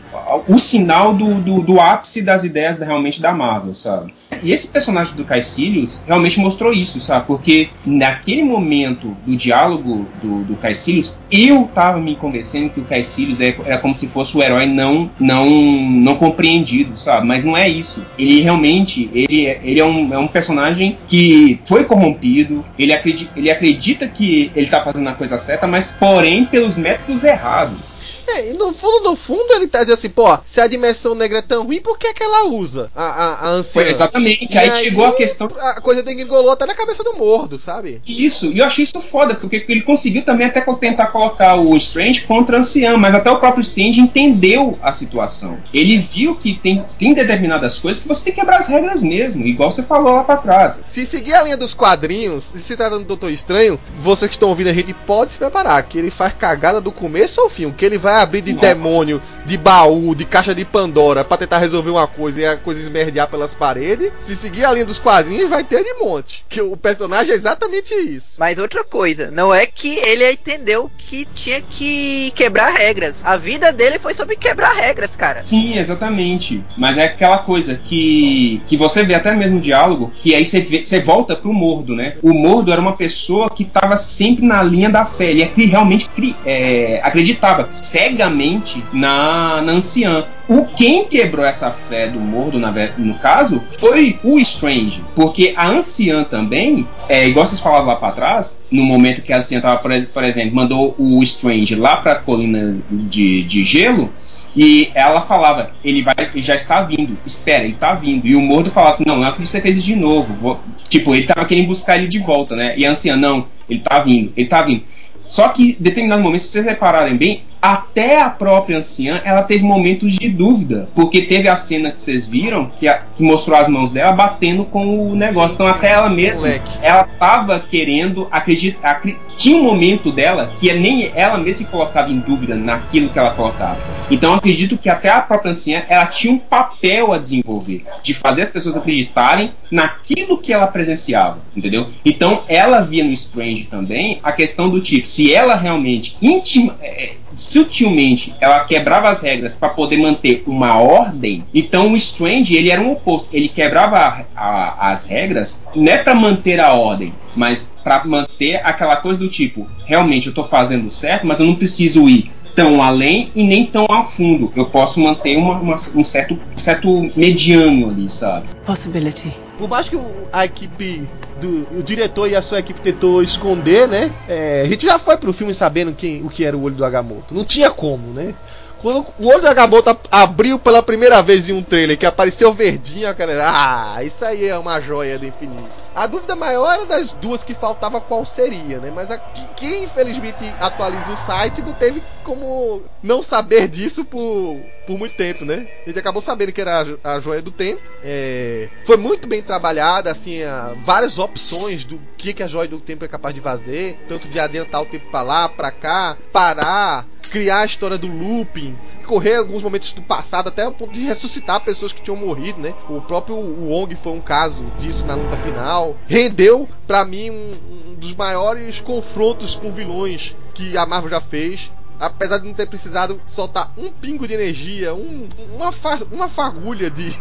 o sinal do, do, do ápice das ideias da, realmente da Marvel, sabe? E esse personagem do Caecilius realmente mostrou isso, sabe? Porque naquele momento do diálogo do, do Caecilius, eu tava me convencendo que o Caecilius era, era como se fosse o herói não, não, não compreendido, sabe? Mas não é isso. Ele realmente, ele, ele é, um, é um personagem que foi corrompido, ele acredita, ele acredita que ele tá fazendo a coisa certa, mas porém pelos métodos errados. É, e no fundo, no fundo, ele tá dizendo assim, pô, se a dimensão negra é tão ruim, por que, é que ela usa a, a, a anciã? Foi exatamente, aí, aí, chegou a questão. A coisa degringolou até na cabeça do mordo, sabe? Isso, e eu achei isso foda, porque ele conseguiu também até tentar colocar o Strange contra a anciã, mas até o próprio Strange entendeu a situação. Ele viu que tem, tem determinadas coisas que você tem que quebrar as regras mesmo, igual você falou lá pra trás. Se seguir a linha dos quadrinhos, se se tratando do Doutor Estranho, vocês que estão ouvindo a gente pode se preparar, que ele faz cagada do começo ao fim, que ele vai abrir de Nossa. demônio, de baú, de caixa de Pandora para tentar resolver uma coisa e a coisa esmerdear pelas paredes, se seguir a linha dos quadrinhos, vai ter de monte. Que o personagem é exatamente isso. Mas outra coisa, não é que ele entendeu que tinha que quebrar regras. A vida dele foi sobre quebrar regras, cara. Sim, exatamente. Mas é aquela coisa que, que você vê até mesmo no diálogo, que aí você, vê, você volta pro Mordo, né? O Mordo era uma pessoa que estava sempre na linha da fé. Ele é realmente é, acreditava cegamente na, na anciã. O quem quebrou essa fé do Mordo, na, no caso, foi o Strange. Porque a anciã também, é, igual vocês falavam lá para trás, no momento que a anciã tava, por, exemplo, mandou o Strange lá pra colina de, de gelo, e ela falava, ele vai, já está vindo, espera, ele está vindo. E o Mordo falava assim, não, não acredito que você fez de novo. Vou... Tipo, ele estava querendo buscar ele de volta, né? E a anciã, não, ele está vindo, ele está vindo. Só que, em determinado momento, se vocês repararem bem, até a própria anciã ela teve momentos de dúvida, porque teve a cena que vocês viram que, a, que mostrou as mãos dela batendo com o negócio. Sim, então até ela mesma, moleque. ela tava querendo acreditar, tinha um momento dela que nem ela mesma se colocava em dúvida naquilo que ela colocava. Então acredito que até a própria anciã ela tinha um papel a desenvolver de fazer as pessoas acreditarem naquilo que ela presenciava, entendeu? Então ela via no Strange também a questão do tipo, se ela realmente íntima, é, sutilmente ela quebrava as regras para poder manter uma ordem, então o Strange ele era um oposto, ele quebrava a, a, as regras não é para manter a ordem, mas para manter aquela coisa do tipo, realmente eu estou fazendo certo, mas eu não preciso ir tão além e nem tão a fundo. Eu posso manter uma, uma, um certo, certo mediano ali, sabe? Possibility. Por mais que a equipe do o diretor e a sua equipe tentou esconder, né? É, a gente já foi pro filme sabendo quem, o que era o olho do Agamotto. Não tinha como, né? Quando o olho do Agamotto abriu pela primeira vez em um trailer, que apareceu verdinho, a galera, ah, isso aí é uma joia do infinito. A dúvida maior era das duas que faltava qual seria, né? Mas quem infelizmente atualiza o site não teve como não saber disso por, por muito tempo, né? A gente acabou sabendo que era a, a joia do tempo. É, foi muito bem trabalhada, assim, a, várias opções do que, que a joia do tempo é capaz de fazer, tanto de adiantar o tempo para lá, para cá, parar, criar a história do looping correr alguns momentos do passado até o ponto de ressuscitar pessoas que tinham morrido, né? O próprio Wong foi um caso disso na luta final. Rendeu para mim um, um dos maiores confrontos com vilões que a Marvel já fez apesar de não ter precisado soltar um pingo de energia, um, uma, fa uma fagulha de,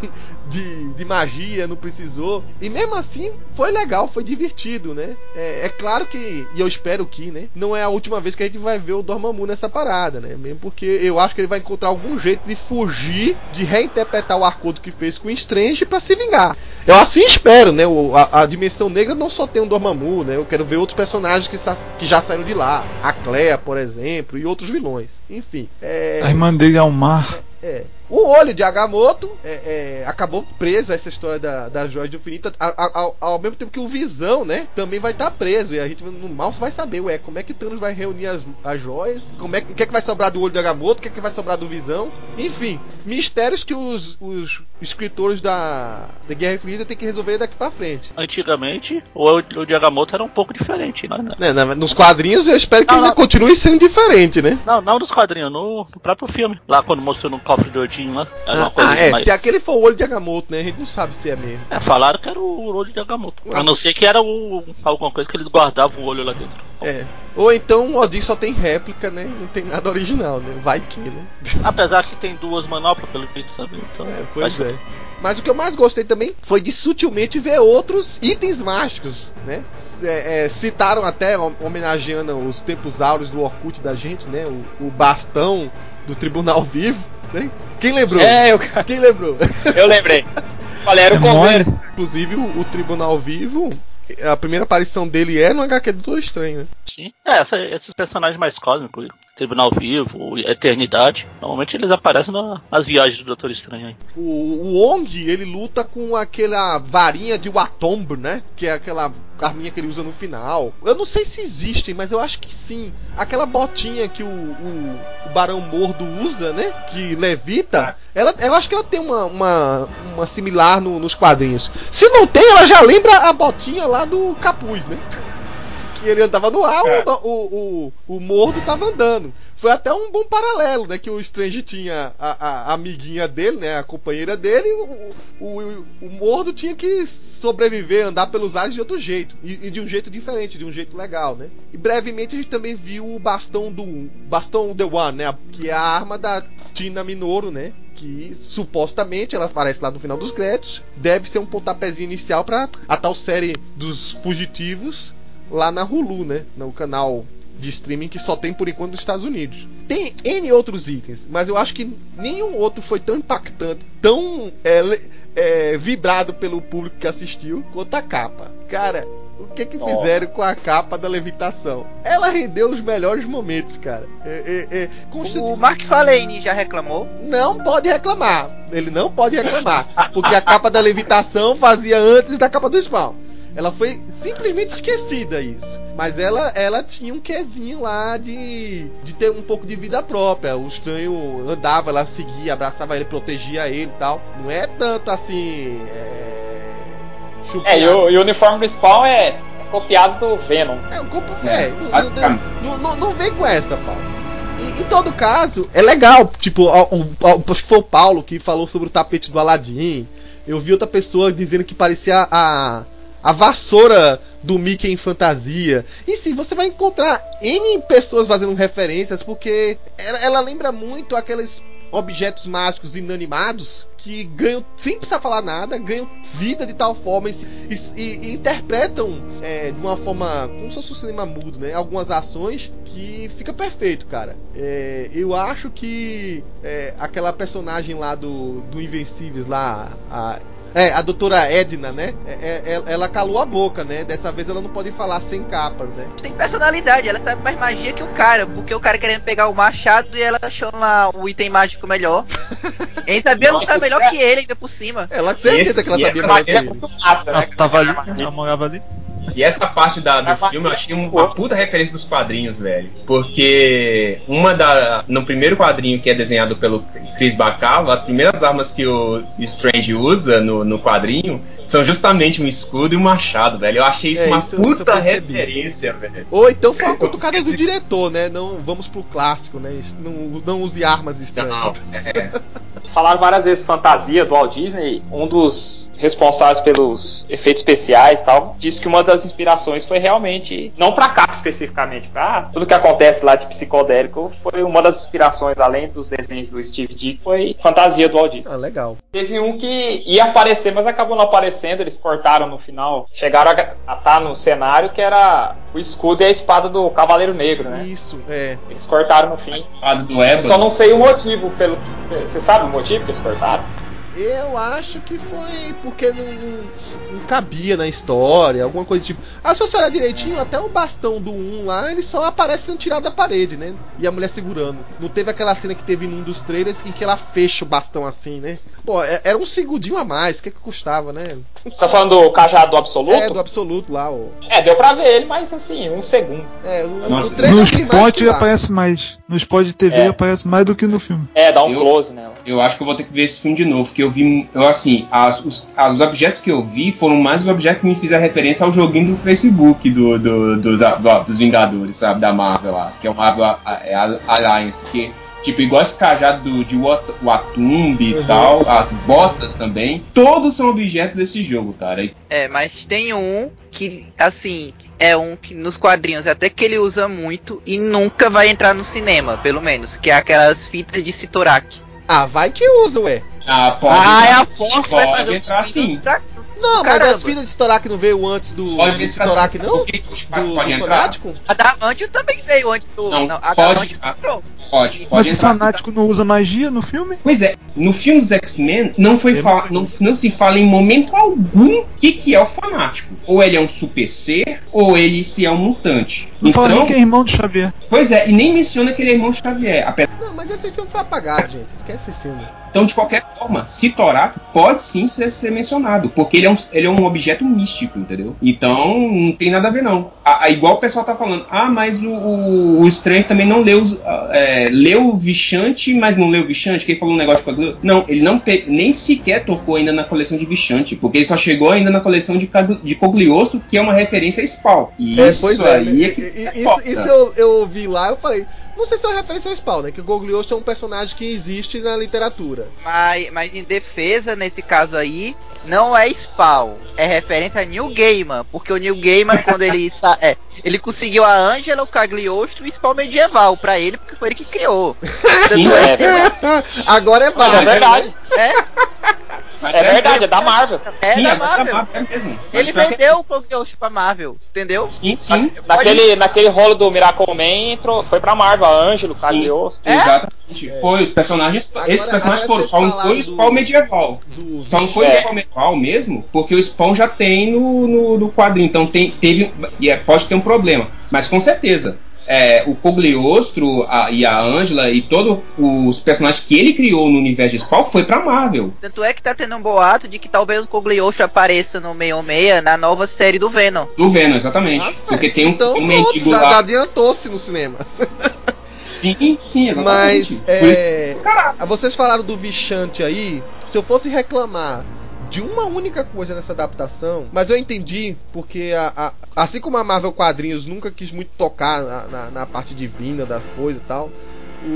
de, de, magia, não precisou. E mesmo assim foi legal, foi divertido, né? É, é, claro que, e eu espero que, né? Não é a última vez que a gente vai ver o Dormammu nessa parada, né? Mesmo porque eu acho que ele vai encontrar algum jeito de fugir, de reinterpretar o acordo que fez com o Strange para se vingar. Eu assim espero, né? O, a, a, Dimensão Negra não só tem um Dormammu, né? Eu quero ver outros personagens que, que já saíram de lá. A Clea, por exemplo, e outros vilões. Enfim. É... A irmã dele é o mar. É, é. O olho de Agamotto é, é, acabou preso a essa história da, da joia do infinito, ao, ao, mesmo tempo que o Visão, né, também vai estar tá preso. E a gente no mal vai saber, ué, como é que Thanos vai reunir as, as joias, como é que, o que é que vai sobrar do olho de Agamotto, o que é que vai sobrar do Visão. Enfim, mistérios que os, os escritores da, da Guerra Infinita têm que resolver daqui pra frente. Antigamente, o olho de Agamotto era um pouco diferente, né? É, nos quadrinhos eu espero que não, ainda não. continue sendo diferente, né? Não, não nos quadrinhos, no, no próprio filme. Lá quando mostrou no cofre do Lá. Era ah, ah é, mais... se aquele for o olho de Agamotto, né? A gente não sabe se é mesmo. É, falaram que era o olho de Agamotto. A não ser que era o, alguma coisa que eles guardavam o olho lá dentro. É. Ou então o Odin só tem réplica, né? Não tem nada original, né? Vai que, né? Apesar que tem duas manoplas, pelo jeito, sabe? Então, é, pois é. Mas o que eu mais gostei também foi de sutilmente ver outros itens mágicos, né? É, é, citaram até, homenageando os tempos áureos do Orkut da gente, né? O, o bastão do Tribunal Vivo, né? Quem lembrou? É, eu... Quem lembrou? Eu lembrei. Falei, era o Coveiro. Inclusive, o, o Tribunal Vivo a primeira aparição dele é no HQ do Doutor Estranho, né? Sim. É, essa, esses personagens mais cósmicos, Tribunal Vivo, Eternidade, normalmente eles aparecem na, nas viagens do Doutor Estranho. Aí. O, o Ong, ele luta com aquela varinha de Watomb, né? Que é aquela arminha que ele usa no final. Eu não sei se existem, mas eu acho que sim. Aquela botinha que o, o, o Barão Mordo usa, né? Que levita. Ela, eu acho que ela tem uma, uma, uma similar no, nos quadrinhos. Se não tem, ela já lembra a botinha lá do capuz, né? Ele andava no ar, é. o, o, o, o Mordo tava andando. Foi até um bom paralelo, né? Que o Strange tinha a, a, amiguinha dele, né? A companheira dele, e o, o, o Mordo tinha que sobreviver, andar pelos ares de outro jeito. E, e, de um jeito diferente, de um jeito legal, né? E brevemente a gente também viu o bastão do. Bastão The One, né? Que é a arma da Tina Minoru, né? que supostamente ela aparece lá no final dos créditos, deve ser um pontapézinho inicial para a tal série dos fugitivos lá na Hulu, né? No canal de streaming que só tem por enquanto nos Estados Unidos. Tem N outros itens, mas eu acho que nenhum outro foi tão impactante, tão é, é, vibrado pelo público que assistiu quanto a capa. Cara, o que que fizeram com a capa da levitação? Ela rendeu os melhores momentos, cara. É, é, é, O Mark Falane já reclamou? Não pode reclamar. Ele não pode reclamar. Porque a capa da levitação fazia antes da capa do Spawn. Ela foi simplesmente esquecida isso. Mas ela, ela tinha um quezinho lá de, de ter um pouco de vida própria. O estranho andava, ela seguia, abraçava ele, protegia ele e tal. Não é tanto assim. É, é e, o, e o uniforme do Spawn é, é copiado do Venom. É, o corpo é. Não, não, não, vem com essa, Paulo. Em, em, todo caso, é legal. Tipo, o, o, acho que foi o Paulo que falou sobre o tapete do Aladdin. Eu vi outra pessoa dizendo que parecia a, a vassoura do Mickey em fantasia. E sim, você vai encontrar N pessoas fazendo referências, porque ela, ela lembra muito aqueles objetos mágicos inanimados que ganham, sem precisar falar nada, ganham vida de tal forma e, e, e interpretam é, de uma forma como se fosse um cinema mudo, né? Algumas ações que fica perfeito, cara. É, eu acho que é, aquela personagem lá do, do Invencíveis lá, a é, a doutora Edna, né? É, é, é, ela calou a boca, né? Dessa vez ela não pode falar sem capas, né? Tem personalidade, ela sabe mais magia que o cara, porque o cara querendo pegar o machado e ela achando lá o item mágico melhor. Ele sabia lutar melhor que ele ainda por cima. Ela certeza que ela sabia mais que ele. Ela tava ali, ela morava ali. E essa parte da, do filme eu achei uma puta referência dos quadrinhos, velho. Porque uma da. No primeiro quadrinho que é desenhado pelo Chris Bacava, as primeiras armas que o Strange usa no, no quadrinho são justamente um escudo e um machado, velho. Eu achei isso é, uma isso, puta isso referência, velho. Ou então foi uma cutucada do diretor, né? Não vamos pro clássico, né? Não, não use armas estranhas. Não, é. Falaram várias vezes fantasia do Walt Disney. Um dos responsáveis pelos efeitos especiais e tal disse que uma das inspirações foi realmente, não pra capa especificamente, pra tudo que acontece lá de psicodélico, foi uma das inspirações, além dos desenhos do Steve Dick, foi fantasia do Walt Disney. Ah, legal. Teve um que ia aparecer, mas acabou não aparecendo, eles cortaram no final. Chegaram a estar tá no cenário que era o escudo e a espada do Cavaleiro Negro, né? Isso, é. Eles cortaram no fim. A espada do Ébano. Só não sei o motivo pelo Você sabe o motivo? motivo que eles cortaram? Eu acho que foi porque não, não, não, cabia na história, alguma coisa tipo. Ah, se você olhar direitinho, até o bastão do 1 lá, ele só aparece sendo tirado da parede, né? E a mulher segurando. Não teve aquela cena que teve num dos trailers em que ela fecha o bastão assim, né? Pô, é, era um segundinho a mais, o que, que custava, né? Você tá falando do cajado do absoluto? É, do absoluto lá, ó. É, deu pra ver ele, mas assim, um segundo. É, no, no, no spot aparece mais. No spot de TV é. aparece mais do que no filme. É, dá um eu, close nela. Eu acho que eu vou ter que ver esse filme de novo, porque eu vi. Eu, assim, as, os, os objetos que eu vi foram mais os objetos que me fizeram referência ao joguinho do Facebook do, do, dos, do, dos Vingadores, sabe? Da Marvel lá, que é o Marvel Alliance, que Tipo, igual esse cajado do, de Watumbi uhum. e tal, as botas também. Todos são objetos desse jogo, cara. É, mas tem um que, assim, é um que nos quadrinhos até que ele usa muito e nunca vai entrar no cinema, pelo menos, que é aquelas fitas de Citorak. Ah, vai que usa, ué. Ah, pode. Ah, é a Fox vai fazer entrar um sim. Não, Caramba. mas as fitas de Storak não veio antes do, pode do Storak, não? Do, pode do Fanático? A Damantium também veio antes do. Não, não a pode. Pode, pode Mas o fanático não usa magia no filme? Pois é, no filme dos X-Men não foi fala, não, não se fala em momento algum o que, que é o fanático. Ou ele é um super ser, ou ele se é um mutante. Não então, fala nem que é irmão de Xavier. Pois é, e nem menciona que ele é irmão de Xavier. Não, mas esse filme foi apagado, gente. Esquece esse filme. Então, de qualquer forma, Citorak pode sim ser, ser, mencionado, porque ele é, um, ele é um objeto místico, entendeu? Então, não tem nada a ver, não. A, a igual o pessoal tá falando, ah, mas o, o, o Strange também não leu, é, leu Vichante, mas não leu Vichante, que ele falou um negócio com a Não, ele não nem sequer tocou ainda na coleção de Vichante, porque ele só chegou ainda na coleção de, de que é uma referência Spawn. E É, isso é, aí né? é que I- é isso, isso eu, eu vi lá, eu falei. Não sei se é uma referência ao Spawn, né? Que o Goglioso é um personagem que existe na literatura. Mas, mas em defesa, nesse caso aí, não é Spawn. É referência a New Gaiman. Porque o New Gaiman, quando ele sa- é, ele conseguiu a Angela, o Cagliostro e o Spawn medieval pra ele, porque foi ele que criou. Sim, É verdade. Agora é válido. é verdade. É, Mas É verdade, é da Marvel. é Sim, da é da Marvel. Marvel, é mesmo. Mas Ele vendeu o Cagliostro pra Marvel, entendeu? Sim, sim. Naquele, naquele rolo do Miracle Man, entrou, foi pra Marvel, a Ângelo, Sim. Cagliostro. É? Exatamente. Foi, os personagens. Agora- esses personagens foram. Só não falaram foi o do- Spawn medieval. Do Só não foi É. o Spawn medieval mesmo, porque o Spawn já tem no, no, no quadrinho. Então tem, teve. e é, pode ter um problema. Mas com certeza. É, o Cogliostro a- e a Angela e todos os personagens que ele criou no universo de Spawn foi pra Marvel. Tanto é que tá tendo um boato de que talvez o Cogliostro apareça no 616 na nova série do Venom. Do Venom, exatamente. Ah, porque tem um, então, um mendigo já, lá. já adiantou-se no cinema. Sim, sim, exatamente. Mas, isso, é, caralho. vocês falaram do Vichante aí. Se eu fosse reclamar de uma única coisa nessa adaptação, mas eu entendi, porque a- a- assim como a Marvel Quadrinhos nunca quis muito tocar na, na- na parte divina da coisa e tal.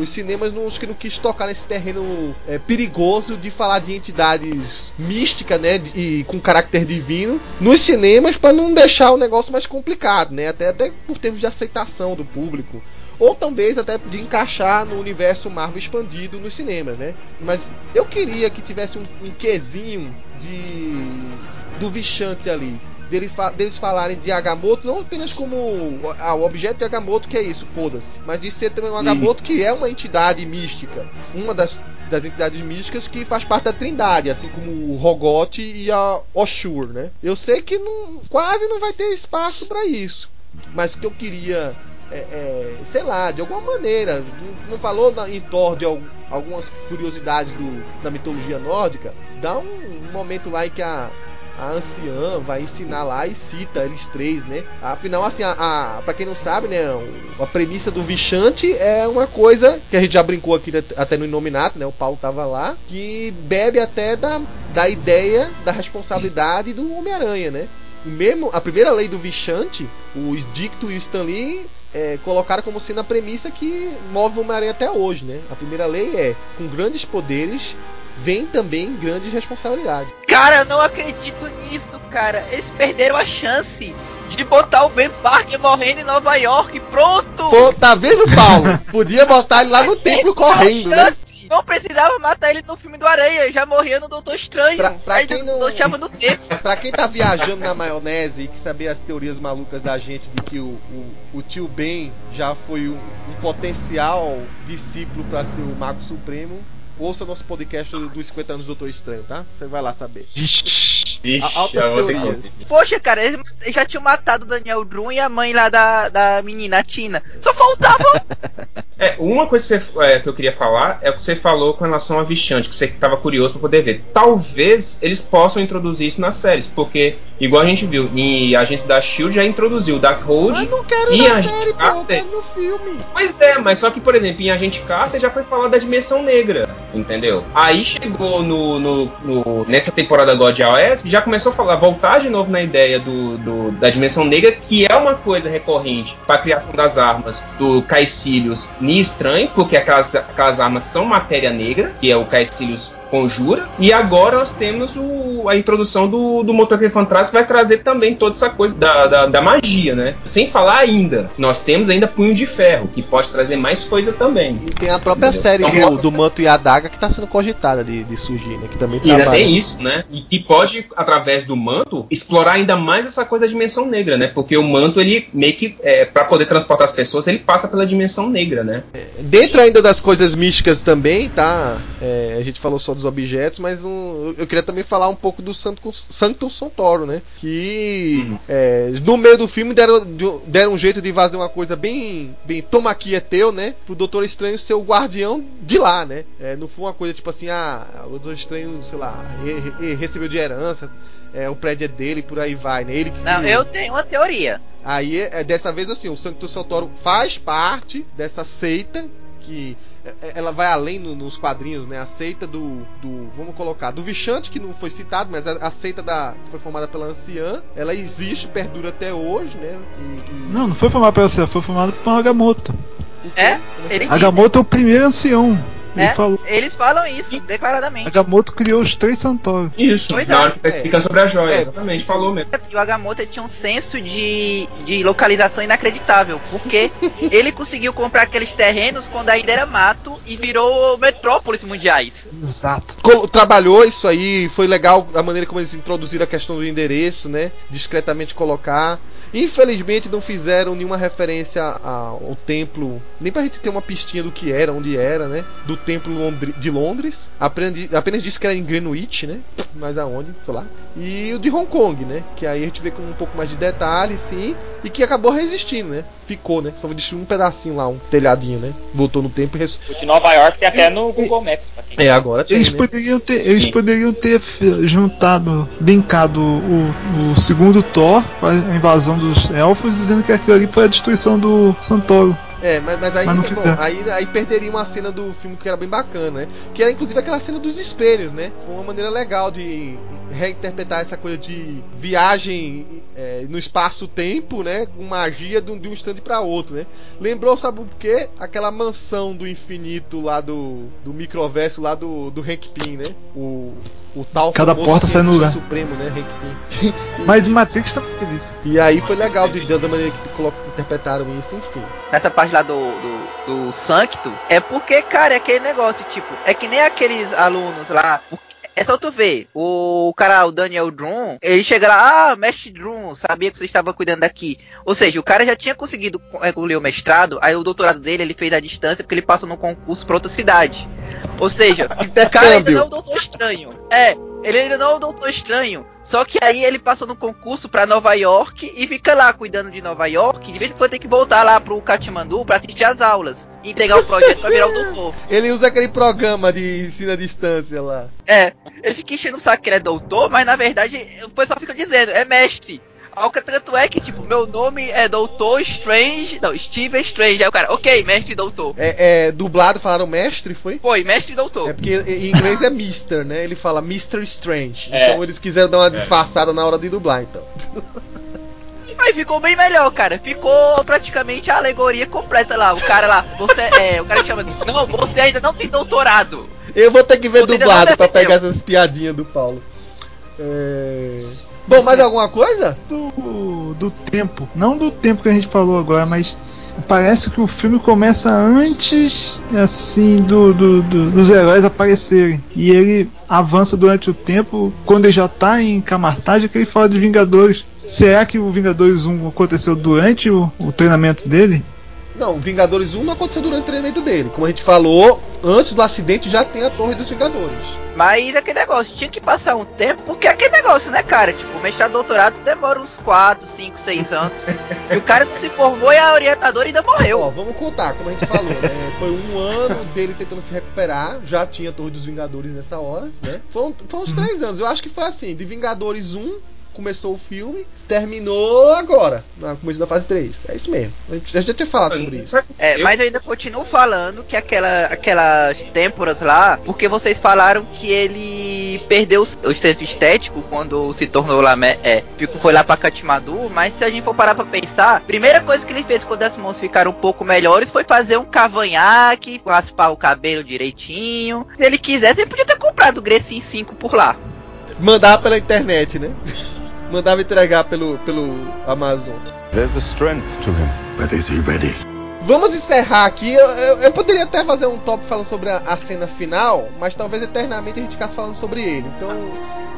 Os cinemas não, acho que não quis tocar nesse terreno é, perigoso de falar de entidades místicas, né, de- e com caráter divino nos cinemas para não deixar o negócio mais complicado, né, até, até por termos de aceitação do público ou talvez até de encaixar no universo Marvel expandido nos cinemas, né? Mas eu queria que tivesse um, um quesinho de do Vichante ali. Dele fa- deles falarem de Agamotto não apenas como ah, o objeto de Agamotto, que é isso, foda-se, mas de ser também um Agamotto que é uma entidade mística, uma das, das entidades místicas que faz parte da Trindade, assim como o Rogoth e a Oshur, né? Eu sei que não- quase não vai ter espaço para isso, mas o que eu queria é, é, sei lá, de alguma maneira, não, falou na- em Thor de al- algumas curiosidades do, da mitologia nórdica, dá um, um momento lá em que a, a anciã vai ensinar lá e cita eles três, né? Afinal, assim, a, a, pra quem não sabe, né, a premissa do Vichante é uma coisa que a gente já brincou aqui at- até no Inominato, né? O Paulo tava lá, que bebe até da, da ideia da responsabilidade do Homem-Aranha, né? Mesmo, a primeira lei do Vichante, o Dicto e o Stan Lee é, colocaram como sendo a premissa que move o Homem-Aranha até hoje, né? A primeira lei é: com grandes poderes vem também grandes responsabilidades. Cara, eu não acredito nisso, cara. Eles perderam a chance de botar o Ben Parker morrendo em Nova York. Pronto! Pô, tá vendo, Paulo? Podia botar ele lá no templo correndo, né? Não precisava matar ele no filme do Areia, já morria no Doutor Estranho. Pra- pra Aí quem não, não- no tempo. Pra quem tá viajando na maionese e que saber as teorias malucas da gente de que o, o, o tio Ben já foi um, um potencial discípulo pra ser o Mago Supremo, ouça nosso podcast do- dos 50 anos do Doutor Estranho, tá? Você vai lá saber. Vixe, A- altas eu vou ter que teorias. ouvir. Poxa, cara, eles já tinham matado o Daniel Drum e a mãe lá da, da menina, a Tina. Só faltava. É, uma coisa que, você- é, que eu queria falar é o que você falou com relação a Vichante, que você estava curioso para poder ver. Talvez eles possam introduzir isso nas séries, porque, igual a gente viu, em Agência da Shield já introduziu o Darkhold. Mas não quero E na a série, gente- pô, eu quero no filme. Pois é, mas só que, por exemplo, em Agente Carter já foi falado da dimensão negra, entendeu? Aí chegou no, no- no- nessa temporada God OS já começou a falar, voltar de novo na ideia do, do- da dimensão negra, que é uma coisa recorrente para a criação das armas do Caecilius Ni Estranho, porque aquelas, aquelas armas são matéria negra, que é o Caecilius conjura. E agora nós temos o- a introdução do, do motoqueiro fantasma que vai trazer também toda essa coisa da, da, da magia, né? Sem falar ainda, nós temos ainda Punho de Ferro, que pode trazer mais coisa também. E tem a própria série Então, do, do Manto e a Daga que tá sendo cogitada de, de surgir, né? Que também E ainda tem isso, né? E que pode, através do manto, explorar ainda mais essa coisa da dimensão negra, né? Porque o manto, ele meio que, é, para poder transportar as pessoas, ele passa pela dimensão negra, né? Dentro ainda das coisas místicas também, tá? É, a gente falou só dos objetos, mas um- eu queria também falar um pouco do Santo, Santo Santoro, né? Que Uhum. é, no meio do filme deram, de- deram um jeito de fazer uma coisa bem, bem toma aqui é teu, né? Pro Doutor Estranho ser o guardião de lá, né? É, não foi uma coisa tipo assim, ah, o Doutor Estranho, sei lá, re- re- recebeu de herança, é, o prédio é dele, por aí vai, né? Ele que Não, eu tenho uma teoria. Aí, é, dessa vez, assim, o Santo Santoro faz parte dessa seita que é, é, ela vai além no, nos quadrinhos, né? A seita do, do. Vamos colocar, do Vichante, que não foi citado, mas a, a seita da. que foi formada pela anciã, ela existe, perdura até hoje, né? E, e... Não, não foi formada pela anciã, foi formada por Agamotto. É? Ele Agamotto é o primeiro ancião. É, falou... Eles falam isso, declaradamente. Agamotto criou os três Santoros. Isso, pois na é. hora que tá explicando é. sobre a joia, é. exatamente, falou mesmo. E o Agamotto tinha um senso de, de localização inacreditável, porque ele conseguiu comprar aqueles terrenos quando ainda era mato e virou metrópoles mundiais. Exato. Trabalhou isso aí, foi legal a maneira como eles introduziram a questão do endereço, né? Discretamente colocar. Infelizmente não fizeram nenhuma referência ao templo, nem pra gente ter uma pistinha do que era, onde era, né? Do templo de Londres. Aprendi, apenas disse que era em Greenwich, né? Mas aonde, sei lá. E o de Hong Kong, né? Que aí a gente vê com um pouco mais de detalhe, sim. E que acabou resistindo, né? Ficou, né? Só destruir um pedacinho lá, um telhadinho, né? Voltou no tempo e res... O de Nova York tem até no Google Maps, pra quem É, agora tem. Eles, né? poderiam, ter, eles poderiam ter juntado, linkado o, o segundo Thor com a invasão dos elfos, dizendo que aquilo ali foi a destruição do Santoro. É, mas, mas aí, mas bom, aí, aí perderia uma cena do filme que era bem bacana, né? Que era inclusive aquela cena dos espelhos, né? Foi uma maneira legal de reinterpretar essa coisa de viagem é, no espaço-tempo, né? Com magia de um, de um instante para outro, né? Lembrou, sabe por quê? Aquela mansão do infinito lá do, do microverso lá do, do Hank Pym, né? O, o tal Cada porta sai no lugar. Supremo, né? Hank Pym. Mas Matrix também teve isso. E aí foi legal de, da maneira que interpretaram isso, enfim. Nessa parte lá do, do, do Sancto, é porque, cara, é aquele negócio, tipo, é que nem aqueles alunos lá, é só tu ver. O cara, o Daniel Drum, ele chega lá, ah, mestre Drum, sabia que você estava cuidando daqui. Ou seja, o cara já tinha conseguido concluir o mestrado, aí o doutorado dele ele fez à distância porque ele passou no concurso pra outra cidade. Ou seja, o cara ainda não é o doutor estranho. É, ele ainda não é o Doutor Estranho. Só que aí ele passou no concurso para Nova York e fica lá cuidando de Nova York. De vez em quando tem que voltar lá pro Katmandu para assistir as aulas e entregar o projeto para virar o doutor. Ele usa aquele programa de ensino à distância lá. É, ele fica enchendo o saco que ele é doutor, mas na verdade o pessoal fica dizendo, é mestre. Tanto é que, tipo, meu nome é Doutor Strange. Não, Steven Strange. Aí o cara, ok, mestre doutor. É, é dublado, falaram mestre, foi? Foi, mestre doutor. É porque em inglês é Mister, né? Ele fala Mr. Strange. É. Então eles quiseram dar uma é. disfarçada na hora de dublar, então. Mas ficou bem melhor, cara. Ficou praticamente a alegoria completa lá. O cara lá, você é. O cara chama. Não, você ainda não tem doutorado. Eu vou ter que ver você dublado pra pegar essas piadinhas do Paulo. É. Bom, mais alguma coisa? Do, do tempo. Não do tempo que a gente falou agora, mas parece que o filme começa antes, assim, do, do, do, dos heróis aparecerem. E ele avança durante o tempo, quando ele já está em Camartage, que ele fala de Vingadores. Será que o Vingadores 1 aconteceu durante o, o treinamento dele? Não, Vingadores 1 não aconteceu durante o treinamento dele. Como a gente falou, antes do acidente já tem a Torre dos Vingadores. Mas aquele negócio, tinha que passar um tempo, porque é aquele negócio, né, cara? Tipo, mestrado doutorado demora uns 4, 5, 6 anos. e o cara não se formou e a orientadora ainda morreu. Ó, vamos contar, como a gente falou, né? Foi um ano dele tentando se recuperar, já tinha a Torre dos Vingadores nessa hora, né? Foi, foi uns 3 anos, eu acho que foi assim, de Vingadores 1 começou o filme, terminou agora, no começo da fase 3. É isso mesmo. A gente já tinha falado sobre isso. É, mas eu ainda continuo falando que aquela, aquelas têmporas lá, porque vocês falaram que ele perdeu o senso estético quando se tornou lá, é, foi lá pra Katmadu, mas se a gente for parar pra pensar, primeira coisa que ele fez quando as mãos ficaram um pouco melhores foi fazer um cavanhaque, raspar o cabelo direitinho. Se ele quisesse, ele podia ter comprado o Grecin 5 por lá. Mandar pela internet, né? Mandava entregar pelo, pelo Amazon. There's a strength to him, but is he ready? Vamos encerrar aqui. Eu, eu, eu, poderia até fazer um top falando sobre a, a, cena final, mas talvez eternamente a gente ficasse falando sobre ele. Então,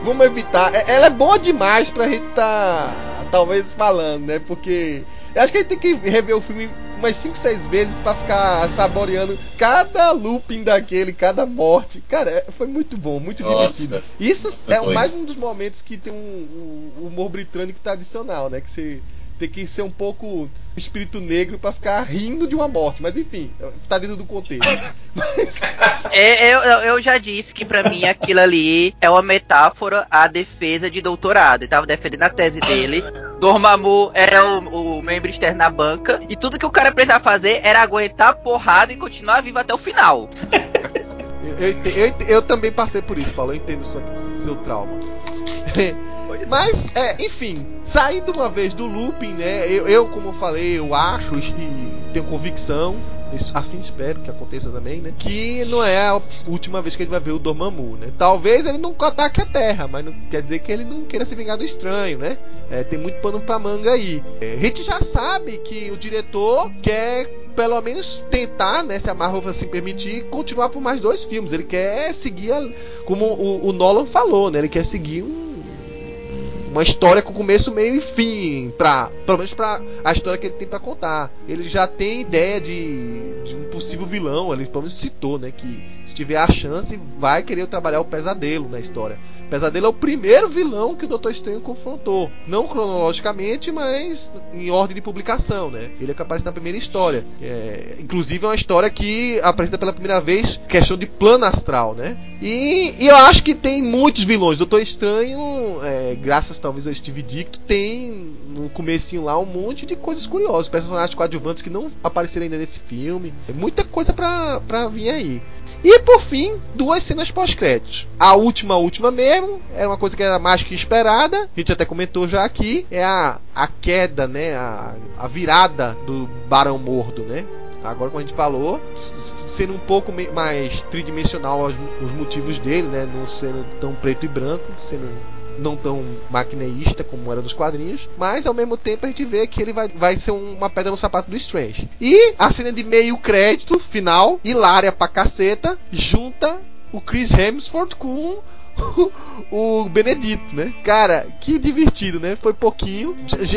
vamos evitar. É, ela é boa demais pra gente tá talvez falando, né? Porque eu acho que a gente tem que rever o filme umas 5, 6 vezes para ficar saboreando cada looping daquele, cada morte. Cara, é, foi muito bom, muito Nossa, divertido. Isso é mais um dos momentos que tem um, um humor britânico tradicional, né? Que você tem que ser um pouco espírito negro para ficar rindo de uma morte. Mas enfim, tá dentro do contexto. Mas... É, eu, eu já disse que para mim aquilo ali é uma metáfora à defesa de doutorado. Ele tava defendendo a tese dele. Dormammu era o, o membro externo na banca. E tudo que o cara precisava fazer era aguentar a porrada e continuar vivo até o final. Eu, eu, eu, eu, também passei por isso, Paulo. Eu entendo seu, seu trauma. Mas, é, enfim, saindo uma vez do looping, né? Eu, eu, como eu falei, eu acho e tenho convicção, assim espero que aconteça também, né? Que não é a última vez que ele vai ver o Dormammu, né? Talvez ele não ataque a Terra, mas não quer dizer que ele não queira se vingar do estranho, né? É, tem muito pano pra manga aí. É, a gente já sabe que o diretor quer pelo menos tentar, né, se a Marvel assim permitir, continuar por mais dois filmes. Ele quer seguir, a, como o, o Nolan falou, né? Ele quer seguir um uma história com começo, meio e fim, pra, pelo menos para a história que ele tem para contar. Ele já tem ideia de, de, um possível vilão, ele pelo menos citou, né, que se tiver a chance vai querer trabalhar o pesadelo na história. O pesadelo é o primeiro vilão que o Doutor Estranho confrontou, não cronologicamente, mas em ordem de publicação, né? Ele é aparece na primeira história. É, inclusive é uma história que apresenta pela primeira vez questão de plano astral, né? E, e eu acho que tem muitos vilões. Doutor Estranho, é, graças talvez ao Steve Ditko, tem no comecinho lá um monte de coisas curiosas. Personagens coadjuvantes que não apareceram ainda nesse filme. Muita coisa pra, pra vir aí. E por fim, duas cenas pós-créditos. A última, última mesmo, era uma coisa que era mais que esperada. A gente até comentou já aqui. É a, a queda, né? A, a virada do Barão Mordo, né? Agora, como a gente falou, sendo um pouco mais tridimensional os motivos dele, né? Não sendo tão preto e branco, sendo não tão maquineísta como era dos quadrinhos, mas ao mesmo tempo a gente vê que ele vai, vai ser uma pedra no sapato do Strange. E a cena de meio crédito final, hilária pra caceta, junta o Chris Hemsworth com o Benedito, né? Cara, que divertido, né? Foi pouquinho.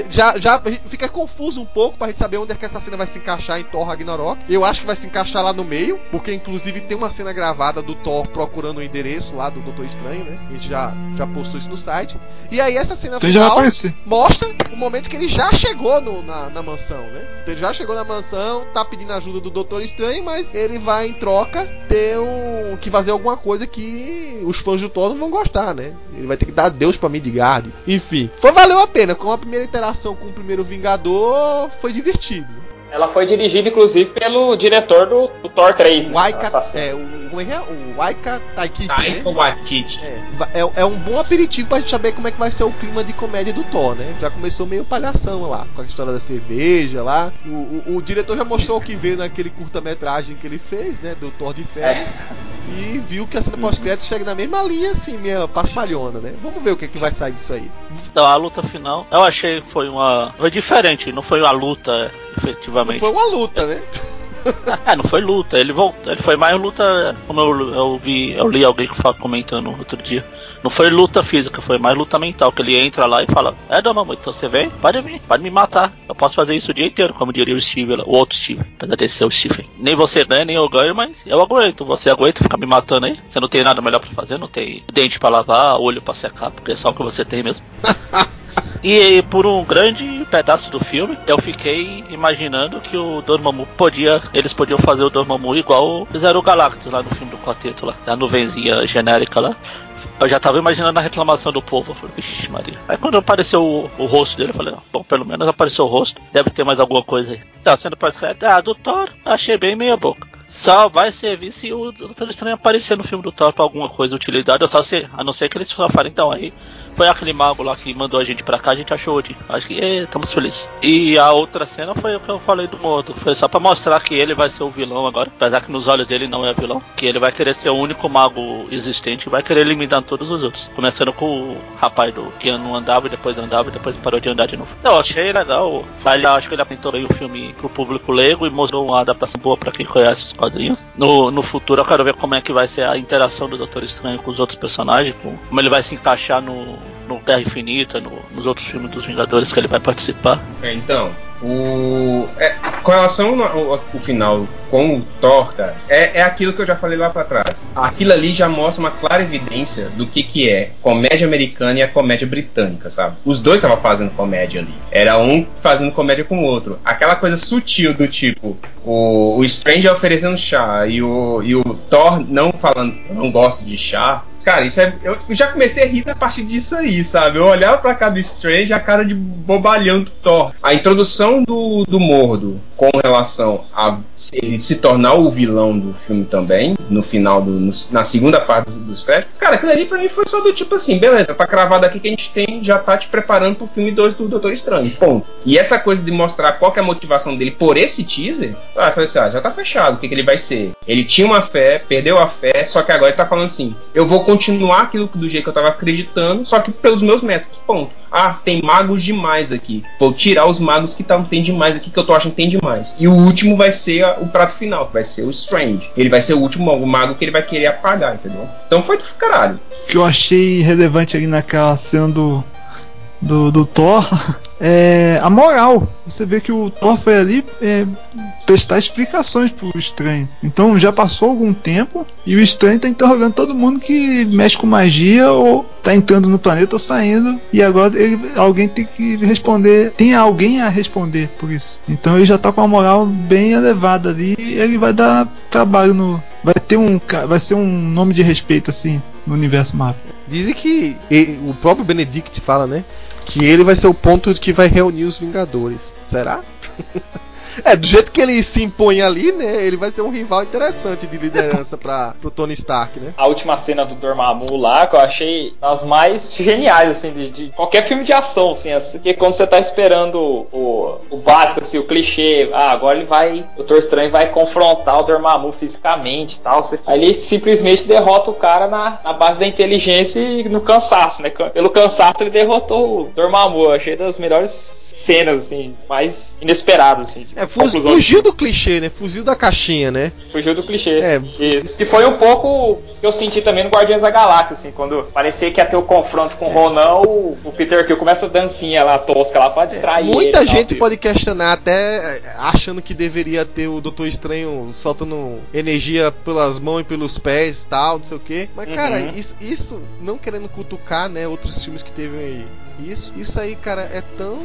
Já, já fica confuso um pouco pra gente saber onde é que essa cena vai se encaixar em Thor Ragnarok. Eu acho que vai se encaixar lá no meio, porque inclusive tem uma cena gravada do Thor procurando o endereço lá do Doutor Estranho, né? A gente já, já postou isso no site. E aí essa cena final mostra o momento que ele já chegou no, na, na mansão, né? Ele já chegou na mansão, tá pedindo ajuda do Doutor Estranho, mas ele vai em troca ter um que fazer alguma coisa que os fãs do Thor não vão gostar, né? Ele vai ter que dar Deus pra Midgard. Enfim, foi valeu a pena. Com a primeira interação com o primeiro Vingador, foi divertido. Ela foi dirigida, inclusive, pelo diretor do, do Thor 3. O Waika, é, o, como é que é? O Waika Taikiki, Taika né? Waititi. É, é, é, um bom aperitivo pra gente saber como é que vai ser o clima de comédia do Thor, né? Já começou meio palhação lá, com a história da cerveja lá. O, o, o diretor já mostrou o que veio naquele curta-metragem que ele fez, né? Do Thor de férias. É. E viu que a cena pós-crédito chega na mesma linha, assim, minha paspalhona, né? Vamos ver o que, é que vai sair disso aí. Então, a luta final, eu achei que foi uma. Foi diferente, não foi uma luta efetivamente. Não foi uma luta, né? é, não foi luta, ele voltou, ele foi mais luta, como eu, eu vi, eu li alguém comentando outro dia. Não foi luta física, foi mais luta mental, que ele entra lá e fala, é Dormammu, então você vem, pode vir, pode me matar. Eu posso fazer isso o dia inteiro, como diria o Steve, o outro Steve, apesar de ser o Steve. Nem você ganha, nem eu ganho, mas eu aguento. Você aguenta ficar me matando aí? Você não tem nada melhor para fazer, não tem dente para lavar, olho para secar, porque é só o que você tem mesmo. E por um grande pedaço do filme, eu fiquei imaginando que o Dormammu podia, eles podiam fazer o Dormammu igual fizeram o Galactus lá no filme do quarteto lá, a nuvenzinha genérica lá. Eu já tava imaginando a reclamação do povo. Eu falei, vixe Maria. Aí quando apareceu o, o rosto dele, eu falei, bom, pelo menos apareceu o rosto. Deve ter mais alguma coisa aí. Tá sendo pós-crédito. Ah, do Thor, achei bem meia boca. Só vai servir se o Doutor Estranho aparecer no filme do Thor pra alguma coisa, utilidade. Ou só se, a não ser que eles só falem, então aí foi aquele mago lá que mandou a gente pra cá, a gente achou de. Acho que estamos felizes. E a outra cena foi o que eu falei do Mordo. Foi só pra mostrar que ele vai ser o vilão agora. Apesar que nos olhos dele não é vilão. Que ele vai querer ser o único mago existente e vai querer eliminar todos os outros. Começando com o rapaz do que não andava e depois andava e depois parou de andar de novo. Eu achei legal. Ele, acho que ele apresentou aí o filme pro público leigo e mostrou uma adaptação boa pra quem conhece os quadrinhos. No, no futuro eu quero ver como é que vai ser a interação do Doutor Estranho com os outros personagens. como ele vai se encaixar no no Terra Infinita, no, nos outros filmes dos Vingadores que ele vai participar. É, então, o, é, com relação ao, final com o Thor, cara, é, é aquilo que eu já falei lá para trás. Aquilo ali já mostra uma clara evidência do que, que é comédia americana e a comédia britânica, sabe? Os dois estavam fazendo comédia ali. Era um fazendo comédia com o outro. Aquela coisa sutil do tipo, o, o Strange oferecendo chá e o, e o Thor não falando, não gosto de chá Cara, isso é. Eu já comecei a rir a partir disso aí, sabe? Eu olhava pra cá do Strange a cara de bobalhão do Thor. A introdução do, do Mordo com relação a ele se tornar o vilão do filme também, no final do. No, na segunda parte dos créditos. Cara, aquilo ali pra mim foi só do tipo assim, beleza, tá cravado aqui que a gente tem, já tá te preparando pro filme 2 do Doutor Estranho. Ponto. E essa coisa de mostrar qual é a motivação dele por esse teaser, ah, eu falei assim, ah, já tá fechado, o que, que ele vai ser? Ele tinha uma fé, perdeu a fé, só que agora ele tá falando assim, eu vou continuar aquilo do jeito que eu tava acreditando, só que pelos meus métodos. Ponto. Ah, tem magos demais aqui. Vou tirar os magos que tá, tem demais aqui, que eu tô achando que tem demais. E o último vai ser a, o prato final, que vai ser o Strange. Ele vai ser o último o mago que ele vai querer apagar, entendeu? Então foi do caralho. O que eu achei relevante ali naquela cena do, do, do Thor é a moral. Você vê que o Thor foi ali é, prestar explicações pro estranho. Então já passou algum tempo e o estranho tá interrogando todo mundo que mexe com magia ou tá entrando no planeta ou saindo. E agora ele, alguém tem que responder. Tem alguém a responder por isso. Então ele já tá com a moral bem elevada ali e ele vai dar trabalho no. Vai ter um. Vai ser um nome de respeito assim no universo Marvel. Dizem que o próprio Benedict fala, né? Que ele vai ser o ponto que vai reunir os Vingadores. Será? É, do jeito que ele se impõe ali, né? Ele vai ser um rival interessante de liderança para pro Tony Stark, né? A última cena do Dormammu lá, que eu achei as mais geniais, assim, de, de qualquer filme de ação, assim, assim, porque quando você tá esperando o, o básico, assim, o clichê, ah, agora ele vai, o Doutor Estranho vai confrontar o Dormammu fisicamente e tal, você, aí ele simplesmente derrota o cara na, na base da inteligência e no cansaço, né? Pelo cansaço ele derrotou o Dormammu, eu achei das melhores cenas, assim, mais inesperadas, assim. É, fugiu do clichê, né? Fugiu da caixinha, né? Fugiu do clichê. É. Isso. E foi um pouco que eu senti também no Guardiões da Galáxia, assim, quando parecia que ia ter o confronto com o Ronan, o, o Peter Kill começa a dancinha lá tosca lá pra distrair. É, muita ele, gente tal, pode questionar até achando que deveria ter o Doutor Estranho soltando energia pelas mãos e pelos pés tal, não sei o que. Mas, uhum. cara, isso, isso, não querendo cutucar, né, outros filmes que teve aí isso, isso aí, cara, é tão,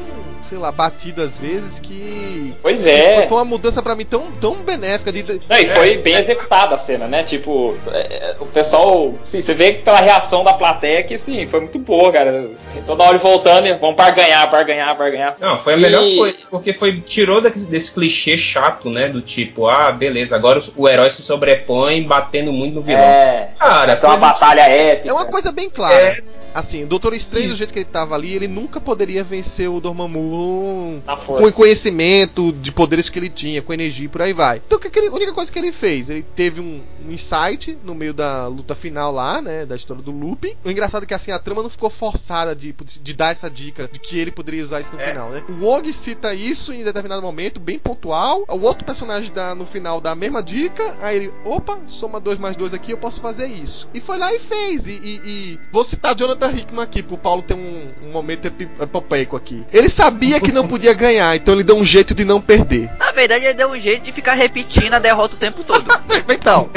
sei lá, batido às vezes que. Pois é. Foi uma mudança para mim tão, tão benéfica. De... Não, e foi é, bem executada a cena, né? Tipo, é, o pessoal. Sim, você vê pela reação da plateia que, sim, foi muito boa, cara. Toda hora voltando e vamos para ganhar, para ganhar, para ganhar. Não, foi a e... melhor coisa, porque foi tirou desse, desse clichê chato, né? Do tipo, ah, beleza, agora o, o herói se sobrepõe batendo muito no vilão. É. Cara, é uma batalha épica. É uma coisa bem clara. É assim, o Doutor Estranho, do jeito que ele tava ali, ele nunca poderia vencer o Dormammu com o conhecimento de poderes que ele tinha, com energia e por aí vai. Então, que a única coisa que ele fez? Ele teve um, um insight no meio da luta final lá, né, da história do Loop. O engraçado é que, assim, a trama não ficou forçada de, de dar essa dica de que ele poderia usar isso no é. final, né? O Wong cita isso em determinado momento, bem pontual. O outro personagem dá, no final dá a mesma dica, aí ele, opa, soma 2 mais 2 aqui, eu posso fazer isso. E foi lá e fez. E, e, e... vou citar Jonathan Hickman aqui, pro Paulo ter um, um momento epopeico aqui. Ele sabia que não podia ganhar, então ele deu um jeito de não perder. Na verdade, ele deu um jeito de ficar repetindo a derrota o tempo todo. então.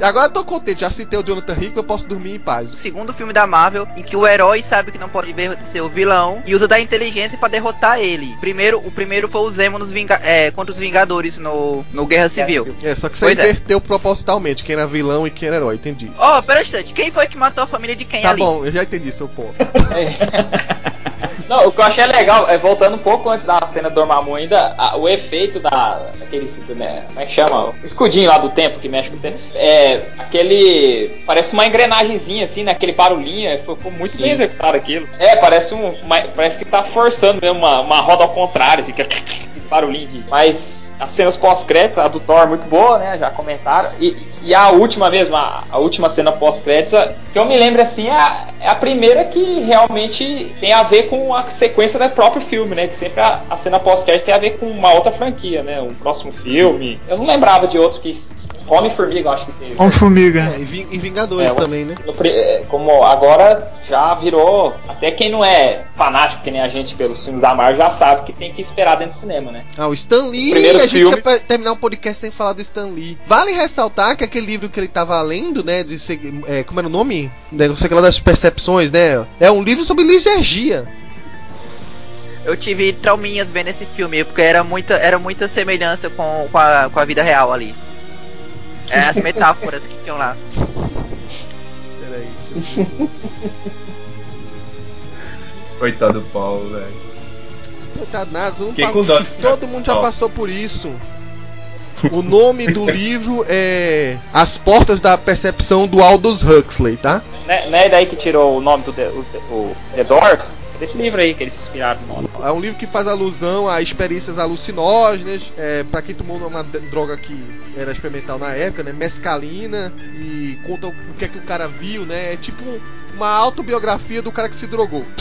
E agora eu tô contente, já citei o Jonathan Hickman, eu posso dormir em paz. O segundo filme da Marvel, em que o herói sabe que não pode ser o vilão e usa da inteligência para derrotar ele. Primeiro, o primeiro foi o Zemo nos Vinga é, contra os Vingadores no, no Guerra Civil. É, só que você pois é. inverteu é. propositalmente quem era vilão e quem era herói, entendi. Ó, oh, pera um instante, quem foi que matou a família de quem tá ali? Tá bom, eu já entendi seu ponto. Não, o que eu achei legal, é voltando um pouco antes da cena do Dormammu ainda, a, o efeito da. aquele. Né, como é que chama? O escudinho lá do tempo que mexe com o tempo. É. aquele. parece uma engrenagemzinha assim, né? Aquele barulhinho. Foi, foi muito Sim. bem executado aquilo. É, parece um. Uma, parece que tá forçando mesmo uma, uma roda ao contrário, assim, que é barulhinho de. Mas as cenas pós-créditos, a do Thor muito boa, né? Já comentaram. E, e a última mesmo, a, a última cena pós-créditos, que eu me lembro assim, é a, é a, primeira que realmente tem a ver com a sequência do próprio filme, né? Que sempre a, a cena pós-crédito tem a ver com uma outra franquia, né? Um próximo filme. Eu não lembrava de outro que Homem-Formiga, acho que teve. Homem-Formiga. É, e Vingadores é, também, né? No, é, como agora já virou. Até quem não é fanático, que nem a gente pelos filmes da Marvel, já sabe que tem que esperar dentro do cinema, né? Ah, o Stan Lee. Primeiros a gente filmes... ia terminar um podcast sem falar do Stan Lee. Vale ressaltar que aquele livro que ele tava lendo, né? De, é, como era o nome? Não sei lá das percepções, né? É um livro sobre lisergia eu tive trauminhas vendo esse filme, porque era muita, era muita semelhança com, com, a, com a vida real ali. É, as metáforas que tinham lá. Peraí. Coitado do Paulo, velho. Coitado nada, todo, mundo, todo mundo já passou por isso. O nome do livro é As Portas da Percepção do Aldous Huxley, tá? Não é, daí que tirou o nome do The, o, o The Doors? desse livro aí que eles se inspiraram no nome. É um livro que faz alusão a experiências alucinógenas, é, para quem tomou uma droga que era experimental na época, né? Mescalina, e conta o, o que é que o cara viu, né? É tipo uma autobiografia do cara que se drogou.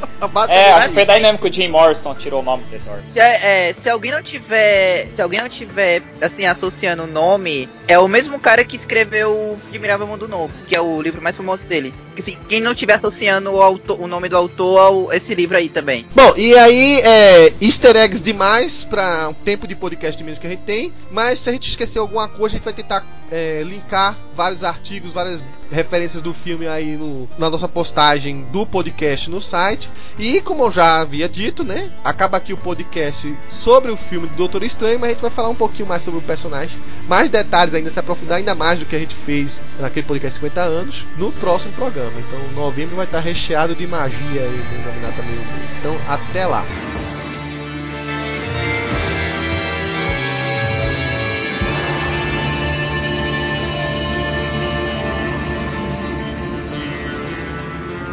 é, acho que foi daí mesmo que o Jim Morrison tirou o nome do Thor. Se, é, se alguém não tiver. Se alguém não tiver, assim, associando o nome, é o mesmo cara que escreveu o Admirável Mundo Novo, que é o livro mais famoso dele. Assim, quem não tiver associando o, autor, o nome do autor ao esse livro aí também. Bom, e aí, é, easter eggs demais para o tempo de podcast mesmo que a gente tem. Mas se a gente esquecer alguma coisa, a gente vai tentar é, linkar vários artigos, várias referências do filme aí no, na nossa postagem do podcast no site. E como eu já havia dito, né? Acaba aqui o podcast sobre o filme do Doutor Estranho, mas a gente vai falar um pouquinho mais sobre o personagem. Mais detalhes ainda, se aprofundar ainda mais do que a gente fez naquele podcast 50 anos, no próximo programa. Então novembro vai estar recheado de magia aí no Nominata Meio Então até lá!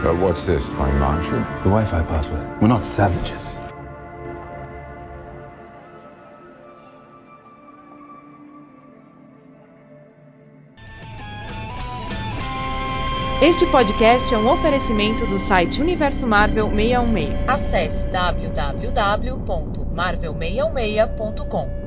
Uh, what's this, my mantra? The Wi-Fi password. We're not savages. Este podcast é um oferecimento do site Universo Marvel 616. Acesse www.marvel616.com.